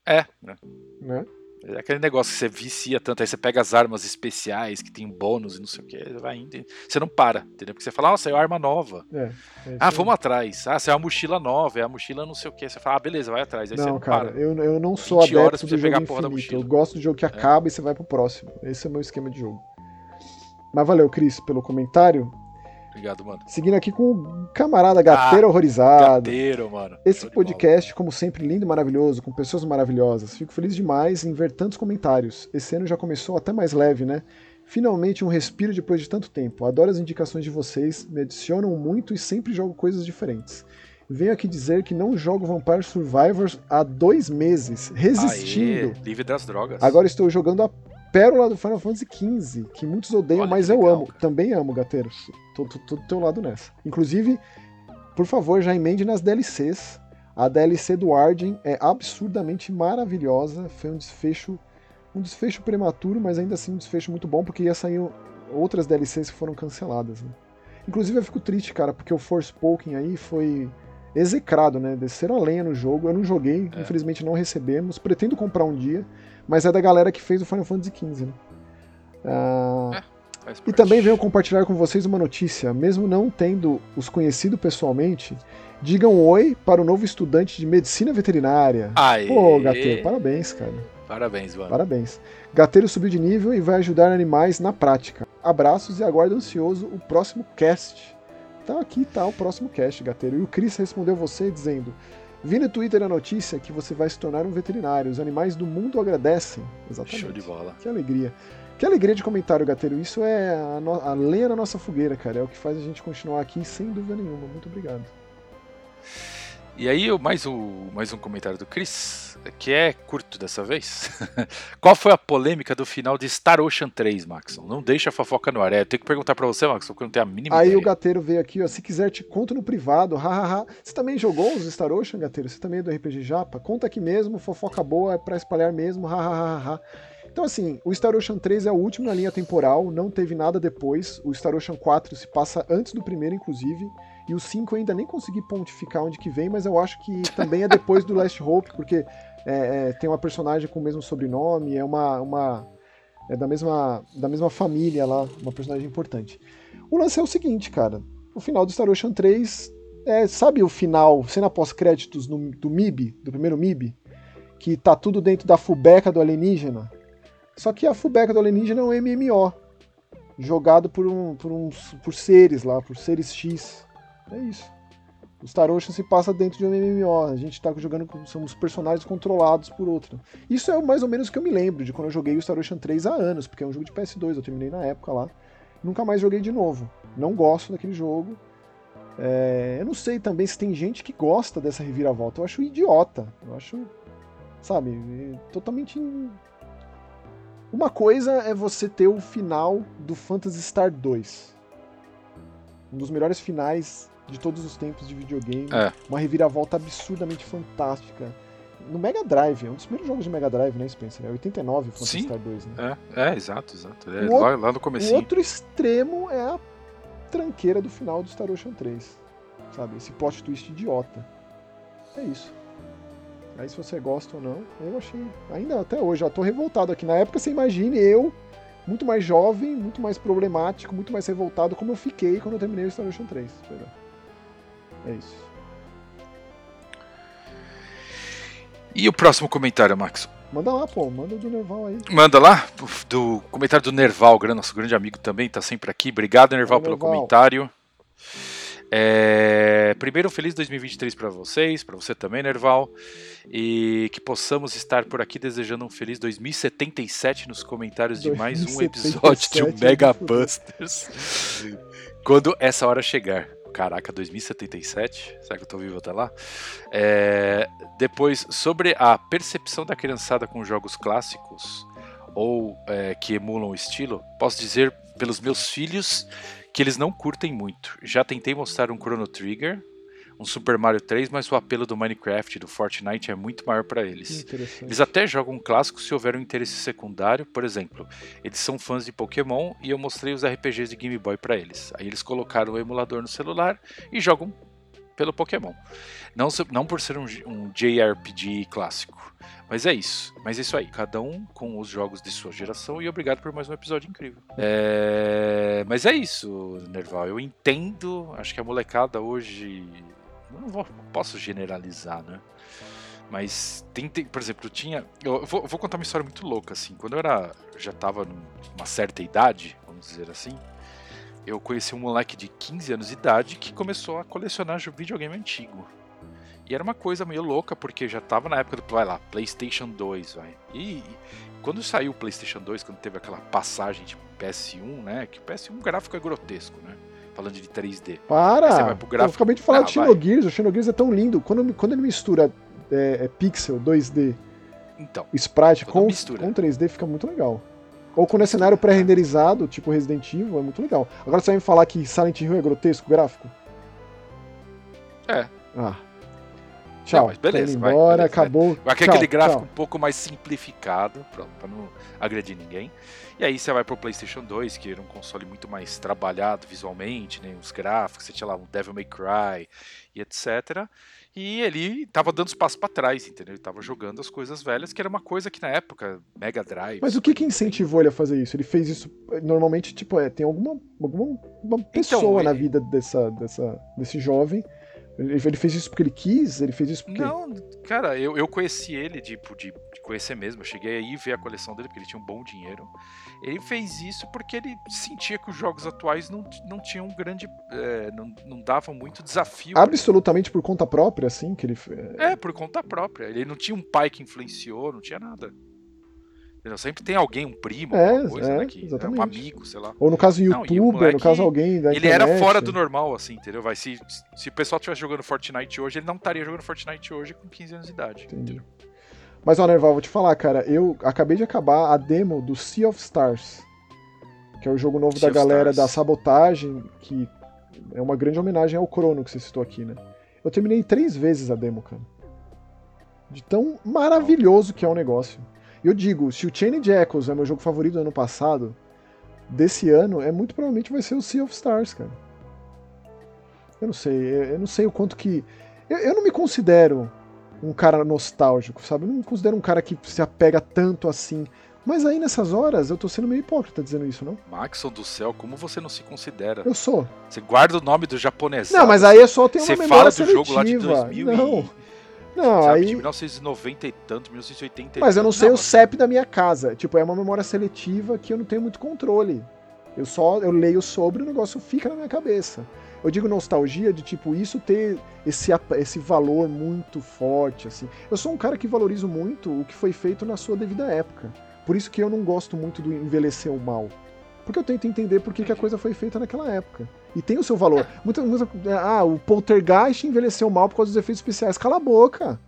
É, né? né? É aquele negócio que você vicia tanto, aí você pega as armas especiais que tem bônus e não sei o que, vai indo. Você não para, entendeu? Porque você fala, nossa, é uma arma nova. É, é ah, vamos atrás. Ah, você é uma mochila nova, é a mochila não sei o que. Você fala, ah, beleza, vai atrás. Aí não, você não cara, para. Eu, eu não sou adepto do jogo infinito. Eu gosto do jogo que é. acaba e você vai pro próximo. Esse é o meu esquema de jogo. Mas valeu, Cris, pelo comentário. Obrigado, mano. Seguindo aqui com o camarada Gateiro ah, Horrorizado. Gateiro, mano. Esse podcast, como sempre, lindo e maravilhoso, com pessoas maravilhosas. Fico feliz demais em ver tantos comentários. Esse ano já começou até mais leve, né? Finalmente um respiro depois de tanto tempo. Adoro as indicações de vocês, me adicionam muito e sempre jogo coisas diferentes. Venho aqui dizer que não jogo Vampire Survivors há dois meses, resistindo. Aê, livre das drogas. Agora estou jogando a pérola do Final Fantasy XV, que muitos odeiam, Olha mas eu legal, amo. Cara. Também amo, Gateiros. Tô, tô, tô, do teu lado nessa. Inclusive, por favor, já emende nas DLCs. A DLC do Arden é absurdamente maravilhosa. Foi um desfecho um desfecho prematuro, mas ainda assim um desfecho muito bom, porque ia sair outras DLCs que foram canceladas. Né? Inclusive eu fico triste, cara, porque o Forspoken aí foi execrado, né? Desceram a lenha no jogo. Eu não joguei, é. infelizmente não recebemos. Pretendo comprar um dia mas é da galera que fez o Final Fantasy XV, né? Ah, é, e também venho compartilhar com vocês uma notícia, mesmo não tendo os conhecido pessoalmente, digam oi para o novo estudante de medicina veterinária. Aê. Pô, Gateiro, parabéns, cara. Parabéns, mano. Parabéns. Gateiro subiu de nível e vai ajudar animais na prática. Abraços e aguardo ansioso o próximo cast. Tá aqui, tá o próximo cast, Gateiro. E o Chris respondeu você dizendo: Vi no Twitter a notícia que você vai se tornar um veterinário. Os animais do mundo agradecem. Exatamente. Show de bola. Que alegria. Que alegria de comentário, Gateiro. Isso é a, no... a lenha na nossa fogueira, cara. É o que faz a gente continuar aqui sem dúvida nenhuma. Muito obrigado. E aí, mais um, mais um comentário do Chris, que é curto dessa vez. Qual foi a polêmica do final de Star Ocean 3, Maxon? Não deixa a fofoca no ar. É, eu tenho que perguntar pra você, Maxon, porque eu não tenho a mínima Aí ideia. o Gateiro veio aqui, ó. Se quiser, te conto no privado. Hahaha. Você também jogou os Star Ocean, Gateiro? Você também é do RPG Japa? Conta aqui mesmo, fofoca boa, é pra espalhar mesmo. Hahaha. Então, assim, o Star Ocean 3 é o último na linha temporal, não teve nada depois. O Star Ocean 4 se passa antes do primeiro, inclusive. E o 5 ainda nem consegui pontificar onde que vem, mas eu acho que também é depois do Last Hope, porque é, é, tem uma personagem com o mesmo sobrenome, é uma. uma é da mesma, da mesma família lá, uma personagem importante. O lance é o seguinte, cara. O final do Star Ocean 3 é, sabe o final, cena pós-créditos do MIB, do primeiro MIB? Que tá tudo dentro da fubeca do alienígena. Só que a fubeca do alienígena é um MMO. Jogado por, um, por, uns, por seres lá, por seres X. É isso. O Star Ocean se passa dentro de um MMO. A gente tá jogando com. Somos personagens controlados por outro. Isso é mais ou menos o que eu me lembro de quando eu joguei o Star Ocean 3 há anos, porque é um jogo de PS2, eu terminei na época lá. Nunca mais joguei de novo. Não gosto daquele jogo. É, eu não sei também se tem gente que gosta dessa reviravolta. Eu acho idiota. Eu acho. Sabe? Totalmente. Uma coisa é você ter o final do Phantasy Star 2. Um dos melhores finais de todos os tempos de videogame. É. Uma reviravolta absurdamente fantástica. no Mega Drive, é um dos primeiros jogos de Mega Drive, né, Spencer? É 89 o Phantasy. Star 2, né? É, é, exato, exato. É, O lá, lá no O comecinho. outro extremo é a tranqueira do final do Star Ocean 3. Sabe? Esse plot twist idiota. É isso. Aí se você gosta ou não, eu achei. Ainda até hoje, ó, tô revoltado aqui. Na época, você imagine eu, muito mais jovem, muito mais problemático, muito mais revoltado, como eu fiquei quando eu terminei o Star Ocean 3. Deixa eu ver. É isso. E o próximo comentário, Max? Manda lá, pô, manda do Nerval aí. Manda lá, do comentário do Nerval, nosso grande amigo também, tá sempre aqui. Obrigado, Nerval, Valeu, pelo Nerval. comentário. É, Primeiro, um feliz 2023 para vocês, para você também, Nerval. E que possamos estar por aqui desejando um feliz 2077 nos comentários de mais um 2077 episódio de é um Mega fodendo. Busters. Quando essa hora chegar. Caraca, 2077? Será que eu tô vivo até lá? É, Depois, sobre a percepção da criançada com jogos clássicos ou é, que emulam o estilo, posso dizer pelos meus filhos que eles não curtem muito. Já tentei mostrar um Chrono Trigger, um Super Mario 3, mas o apelo do Minecraft e do Fortnite é muito maior para eles. Eles até jogam um clássico se houver um interesse secundário, por exemplo, eles são fãs de Pokémon e eu mostrei os RPGs de Game Boy para eles. Aí eles colocaram o emulador no celular e jogam pelo Pokémon. Não, não por ser um, um JRPG clássico. Mas é isso. Mas é isso aí. Cada um com os jogos de sua geração e obrigado por mais um episódio incrível. É, Mas é isso, Nerval. Eu entendo. Acho que a molecada hoje. Não vou- posso generalizar, né? Mas tem, tem- por exemplo, eu tinha. Eu vou, vou contar uma história muito louca, assim. Quando eu era. Já tava numa certa idade, vamos dizer assim. Eu conheci um moleque de 15 anos de idade que começou a colecionar videogame antigo. E era uma coisa meio louca, porque já tava na época do, vai lá, PlayStation 2, vai. E, e quando saiu o PlayStation 2, quando teve aquela passagem de PS1, né? Que o PS1 gráfico é grotesco, né? Falando de 3D. Aí você Para! vai pro gráfico. Eu acabei de falar Ah, de Xenogears, o Xenogears é tão lindo. Quando, quando ele mistura é, é pixel, 2D, Então, sprite com, mistura. com 3D fica muito legal. Ou quando é cenário pré-renderizado, tipo Resident Evil, é muito legal. Agora você vai me falar que Silent Hill é grotesco gráfico? É. Ah. Tchau. mas beleza, Tô indo vai, embora, beleza, vai. acabou. Vai que Tchau, aquele gráfico tchau. um pouco mais simplificado, pra não agredir ninguém. E aí você vai pro PlayStation 2, que era um console muito mais trabalhado visualmente, né? Os gráficos, você tinha lá um Devil May Cry e etc. E ele tava dando os passos pra trás, entendeu? Ele tava jogando as coisas velhas, que era uma coisa que na época, Mega Drive. Mas o que que incentivou ele a fazer isso? Ele fez isso, normalmente, tipo, é, tem alguma, alguma uma pessoa na ele- vida dessa, dessa, desse jovem. Ele, fez isso porque ele quis? Ele fez isso porque... Não, cara, eu, eu conheci ele, tipo, de, de conhecer mesmo. Eu cheguei aí ver a coleção dele, porque ele tinha um bom dinheiro. Ele fez isso porque ele sentia que os jogos atuais não, não tinham um grande. é, não, não davam muito desafio. Absolutamente por conta própria, assim, que ele... É, por conta própria. Ele não tinha um pai que influenciou, não tinha nada. Entendeu? Sempre tem alguém, um primo, É, coisa, é, né? Que, é um amigo, sei lá. Ou no caso Não, o youtuber, moleque, no caso alguém da Ele era fora do normal, assim, entendeu? Vai, se, se o pessoal estivesse jogando Fortnite hoje, ele não estaria jogando Fortnite hoje com 15 anos de idade. Entendi. Mas, ó, Nerval, vou te falar, cara, eu acabei de acabar a demo do Sea of Stars, que é o jogo novo Sea da galera Stars. da Sabotagem, que é uma grande homenagem ao Chrono que você citou aqui, né? Eu terminei três vezes a demo, cara. De tão maravilhoso que é o negócio. Eu digo, se o Chained Echoes é meu jogo favorito do ano passado, desse ano, é muito provavelmente vai ser o Sea of Stars, cara. Eu não sei, eu não sei o quanto que. Eu, eu não me considero um cara nostálgico, sabe? Eu não me considero um cara que se apega tanto assim. Mas aí nessas horas eu tô sendo meio hipócrita dizendo isso, não? Maxon do céu, como você não se considera? Eu sou. Você guarda o nome do japonês. Não, mas aí eu só tenho uma Você fala do jogo lá de seletiva. 2000 Não, e... não, sabe, aí. de 1990 e tanto, 1980 e Mas eu não sei o mas- CEP da minha casa. Tipo, é uma memória seletiva que eu não tenho muito controle. Eu só eu leio sobre e o negócio fica na minha cabeça. Eu digo nostalgia de tipo isso ter esse, esse valor muito forte assim. Eu sou um cara que valorizo muito o que foi feito na sua devida época. Por isso que eu não gosto muito do envelhecer o mal. Porque eu tento entender por que, que a coisa foi feita naquela época. E tem o seu valor. Muita, muita, ah, o Poltergeist envelheceu mal por causa dos efeitos especiais. Cala a boca.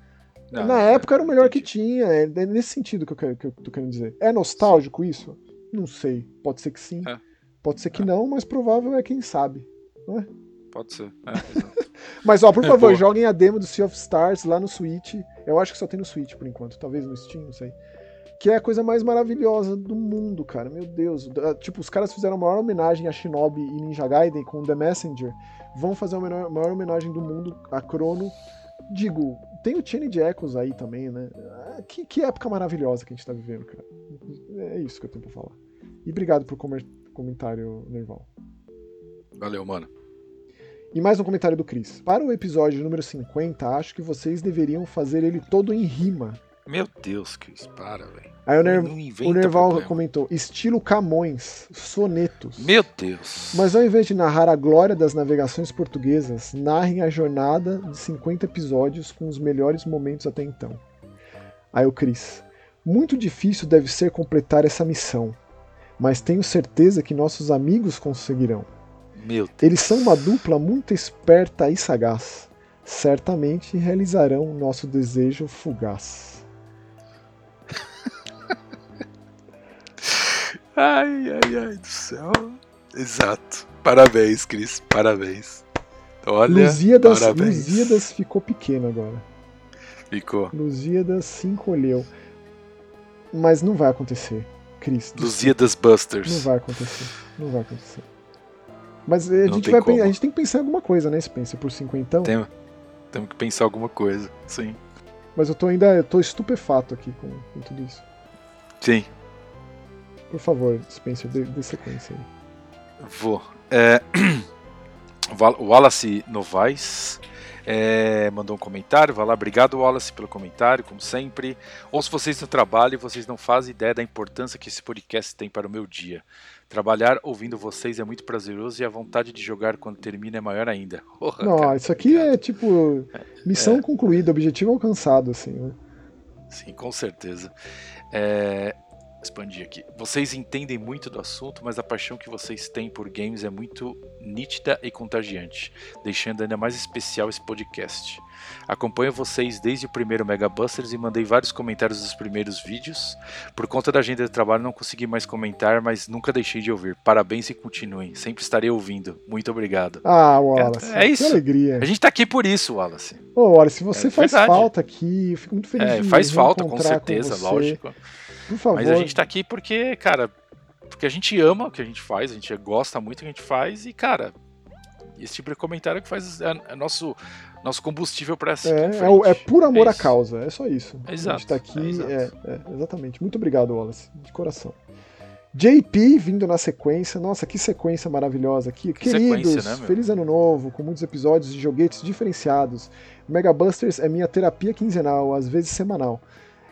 Não, Na é- época era o melhor que tinha. É é nesse sentido que eu, quero, que eu tô querendo dizer. É nostálgico isso? Não sei. Pode ser que sim. É. Pode ser que não, mas provável é quem sabe. Pode ser. É. Mas ó, por favor, joguem a demo do Sea of Stars lá no Switch. Eu acho que só tem no Switch por enquanto, talvez no Steam, não sei. Que é a coisa mais maravilhosa do mundo, cara. Meu Deus. Tipo, os caras fizeram a maior homenagem a Shinobi e Ninja Gaiden com The Messenger. Vão fazer a maior, maior homenagem do mundo a Chrono. Digo, tem o Chain de Echoes aí também, né? Ah, que, que, época maravilhosa que a gente tá vivendo, cara. É isso que eu tenho pra falar. E obrigado por comentário, Nerval. Valeu, mano. E mais um comentário do Chris. Para o episódio número 50, acho que vocês deveriam fazer ele todo em rima. Meu Deus, Chris, para, velho. Aí o, Ner o Nerval problema. comentou: estilo Camões, sonetos. Meu Deus. Mas ao invés de narrar a glória das navegações portuguesas, narrem a jornada de 50 episódios com os melhores momentos até então. Aí o Cris: Muito difícil deve ser completar essa missão, mas tenho certeza que nossos amigos conseguirão. Meu Deus. Eles são uma dupla muito esperta e sagaz. Certamente realizarão nosso desejo fugaz. Ai, ai, ai do céu. Exato. Parabéns, Cris. Parabéns. Olha, Lusíadas, parabéns. Lusíadas ficou pequeno agora. Ficou. Lusíadas se encolheu. Mas não vai acontecer, Cris. Lusíadas Busters. Não vai acontecer. Não vai acontecer. Mas a gente, vai, a gente tem que pensar em alguma coisa, né, Spencer? Por cinquentão. Tem, temos que pensar alguma coisa, sim. Mas eu tô ainda eu tô estupefato aqui com, com tudo isso. Sim. Por favor, Spencer, dê, dê sequência aí. Vou. É... Wallace Novaes é, mandou um comentário. Vai lá, obrigado Wallace pelo comentário, como sempre. Ouço vocês no trabalho e vocês não fazem ideia da importância que esse podcast tem para o meu dia. Trabalhar ouvindo vocês é muito prazeroso e a vontade de jogar quando termina é maior ainda. Porra, não, cara, isso aqui obrigado. é tipo missão é. concluída, objetivo alcançado, assim, né? Sim, com certeza. É, expandir aqui. Vocês entendem muito do assunto, mas a paixão que vocês têm por games é muito nítida e contagiante, deixando ainda mais especial esse podcast. Acompanho vocês desde o primeiro Mega Busters e mandei vários comentários dos primeiros vídeos. Por conta da agenda de trabalho não consegui mais comentar, mas nunca deixei de ouvir. Parabéns e continuem. Sempre estarei ouvindo. Muito obrigado. Ah, Wallace. É, é isso. Que alegria. A gente tá aqui por isso, Wallace. Ô, Wallace, você é faz verdade. falta aqui. Eu fico muito feliz é, de Faz falta, com certeza, com lógico. Por favor. Mas a gente tá aqui porque, cara, porque a gente ama o que a gente faz, a gente gosta muito do que a gente faz e, cara, esse tipo de comentário que faz é, é nosso nosso combustível para essa é, é, é, por amor é à causa, é só isso. Exato. A gente tá aqui, é, é, exatamente. Muito obrigado, Wallace, de coração. JP vindo na sequência, nossa, que sequência maravilhosa aqui. Que Queridos, né, feliz ano novo, com muitos episódios de joguetes diferenciados. Mega Busters é minha terapia quinzenal, às vezes semanal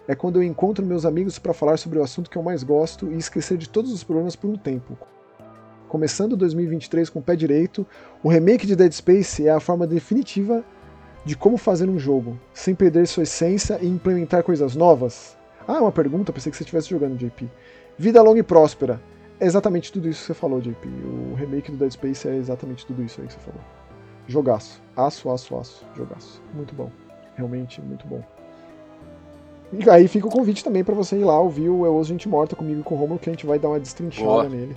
é quando eu encontro meus amigos para falar sobre o assunto que eu mais gosto e esquecer de todos os problemas por um tempo. Começando 2023 com o pé direito, o remake de Dead Space é a forma definitiva de como fazer um jogo, sem perder sua essência e implementar coisas novas. Ah, uma pergunta, pensei que você estivesse jogando, JP. Vida longa e próspera. É exatamente tudo isso que você falou, JP. O remake do Dead Space é exatamente tudo isso aí que você falou. Jogaço. Aço, aço, aço. Jogaço. Muito bom. Realmente muito bom. E aí fica o convite também para você ir lá ouvir o Eu Ouço Gente Morta comigo e com o Romulo, que a gente vai dar uma destrinchada Boa. nele.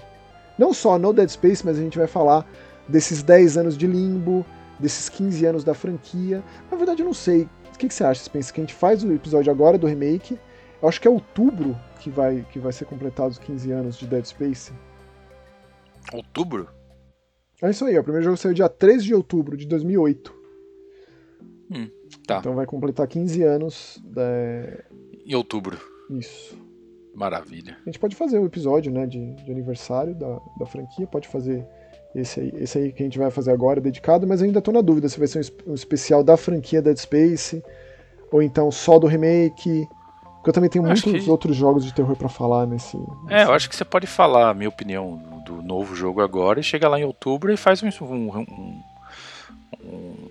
Não só no Dead Space, mas a gente vai falar desses 10 anos de limbo, desses 15 anos da franquia. Na verdade, eu não sei. O que, que você acha, Spencer? Que a gente faz o episódio agora do remake. Eu acho que é outubro que vai, que vai ser completado os 15 anos de Dead Space. Outubro? É isso aí, o primeiro jogo saiu dia 13 de outubro de 2008. Hum. Tá. Então vai completar 15 anos. Da... Em outubro. Isso. Maravilha. A gente pode fazer um episódio né, de, de aniversário da, da franquia, pode fazer esse aí, esse aí que a gente vai fazer agora, dedicado, mas ainda tô na dúvida se vai ser um, um especial da franquia Dead Space, ou então só do remake. Porque eu também tenho muitos que... outros jogos de terror para falar nesse, nesse, É, eu acho que você pode falar a minha opinião do novo jogo agora e chega lá em outubro e faz um, um, um, um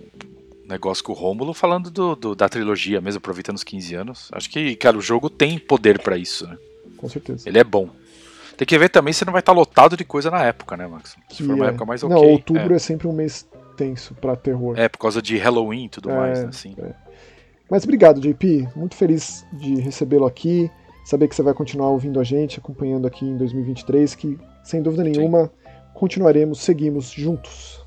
negócio com o Rômulo falando do, do, da trilogia, mesmo aproveitando os 15 anos. Acho que, cara, o jogo tem poder para isso, né? Com certeza. Ele é bom. Tem que ver também se não vai estar lotado de coisa na época, né, Max? Se for uma é. época mais ok. Não, outubro é. é, sempre um mês tenso para terror. É, por causa de Halloween e tudo é, mais, né, assim. É. Mas obrigado, JP. Muito feliz de recebê-lo aqui. Saber que você vai continuar ouvindo a gente, acompanhando aqui em 2023, que sem dúvida nenhuma Sim. continuaremos, seguimos juntos.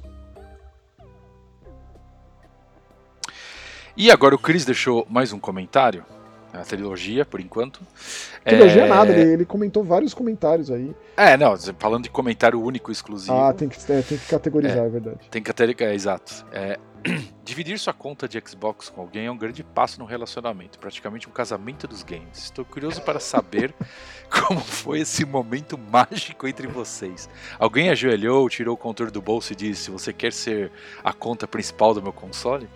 E agora o Chris deixou mais um comentário. A trilogia, por enquanto. Trilogia é... nada, ele, ele, comentou vários comentários aí. É, não, falando de comentário único, exclusivo. Ah, tem que, é, tem que categorizar, é, é verdade. Tem que categorizar, é, exato. É, Dividir sua conta de Xbox com alguém é um grande passo no relacionamento, praticamente um casamento dos games. Estou curioso para saber como foi esse momento mágico entre vocês. Alguém ajoelhou, tirou o controle do bolso e disse: Você quer ser a conta principal do meu console?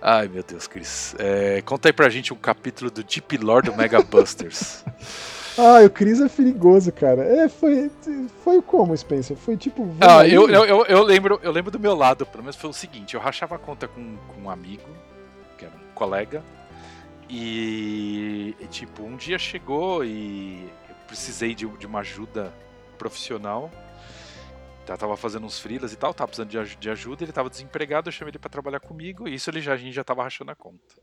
Ai meu Deus, Chris. É, conta aí pra gente um capítulo do Deep Lore do Mega Busters. Ah, o Chris é perigoso, cara. É, foi, foi como, Spencer? Foi tipo. Ah, eu, eu, eu, eu, lembro, eu lembro do meu lado, pelo menos foi o seguinte: eu rachava a conta com, com um amigo, que era um colega, e, e tipo, um dia chegou e eu precisei de, de uma ajuda profissional. Já tava fazendo uns freelas e tal, tava precisando de, de ajuda, ele tava desempregado, eu chamei ele para trabalhar comigo, e isso ele já, a gente já tava rachando a conta.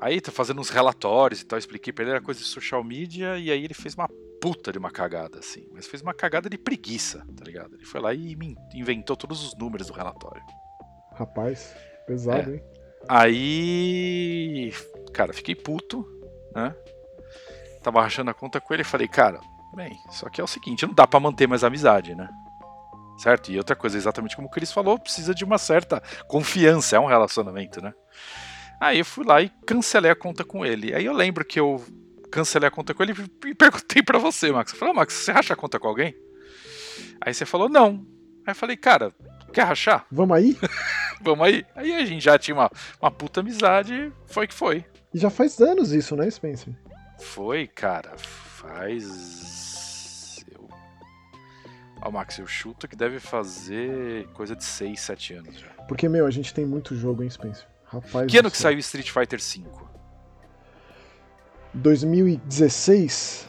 Aí tá fazendo uns relatórios e tal, expliquei pra ele, era coisa de social media, e aí ele fez uma puta de uma cagada, assim. Mas fez uma cagada de preguiça, tá ligado? Ele foi lá e inventou todos os números do relatório. Rapaz, pesado, é. hein? Aí. Cara, fiquei puto, né? Tava rachando a conta com ele e falei, cara, bem, só que é o seguinte, não dá para manter mais amizade, né? Certo? E outra coisa, exatamente como o Chris falou, precisa de uma certa confiança, é um relacionamento, né? Aí eu fui lá e cancelei a conta com ele. Aí eu lembro que eu cancelei a conta com ele e perguntei para você, Max. Eu falei, oh, Max, você racha a conta com alguém? Aí você falou, não. Aí eu falei, cara, quer rachar? Vamos aí? Vamos aí? Aí a gente já tinha uma, uma puta amizade, foi que foi. E já faz anos isso, né, Spencer? Foi, cara. Faz. Eu... Ó, Max, eu chuto que deve fazer coisa de 6, 7 anos já. Porque, meu, a gente tem muito jogo, hein, Spencer? Rapaz que ano que saiu Street Fighter V? 2016.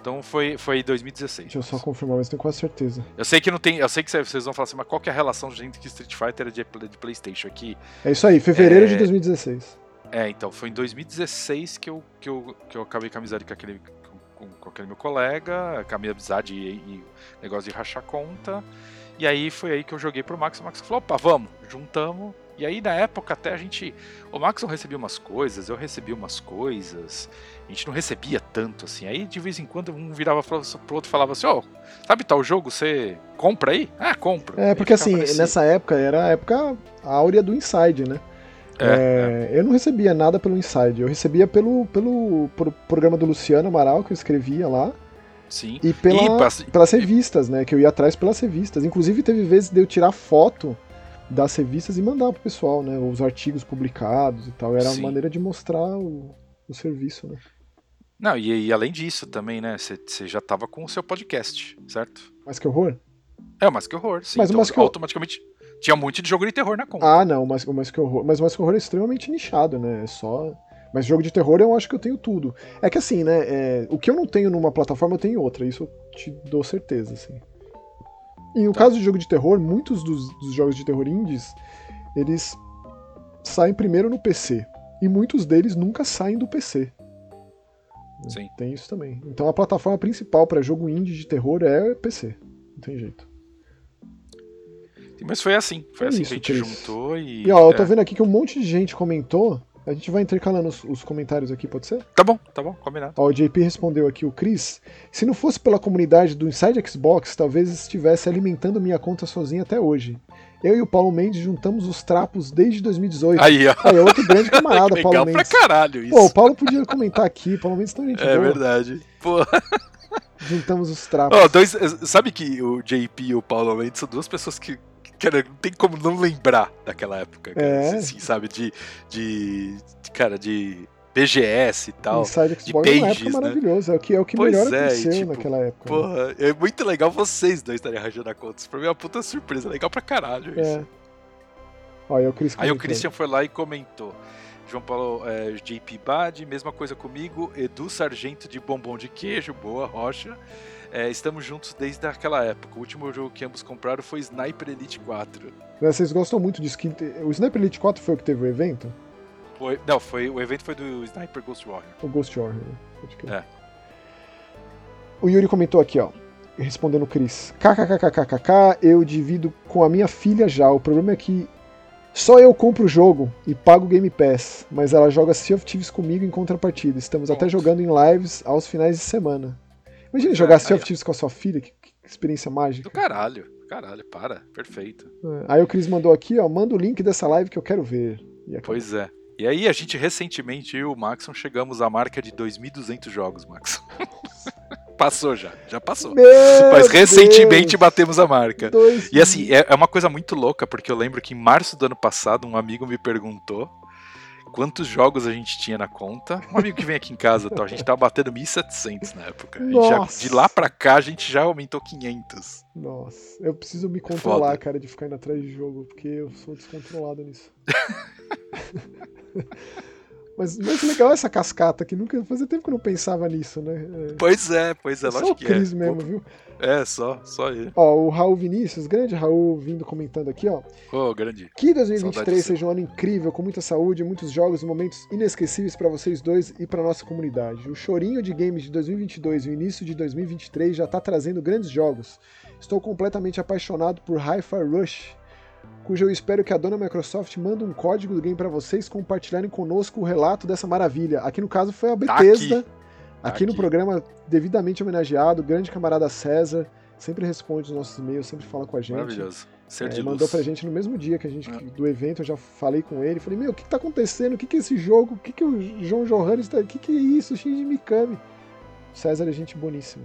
Então foi, foi 2016. Deixa eu só confirmar, mas tenho quase certeza. Eu sei que não tem. Eu sei que vocês vão falar assim, mas qual que é a relação gente que Street Fighter é de, de Playstation aqui? É isso aí, fevereiro é... de 2016. É, então, foi em 2016 que eu, que eu, que eu acabei com a amizade com aquele, com, com aquele meu colega, com a minha amizade e, e negócio de rachar conta. E aí foi aí que eu joguei pro Max. O Max falou: opa, vamos, juntamos. E aí, na época, até a gente. O Max não recebia umas coisas, eu recebia umas coisas. A gente não recebia tanto assim. Aí, de vez em quando, um virava pro outro e falava assim: Ó, oh, sabe tal jogo? Você compra aí? Ah, compro. É, porque assim, nessa época era a época áurea do Inside, né? É, é, é. Eu não recebia nada pelo Inside, eu recebia pelo, pelo, pelo programa do Luciano Amaral que eu escrevia lá. Sim. E, pela, e pelas revistas, né? Que eu ia atrás pelas revistas. Inclusive, teve vezes de eu tirar foto das revistas e mandar pro pessoal, né? Os artigos publicados e tal. Era Sim. uma maneira de mostrar o, o serviço, né? Não, e, e além disso também, né? Você já tava com o seu podcast, certo? Mais que horror? É, mais que horror, sim. Mas então, que automaticamente tinha muito de jogo de terror na conta. Ah, não, mas mais que horror. Mas mais que horror é extremamente nichado, né? É só. Mas jogo de terror eu acho que eu tenho tudo. É que assim, né? É... o que eu não tenho numa plataforma eu tenho em outra. Isso eu te dou certeza, assim. E no tá. caso de jogo de terror, muitos dos, dos, jogos de terror indies, eles saem primeiro no PC. E muitos deles nunca saem do PC. Sim. Tem isso também. Então a plataforma principal para jogo indie de terror é PC. Não tem jeito. Mas foi assim. Foi é assim isso, que a gente juntou e. E ó, eu tô é. vendo aqui que um monte de gente comentou a gente vai intercalando os, os, comentários aqui, pode ser? Tá bom, tá bom, combinado. Ó, o JP respondeu aqui, o Chris. Se não fosse pela comunidade do Inside Xbox, talvez estivesse alimentando minha conta sozinho até hoje. Eu e o Paulo Mendes juntamos os trapos desde 2018. Aí, ó. Aí, é outro grande camarada, Legal Paulo Mendes. pra caralho isso. Pô, o Paulo podia comentar aqui, Paulo Mendes tão gente É boa. verdade. Pô. Juntamos os trapos. Oh, dois, sabe que o JP e o Paulo Mendes são duas pessoas que cara, não tem como não lembrar daquela época, cara, é. assim, sabe? De, de, de, cara, de BGS e tal. Inside de pages, é uma época né? maravilhosa, é o que, é o que melhor é, aconteceu tipo, naquela época. Né? Porra, né? é muito legal vocês dois estarem arranjando a conta. Isso pra mim é uma puta surpresa, legal pra caralho isso. É. Olha, o Chris Aí o Christian foi lá e comentou. João Paulo é, JP Bad, mesma coisa comigo. Edu Sargento de Bombom de Queijo, boa rocha. É, estamos juntos desde aquela época. O último jogo que ambos compraram foi Sniper Elite 4. É, vocês gostam muito disso. Que... O Sniper Elite 4 foi o que teve o evento? Foi... Não, foi... o evento foi do Sniper Ghost Warrior. O Ghost Warrior, né? É. O Yuri comentou aqui, ó. Respondendo o Chris. KKKKKK, eu divido com a minha filha já. O problema é que Só eu compro o jogo e pago o Game Pass, mas ela joga Sea of Thieves comigo em contrapartida. Estamos até jogando em lives aos finais de semana. Imagina jogar Sea of Thieves com a sua filha, que, que experiência mágica. Do caralho, caralho, para, perfeito. É. Aí o Cris mandou aqui, ó, manda o link dessa live que eu quero ver. Pois é. E aí a gente recentemente, eu e o Maxon, chegamos à marca de 2.200 jogos, Maxon. passou já, já passou. Meu Mas recentemente Deus. batemos a marca. Dois E assim, é, é uma coisa muito louca, porque eu lembro que em março do ano passado um amigo me perguntou quantos jogos a gente tinha na conta. Um amigo que vem aqui em casa, tal, a gente tava batendo 1.700 na época. Já- de lá pra cá a gente já aumentou 500. Nossa, eu preciso me controlar, Foda. cara, de ficar indo atrás de jogo, porque eu sou descontrolado nisso. mas, mas legal essa cascata, que nunca. Fazia tempo que eu não pensava nisso, né? É, Pois é, pois é, é só o lógico que é. Cris mesmo, viu? É, só, só ele. Ó, o Raul Vinícius, grande Raul, vindo comentando aqui, ó. Ô, grande. Que Saudade 2023 de seja um ano incrível, com muita saúde, muitos jogos e momentos inesquecíveis pra vocês dois e pra nossa comunidade. O chorinho de games de 2022 e o início de 2023 já tá trazendo grandes jogos. Estou completamente apaixonado por Hi-Fi Rush, cujo eu espero que a dona Microsoft mande um código do game pra vocês compartilharem conosco o relato dessa maravilha. Aqui no caso foi a Tá Bethesda, aqui. Tá aqui no aqui. programa devidamente homenageado, grande camarada César, sempre responde os nossos e-mails, sempre fala com a gente. Maravilhoso. Ser É, mandou luz. pra gente no mesmo dia que a gente É. do evento, eu já falei com ele, falei, meu, o que, que tá acontecendo? O que, que é esse jogo? O que, que o João Johannes tá. O que, que é isso? Shinji Mikami. César é gente boníssima.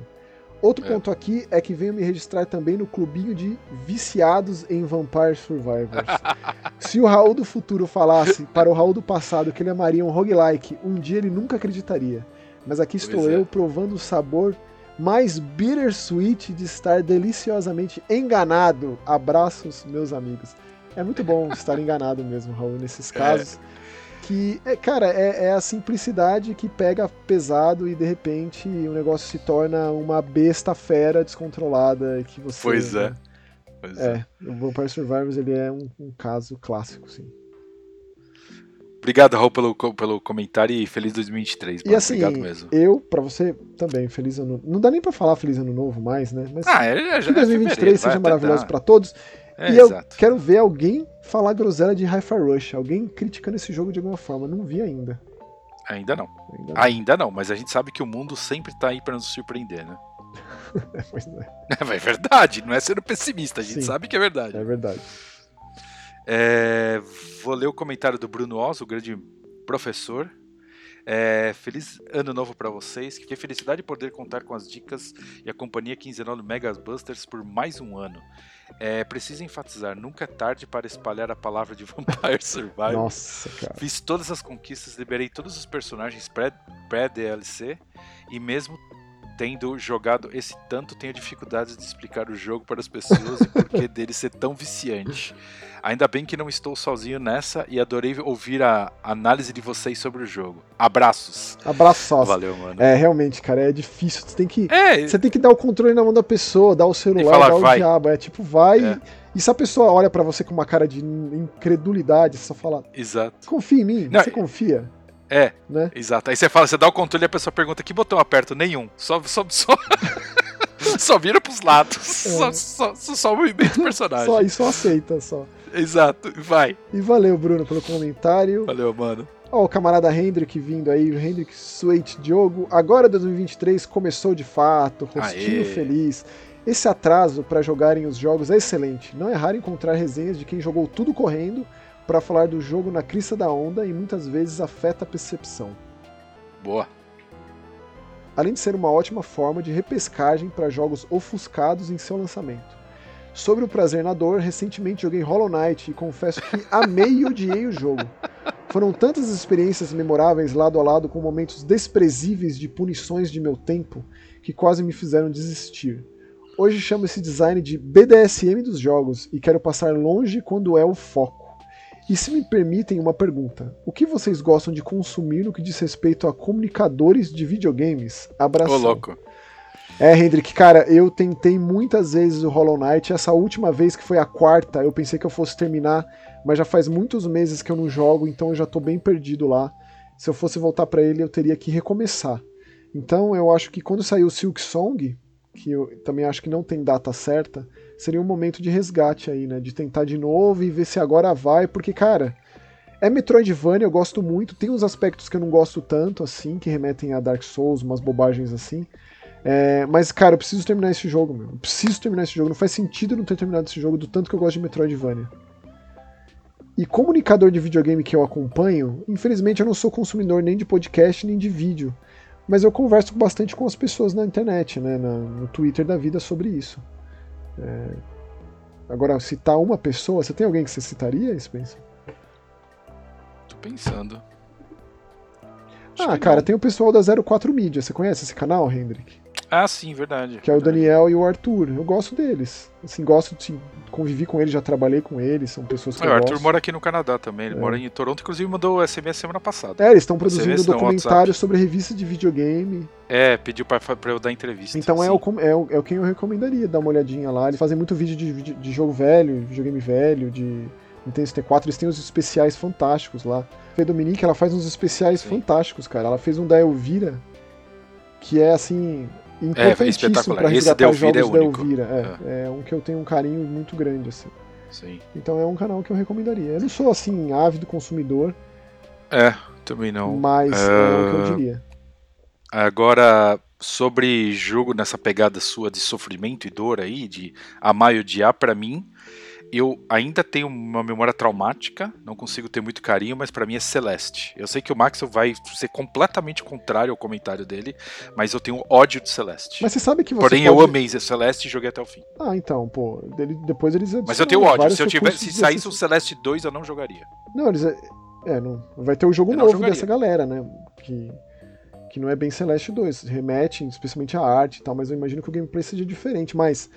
Outro É. ponto aqui é que venho me registrar também no clubinho de viciados em Vampire Survivors. Se o Raul do futuro falasse para o Raul do passado que ele amaria um roguelike, um dia ele nunca acreditaria. Mas aqui estou Pois é. eu provando o sabor mais bittersweet de estar deliciosamente enganado. Abraços, meus amigos. É muito bom estar enganado mesmo, Raul, nesses casos. Que, é, cara, é, é a simplicidade que pega pesado e de repente o negócio se torna uma besta fera descontrolada que você. Pois é. Pois é. É, o Vampire Survivors ele é um, um caso clássico, sim. Obrigado, Raul, pelo, pelo comentário e feliz 2023. E mano. assim, Obrigado mesmo. eu, pra você também, feliz ano. Não dá nem pra falar feliz ano novo mais, né? Mas Ah, é, já que é 2023 fevereiro, seja maravilhoso pra todos. É, e eu exato. quero ver alguém falar groselha de Hi-Fi Rush, alguém criticando esse jogo de alguma forma. Não vi ainda. Ainda não. ainda não. Ainda não, mas a gente sabe que o mundo sempre tá aí pra nos surpreender, né? Pois é, É verdade, não é sendo pessimista, a gente Sim. sabe que é verdade. é verdade. É, vou ler o comentário do Bruno Oz, o grande professor. É, feliz ano novo para vocês. Que felicidade poder contar com as dicas e a companhia quinzenal do Megas Busters por mais um ano. É, preciso enfatizar, nunca é tarde para espalhar a palavra de Vampire Survivor. Nossa, cara. Fiz todas as conquistas, liberei todos os personagens pré- pré-DLC e mesmo tendo jogado esse tanto, tenho dificuldades de explicar o jogo para as pessoas e porquê dele ser tão viciante. Ainda bem que não estou sozinho nessa e adorei ouvir a análise de vocês sobre o jogo. Abraços. Abraço sócio. Valeu, mano. É, realmente, cara, é difícil. Você tem que. É, Você tem que dar o controle na mão da pessoa, dar o celular, falar, dar o vai. diabo. É tipo, vai. É. E se a pessoa olha pra você com uma cara de incredulidade, você só fala, exato. confia em mim, Não, você confia, É, né? exato. Aí você fala, você dá o controle e a pessoa pergunta que botão aperto? Nenhum. Só, só, só, só vira pros lados. Só, só, só, só o movimento do personagem. É. Só, e só aceita, só. Exato. Vai. E valeu, Bruno, pelo comentário. Valeu, mano. Ó, o camarada Hendrick vindo aí, o Hendrick Sweet Diogo. Agora 2023 começou de fato, rostinho Aê. feliz. Esse atraso para jogarem os jogos é excelente. Não é raro encontrar resenhas de quem jogou tudo correndo para falar do jogo na crista da onda e muitas vezes afeta a percepção. Boa. além de ser uma ótima forma de repescagem para jogos ofuscados em seu lançamento. Sobre o prazer na dor, recentemente joguei Hollow Knight e confesso que amei e odiei o jogo. Foram tantas experiências memoráveis lado a lado com momentos desprezíveis de punições de meu tempo que quase me fizeram desistir. Hoje chamo esse design de BDSM dos jogos e quero passar longe quando é o foco. E se me permitem uma pergunta, o que vocês gostam de consumir no que diz respeito a comunicadores de videogames? Abração. Ô, louco. É, Hendrik, cara, eu tentei muitas vezes o Hollow Knight. Essa última vez, que foi a quarta, eu pensei que eu fosse terminar, mas já faz muitos meses que eu não jogo, então eu já tô bem perdido lá. Se eu fosse voltar pra ele, eu teria que recomeçar. Então eu acho que quando saiu o Silk Song, que eu também acho que não tem data certa, seria um momento de resgate aí, né? De tentar de novo e ver se agora vai, porque, cara, é Metroidvania, eu gosto muito. Tem uns aspectos que eu não gosto tanto, assim, que remetem a Dark Souls, umas bobagens assim. É, mas, cara, eu preciso terminar esse jogo, meu. Eu preciso terminar esse jogo. Não faz sentido não ter terminado esse jogo do tanto que eu gosto de Metroidvania. E comunicador de videogame que eu acompanho, infelizmente eu não sou consumidor nem de podcast nem de vídeo. Mas eu converso bastante com as pessoas na internet, né, no Twitter da vida sobre isso. É... Agora, citar uma pessoa, você tem alguém que você citaria, Spencer? Tô pensando. Acho ah, cara, não. tem o pessoal da 04 Media. Você conhece esse canal, Hendrik? Ah, sim, verdade. Que é o Daniel e o Arthur. Eu gosto deles. Assim, gosto de convivi com eles, já trabalhei com eles, são pessoas que é, eu O Arthur gosto. mora aqui no Canadá também, ele é. mora em Toronto, inclusive mandou SMS semana passada. É, eles estão produzindo um documentário sobre revista de videogame. É, pediu pra, pra eu dar entrevista. Então é o, é, o, é o quem eu recomendaria dar uma olhadinha lá. Eles fazem muito vídeo de, de, de jogo velho, videogame velho, de Nintendo 64, eles têm os especiais fantásticos lá. A Dominique, ela faz uns especiais Sim. fantásticos, cara. Ela fez um da Elvira, que é assim, importantíssimo é, para resgatar jogos é da Elvira. É, é. é, um que eu tenho um carinho muito grande, assim. Sim. Então é um canal que eu recomendaria. Eu não sou, assim, ávido consumidor. É, também não. Mas é, é o que eu diria. Agora, sobre jogo nessa pegada sua de sofrimento e dor aí, de amar e odiar, pra mim, eu ainda tenho uma memória traumática, não consigo ter muito carinho, mas para mim é Celeste. Eu sei que o Max vai ser completamente contrário ao comentário dele, mas eu tenho ódio de Celeste. Mas você sabe que você Porém, pode... eu amei Celeste e joguei até o fim. Ah, então, pô, depois eles Mas eu tenho ódio, se eu tivesse, se saísse o Celeste 2, eu não jogaria. Não, eles é, não, vai ter o um jogo eu novo dessa galera, né? Que que não é bem Celeste 2, remete especialmente à arte e tal, mas eu imagino que o gameplay seja diferente, mas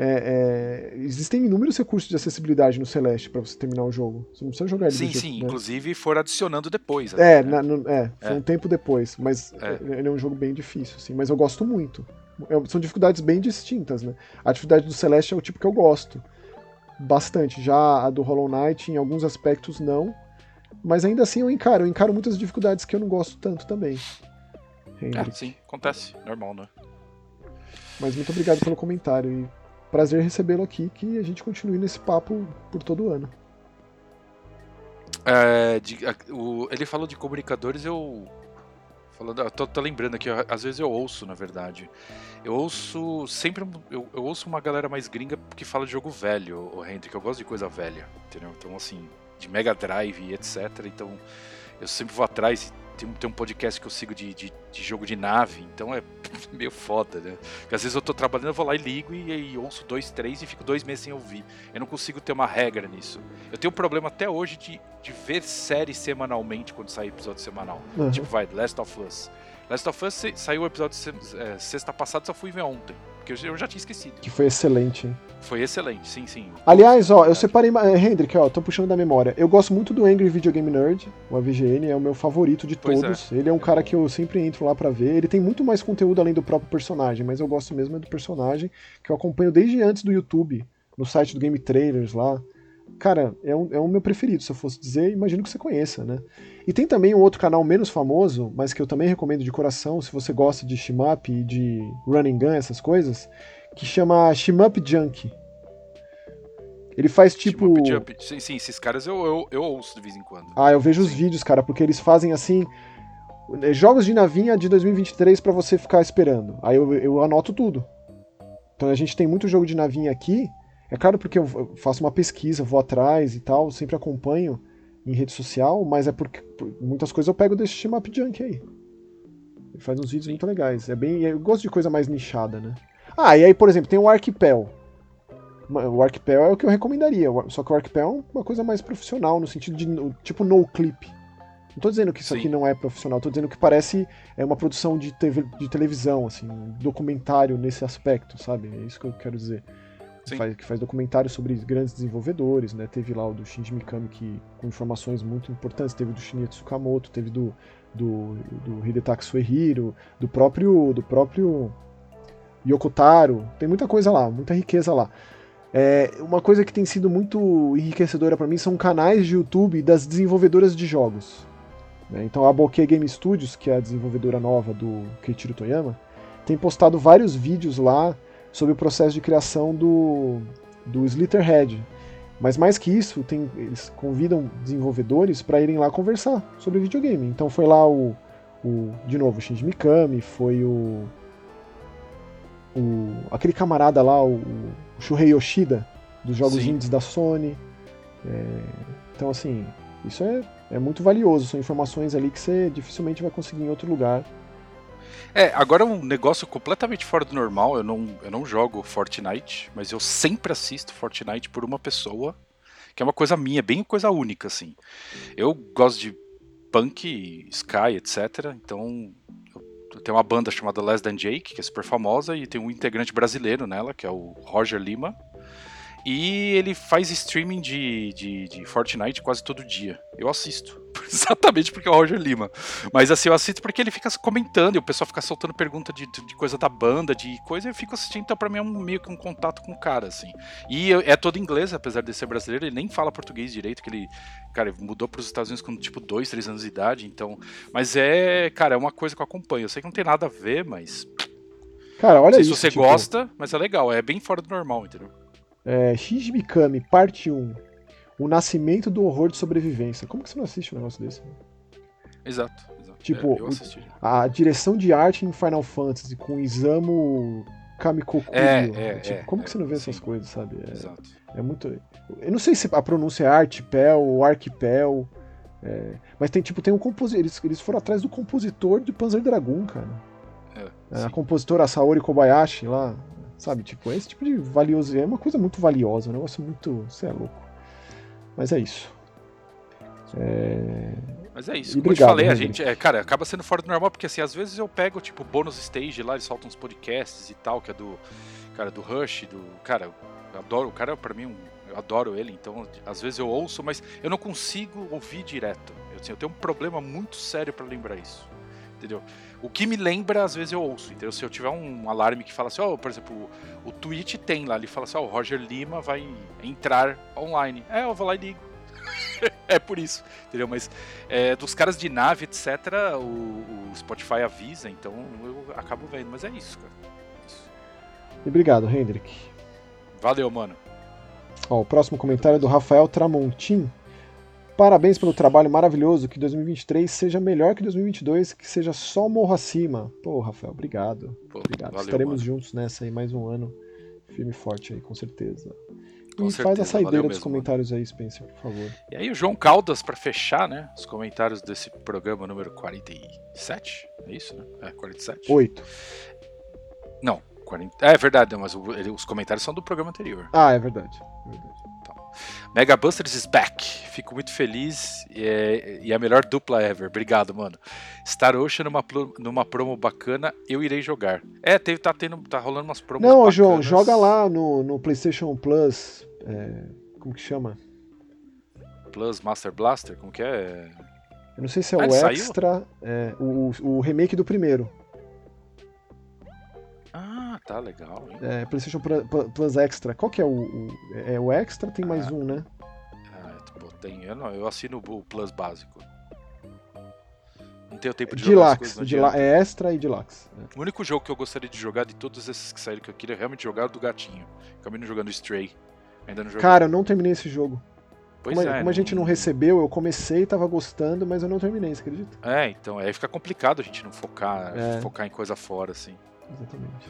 é, é, existem inúmeros recursos de acessibilidade no Celeste para você terminar o jogo. Você não precisa jogar ele Sim, sim. Né? Inclusive foram adicionando depois. Até, é, né? na, no, é, foi é. um tempo depois. Mas é. ele é um jogo bem difícil, assim. Mas eu gosto muito. É, são dificuldades bem distintas, né? A dificuldade do Celeste é o tipo que eu gosto. Bastante. Já a do Hollow Knight, em alguns aspectos, não. Mas ainda assim eu encaro. Eu encaro muitas dificuldades que eu não gosto tanto também. É, sim, acontece. Normal, né? Mas muito obrigado pelo comentário e prazer recebê-lo aqui, que a gente continue nesse papo por todo o ano. É, de, o, ele falou de comunicadores, eu. Falando, tô, tô, lembrando aqui, às vezes eu ouço, na verdade. Eu ouço sempre. Eu, eu, ouço uma galera mais gringa que fala de jogo velho, o Hendrick. Eu gosto de coisa velha, entendeu? Então, assim, de Mega Drive e etc. Então, eu sempre vou atrás tem, tem um podcast que eu sigo de, de, de, jogo de nave, então é meio foda, né? Porque às vezes eu tô trabalhando, eu vou lá e ligo e, e, ouço dois, três e fico dois meses sem ouvir. Eu não consigo ter uma regra nisso. Eu tenho um problema até hoje de, de ver série semanalmente quando sai episódio semanal. Uhum. Tipo, vai, Last of Us. Last of Us saiu o episódio é, sexta passada, só fui ver ontem porque eu já tinha esquecido. Que foi excelente, hein? Foi excelente, sim, sim. Aliás, ó, eu separei. Hendrik, ó, tô puxando da memória. Eu gosto muito do Angry Video Game Nerd, o AVGN, é o meu favorito de pois todos. É. Ele é um é cara que eu sempre entro lá para ver. Ele tem muito mais conteúdo além do próprio personagem, mas eu gosto mesmo é do personagem, que eu acompanho desde antes do YouTube, no site do Game Trailers lá. Cara, é, um, é o meu preferido, se eu fosse dizer, imagino que você conheça, né? E tem também um outro canal menos famoso, mas que eu também recomendo de coração, se você gosta de shmup e de running gun, essas coisas, que chama Shmup Junk. Ele faz tipo. Sim, sim, esses caras eu, eu, eu ouço de vez em quando. Ah, eu vejo sim. os vídeos, cara, porque eles fazem assim. É, jogos de navinha de 2023 para você ficar esperando. Aí eu, eu anoto tudo. Então a gente tem muito jogo de navinha aqui é claro porque eu faço uma pesquisa, vou atrás e tal, sempre acompanho em rede social, mas é porque muitas coisas eu pego desse Steam Up Junk aí. Ele faz uns vídeos muito legais. É bem, eu gosto de coisa mais nichada, né? Ah, e aí, por exemplo, tem o Arquipel. O Arquipel é o que eu recomendaria, só que o Arquipel é uma coisa mais profissional, no sentido de tipo no clip. Não tô dizendo que isso Sim. aqui não é profissional, tô dizendo que parece é uma produção de, TV, de televisão, assim, um documentário nesse aspecto, sabe? É isso que eu quero dizer que faz, que faz documentários sobre grandes desenvolvedores, né? Teve lá o do Shinji Mikami que, com informações muito importantes, teve do Shinya Tsukamoto, teve do, do, do Hidetaka Suehiro, do próprio, do próprio Yokotaro, tem muita coisa lá, muita riqueza lá. É, uma coisa que tem sido muito enriquecedora para mim são canais de YouTube das desenvolvedoras de jogos. Né? Então a Bokeh Game Studios, que é a desenvolvedora nova do Keiichiro Toyama, tem postado vários vídeos lá sobre o processo de criação do do Slitherhead. Mas mais que isso, tem, eles convidam desenvolvedores para irem lá conversar sobre videogame. Então foi lá o, o de novo, o Shinji Mikami, foi o, o aquele camarada lá, o, o Shuhei Yoshida, dos jogos Sim. indies da Sony. É, então assim, isso é, é muito valioso, são informações ali que você dificilmente vai conseguir em outro lugar. É, agora um negócio completamente fora do normal. Eu não, eu não jogo Fortnite, mas eu sempre assisto Fortnite por uma pessoa, que é uma coisa minha, bem coisa única, assim. Eu gosto de punk, sky, etc. Então, tenho uma banda chamada Less Than Jake, que é super famosa, e tem um integrante brasileiro nela, que é o Roger Lima. E ele faz streaming de, de, de, Fortnite quase todo dia. Eu assisto. Exatamente porque é o Roger Lima. Mas assim, eu assisto porque ele fica comentando e o pessoal fica soltando pergunta de, de coisa da banda, de coisa, e eu fico assistindo. Então, pra mim é um, meio que um contato com o cara, assim. E é todo inglês, apesar de ser brasileiro, ele nem fala português direito, que ele, cara, mudou pros Estados Unidos com tipo 2, 3 anos de idade. Então. Mas é, cara, é uma coisa que eu acompanho. Eu sei que não tem nada a ver, mas. Cara, olha isso. Se você tipo... gosta, mas é legal, é bem fora do normal, entendeu? É, Shinji Mikami, parte 1. O nascimento do horror de sobrevivência. Como que você não assiste um negócio desse? Exato, exato. Tipo, é, a direção de arte em Final Fantasy com Isamu Kamikoku. É, é, tipo, é, como que você não vê essas sim. coisas, sabe? É, exato. É muito. Eu não sei se a pronúncia é Artipel ou Arquipel. É, mas tem tipo tem um compositor. Eles, eles foram atrás do compositor de Panzer Dragoon, cara. É, a compositora Saori Kobayashi lá. Sabe, tipo, esse tipo de valioso é uma coisa muito valiosa, um negócio muito. Você é louco. Mas é isso. É... Mas é isso, como obrigado, eu te falei, a gente, é, cara, acaba sendo fora do normal, porque assim, às vezes eu pego, tipo, bônus stage lá, eles soltam uns podcasts e tal, que é do, cara, do Rush, do, cara, eu adoro, o cara pra mim, eu adoro ele, então às vezes eu ouço, mas eu não consigo ouvir direto, eu, assim, eu tenho um problema muito sério para lembrar isso entendeu? O que me lembra, às vezes eu ouço, entendeu? Se eu tiver um alarme que fala assim, ó, oh, por exemplo, o, o Twitch tem lá, ele fala assim, ó, oh, o Roger Lima vai entrar online. É, eu vou lá e ligo. é por isso, entendeu? Mas é, dos caras de nave, etc., o, o, Spotify avisa, então eu acabo vendo, mas é isso, cara. Isso. Obrigado, Hendrik. Valeu, mano. Ó, o próximo comentário é do Rafael Tramontim. Parabéns pelo trabalho maravilhoso. Que 2023 seja melhor que 2022, que seja só morro acima. Pô, Rafael, obrigado. Pô, obrigado. Valeu, Estaremos mano. juntos nessa aí mais um ano. Firme e forte aí, com certeza. Com e certeza, faz a saideira dos mesmo, comentários mano. aí, Spencer, por favor. E aí, o João Caldas, para fechar, né? Os comentários desse programa número 47. É isso, né? É, 47? 8. Não, 40... É, verdade, mas os comentários são do programa anterior. Ah, é verdade. É verdade. Mega Busters is back. Fico muito feliz e é, e é a melhor dupla ever. Obrigado, mano. Star Ocean numa, numa promo bacana, eu irei jogar. É, teve, tá, tendo, tá rolando umas promos Não, bacanas. João, joga lá no, no PlayStation Plus. É, como que chama? Plus Master Blaster? Como que é? Eu não sei se é ah, o Extra, é, o, o remake do primeiro. Ah, tá legal. Hein? É, PlayStation Plus Extra. Qual que é o, o é o Extra? Tem mais ah, um, né? Ah, tem, eu não, eu assino o Plus básico. Não tenho tempo de Deluxe, jogar Dila é Extra e Deluxe. É. O único jogo que eu gostaria de jogar de todos esses que saíram que eu queria realmente jogar é o do gatinho. Acabei não jogando Stray. Ainda não joguei. Cara, eu não terminei esse jogo. Pois como, é, como não... a gente não recebeu, eu comecei, tava gostando, mas eu não terminei, você acredita? É, então, aí fica complicado a gente não focar, é. focar em coisa fora, assim. Exatamente.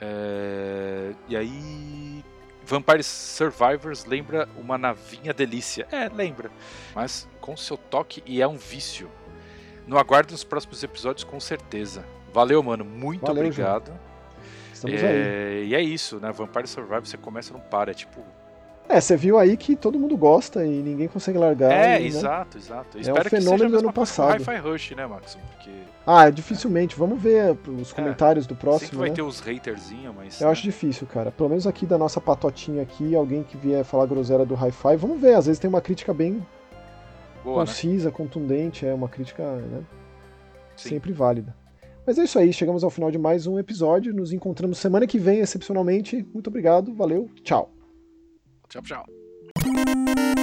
É... E aí. Vampire Survivors lembra uma navinha delícia. É, lembra. Mas com seu toque e é um vício. No aguardo nos próximos episódios, com certeza. Valeu, mano. Muito Valeu, obrigado. É... aí. E é isso, né? Vampire Survivors, você começa e não para. É tipo é, você viu aí que todo mundo gosta e ninguém consegue largar. É, e, né? exato, exato. é um fenômeno do ano passado. Hi-Fi Rush, né, Max? Porque... Ah, dificilmente. Vamos ver os é, comentários é, do próximo. Sempre vai né? ter os haterzinhos, mas. Eu né? acho difícil, cara. Pelo menos aqui da nossa patotinha aqui, alguém que vier falar groselha do Hi-Fi, vamos ver. Às vezes tem uma crítica bem Boa, concisa, né? contundente, é uma crítica, né? Sempre válida. Mas é isso aí, chegamos ao final de mais um episódio. Nos encontramos semana que vem, excepcionalmente. Muito obrigado, valeu, tchau. Tchau, tchau.